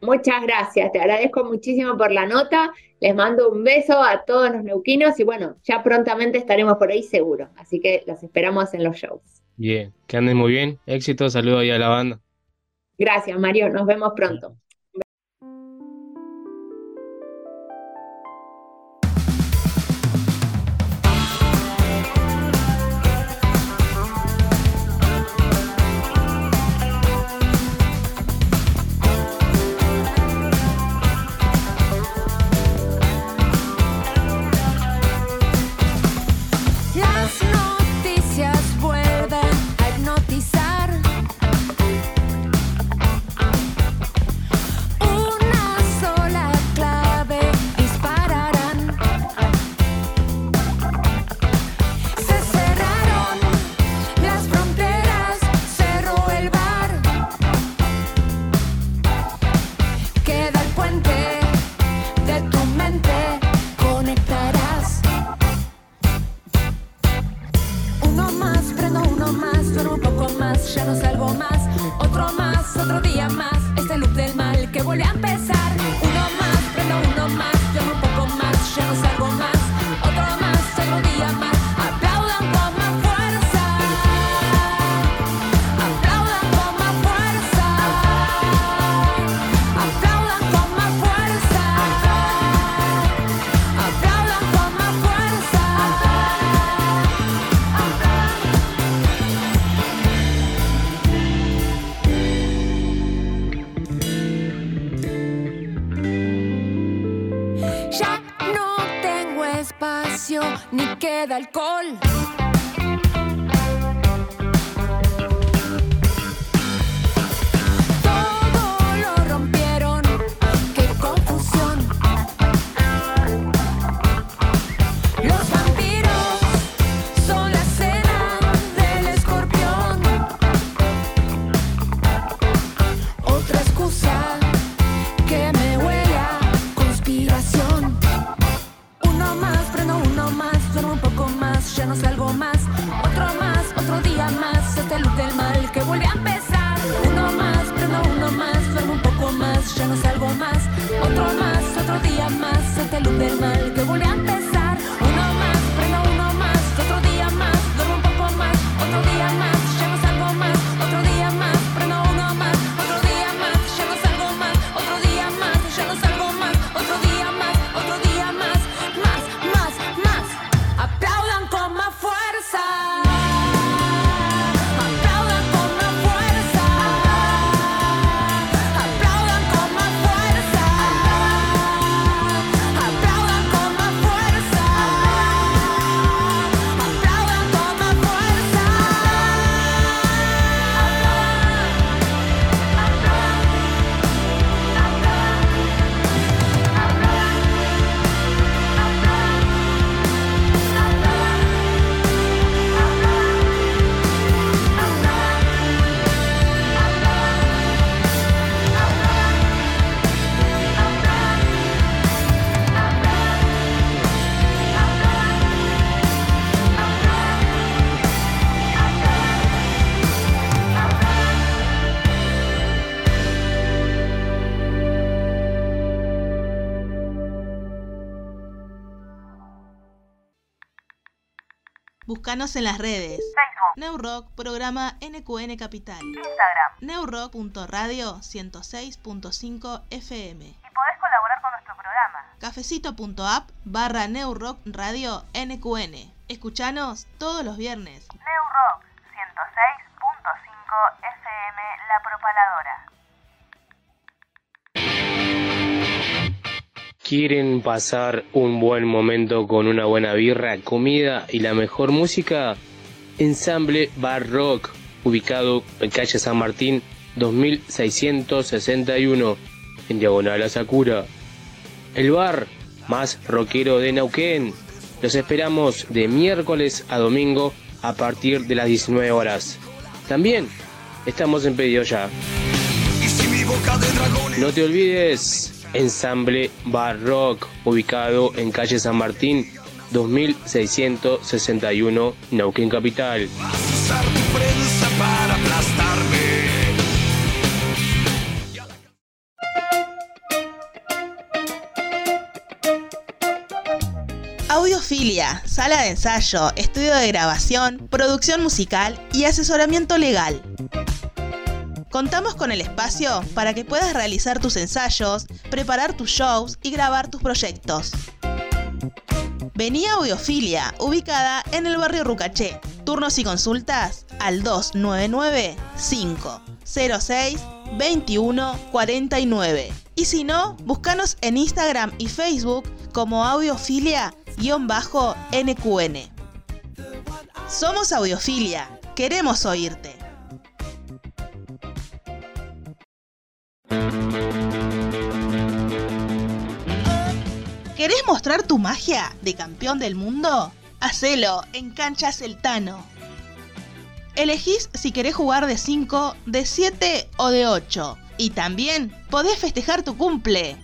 Muchas gracias, te agradezco muchísimo por la nota, les mando un beso a todos los neuquinos y bueno, ya prontamente estaremos por ahí seguro, así que los esperamos en los shows. Bien, que andes muy bien, éxito, saludos ahí a la banda. Gracias Mario, nos vemos pronto. Búscanos en las redes. Facebook. Neurock, programa NQN Capital. Instagram. Neurock.radio 106.5 FM. Y podés colaborar con nuestro programa. Cafecito.app barra Neurock Radio NQN. Escuchanos todos los viernes. New Rock 106.5 FM La Propaladora. ¿Quieren pasar un buen momento con una buena birra, comida y la mejor música? Ensamble Bar Rock, ubicado en calle San Martín 2661, en diagonal a Sakura. El bar más rockero de Neuquén. Los esperamos de miércoles a domingo a partir de las 19 horas. También estamos en pedido ya. No te olvides, Ensamble Bar Rock, ubicado en calle San Martín 2661, Neuquén Capital. Audiofilia, sala de ensayo, estudio de grabación, producción musical y asesoramiento legal. Contamos con el espacio para que puedas realizar tus ensayos, preparar tus shows y grabar tus proyectos. Vení a Audiofilia, ubicada en el barrio Rucaché. Turnos y consultas al 299 506 2149. Y si no, búscanos en Instagram y Facebook como audiofilia-nqn. Somos Audiofilia, queremos oírte. ¿Querés mostrar tu magia de campeón del mundo? Hacelo en Cancha Celtano. Elegís si querés jugar de 5, de 7 o de 8. Y también podés festejar tu cumple.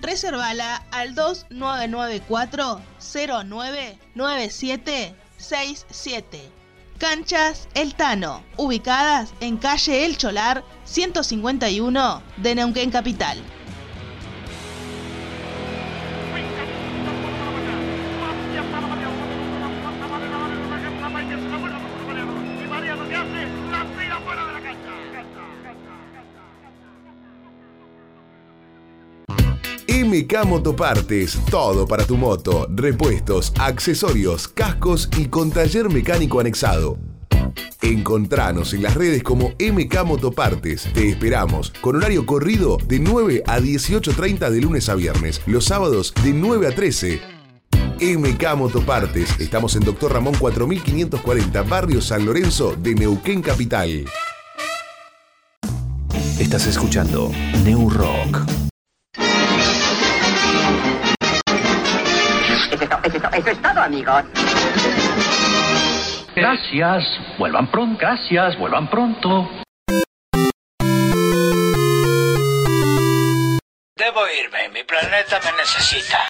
Reservala al 2994 099767. Canchas El Tano, ubicadas en calle El Cholar 151 de Neuquén Capital. MK Motopartes, todo para tu moto, repuestos, accesorios, cascos y con taller mecánico anexado. Encontranos en las redes como MK Motopartes. Te esperamos con horario corrido de 9 a 18.30 de lunes a viernes, los sábados de 9 a 13. MK Motopartes. Estamos en Doctor Ramón 4540, Barrio San Lorenzo de Neuquén Capital. Estás escuchando New Rock. Es, to- eso es eso es todo, amigos. Gracias, vuelvan pronto, gracias, vuelvan pronto. Debo irme, mi planeta me necesita.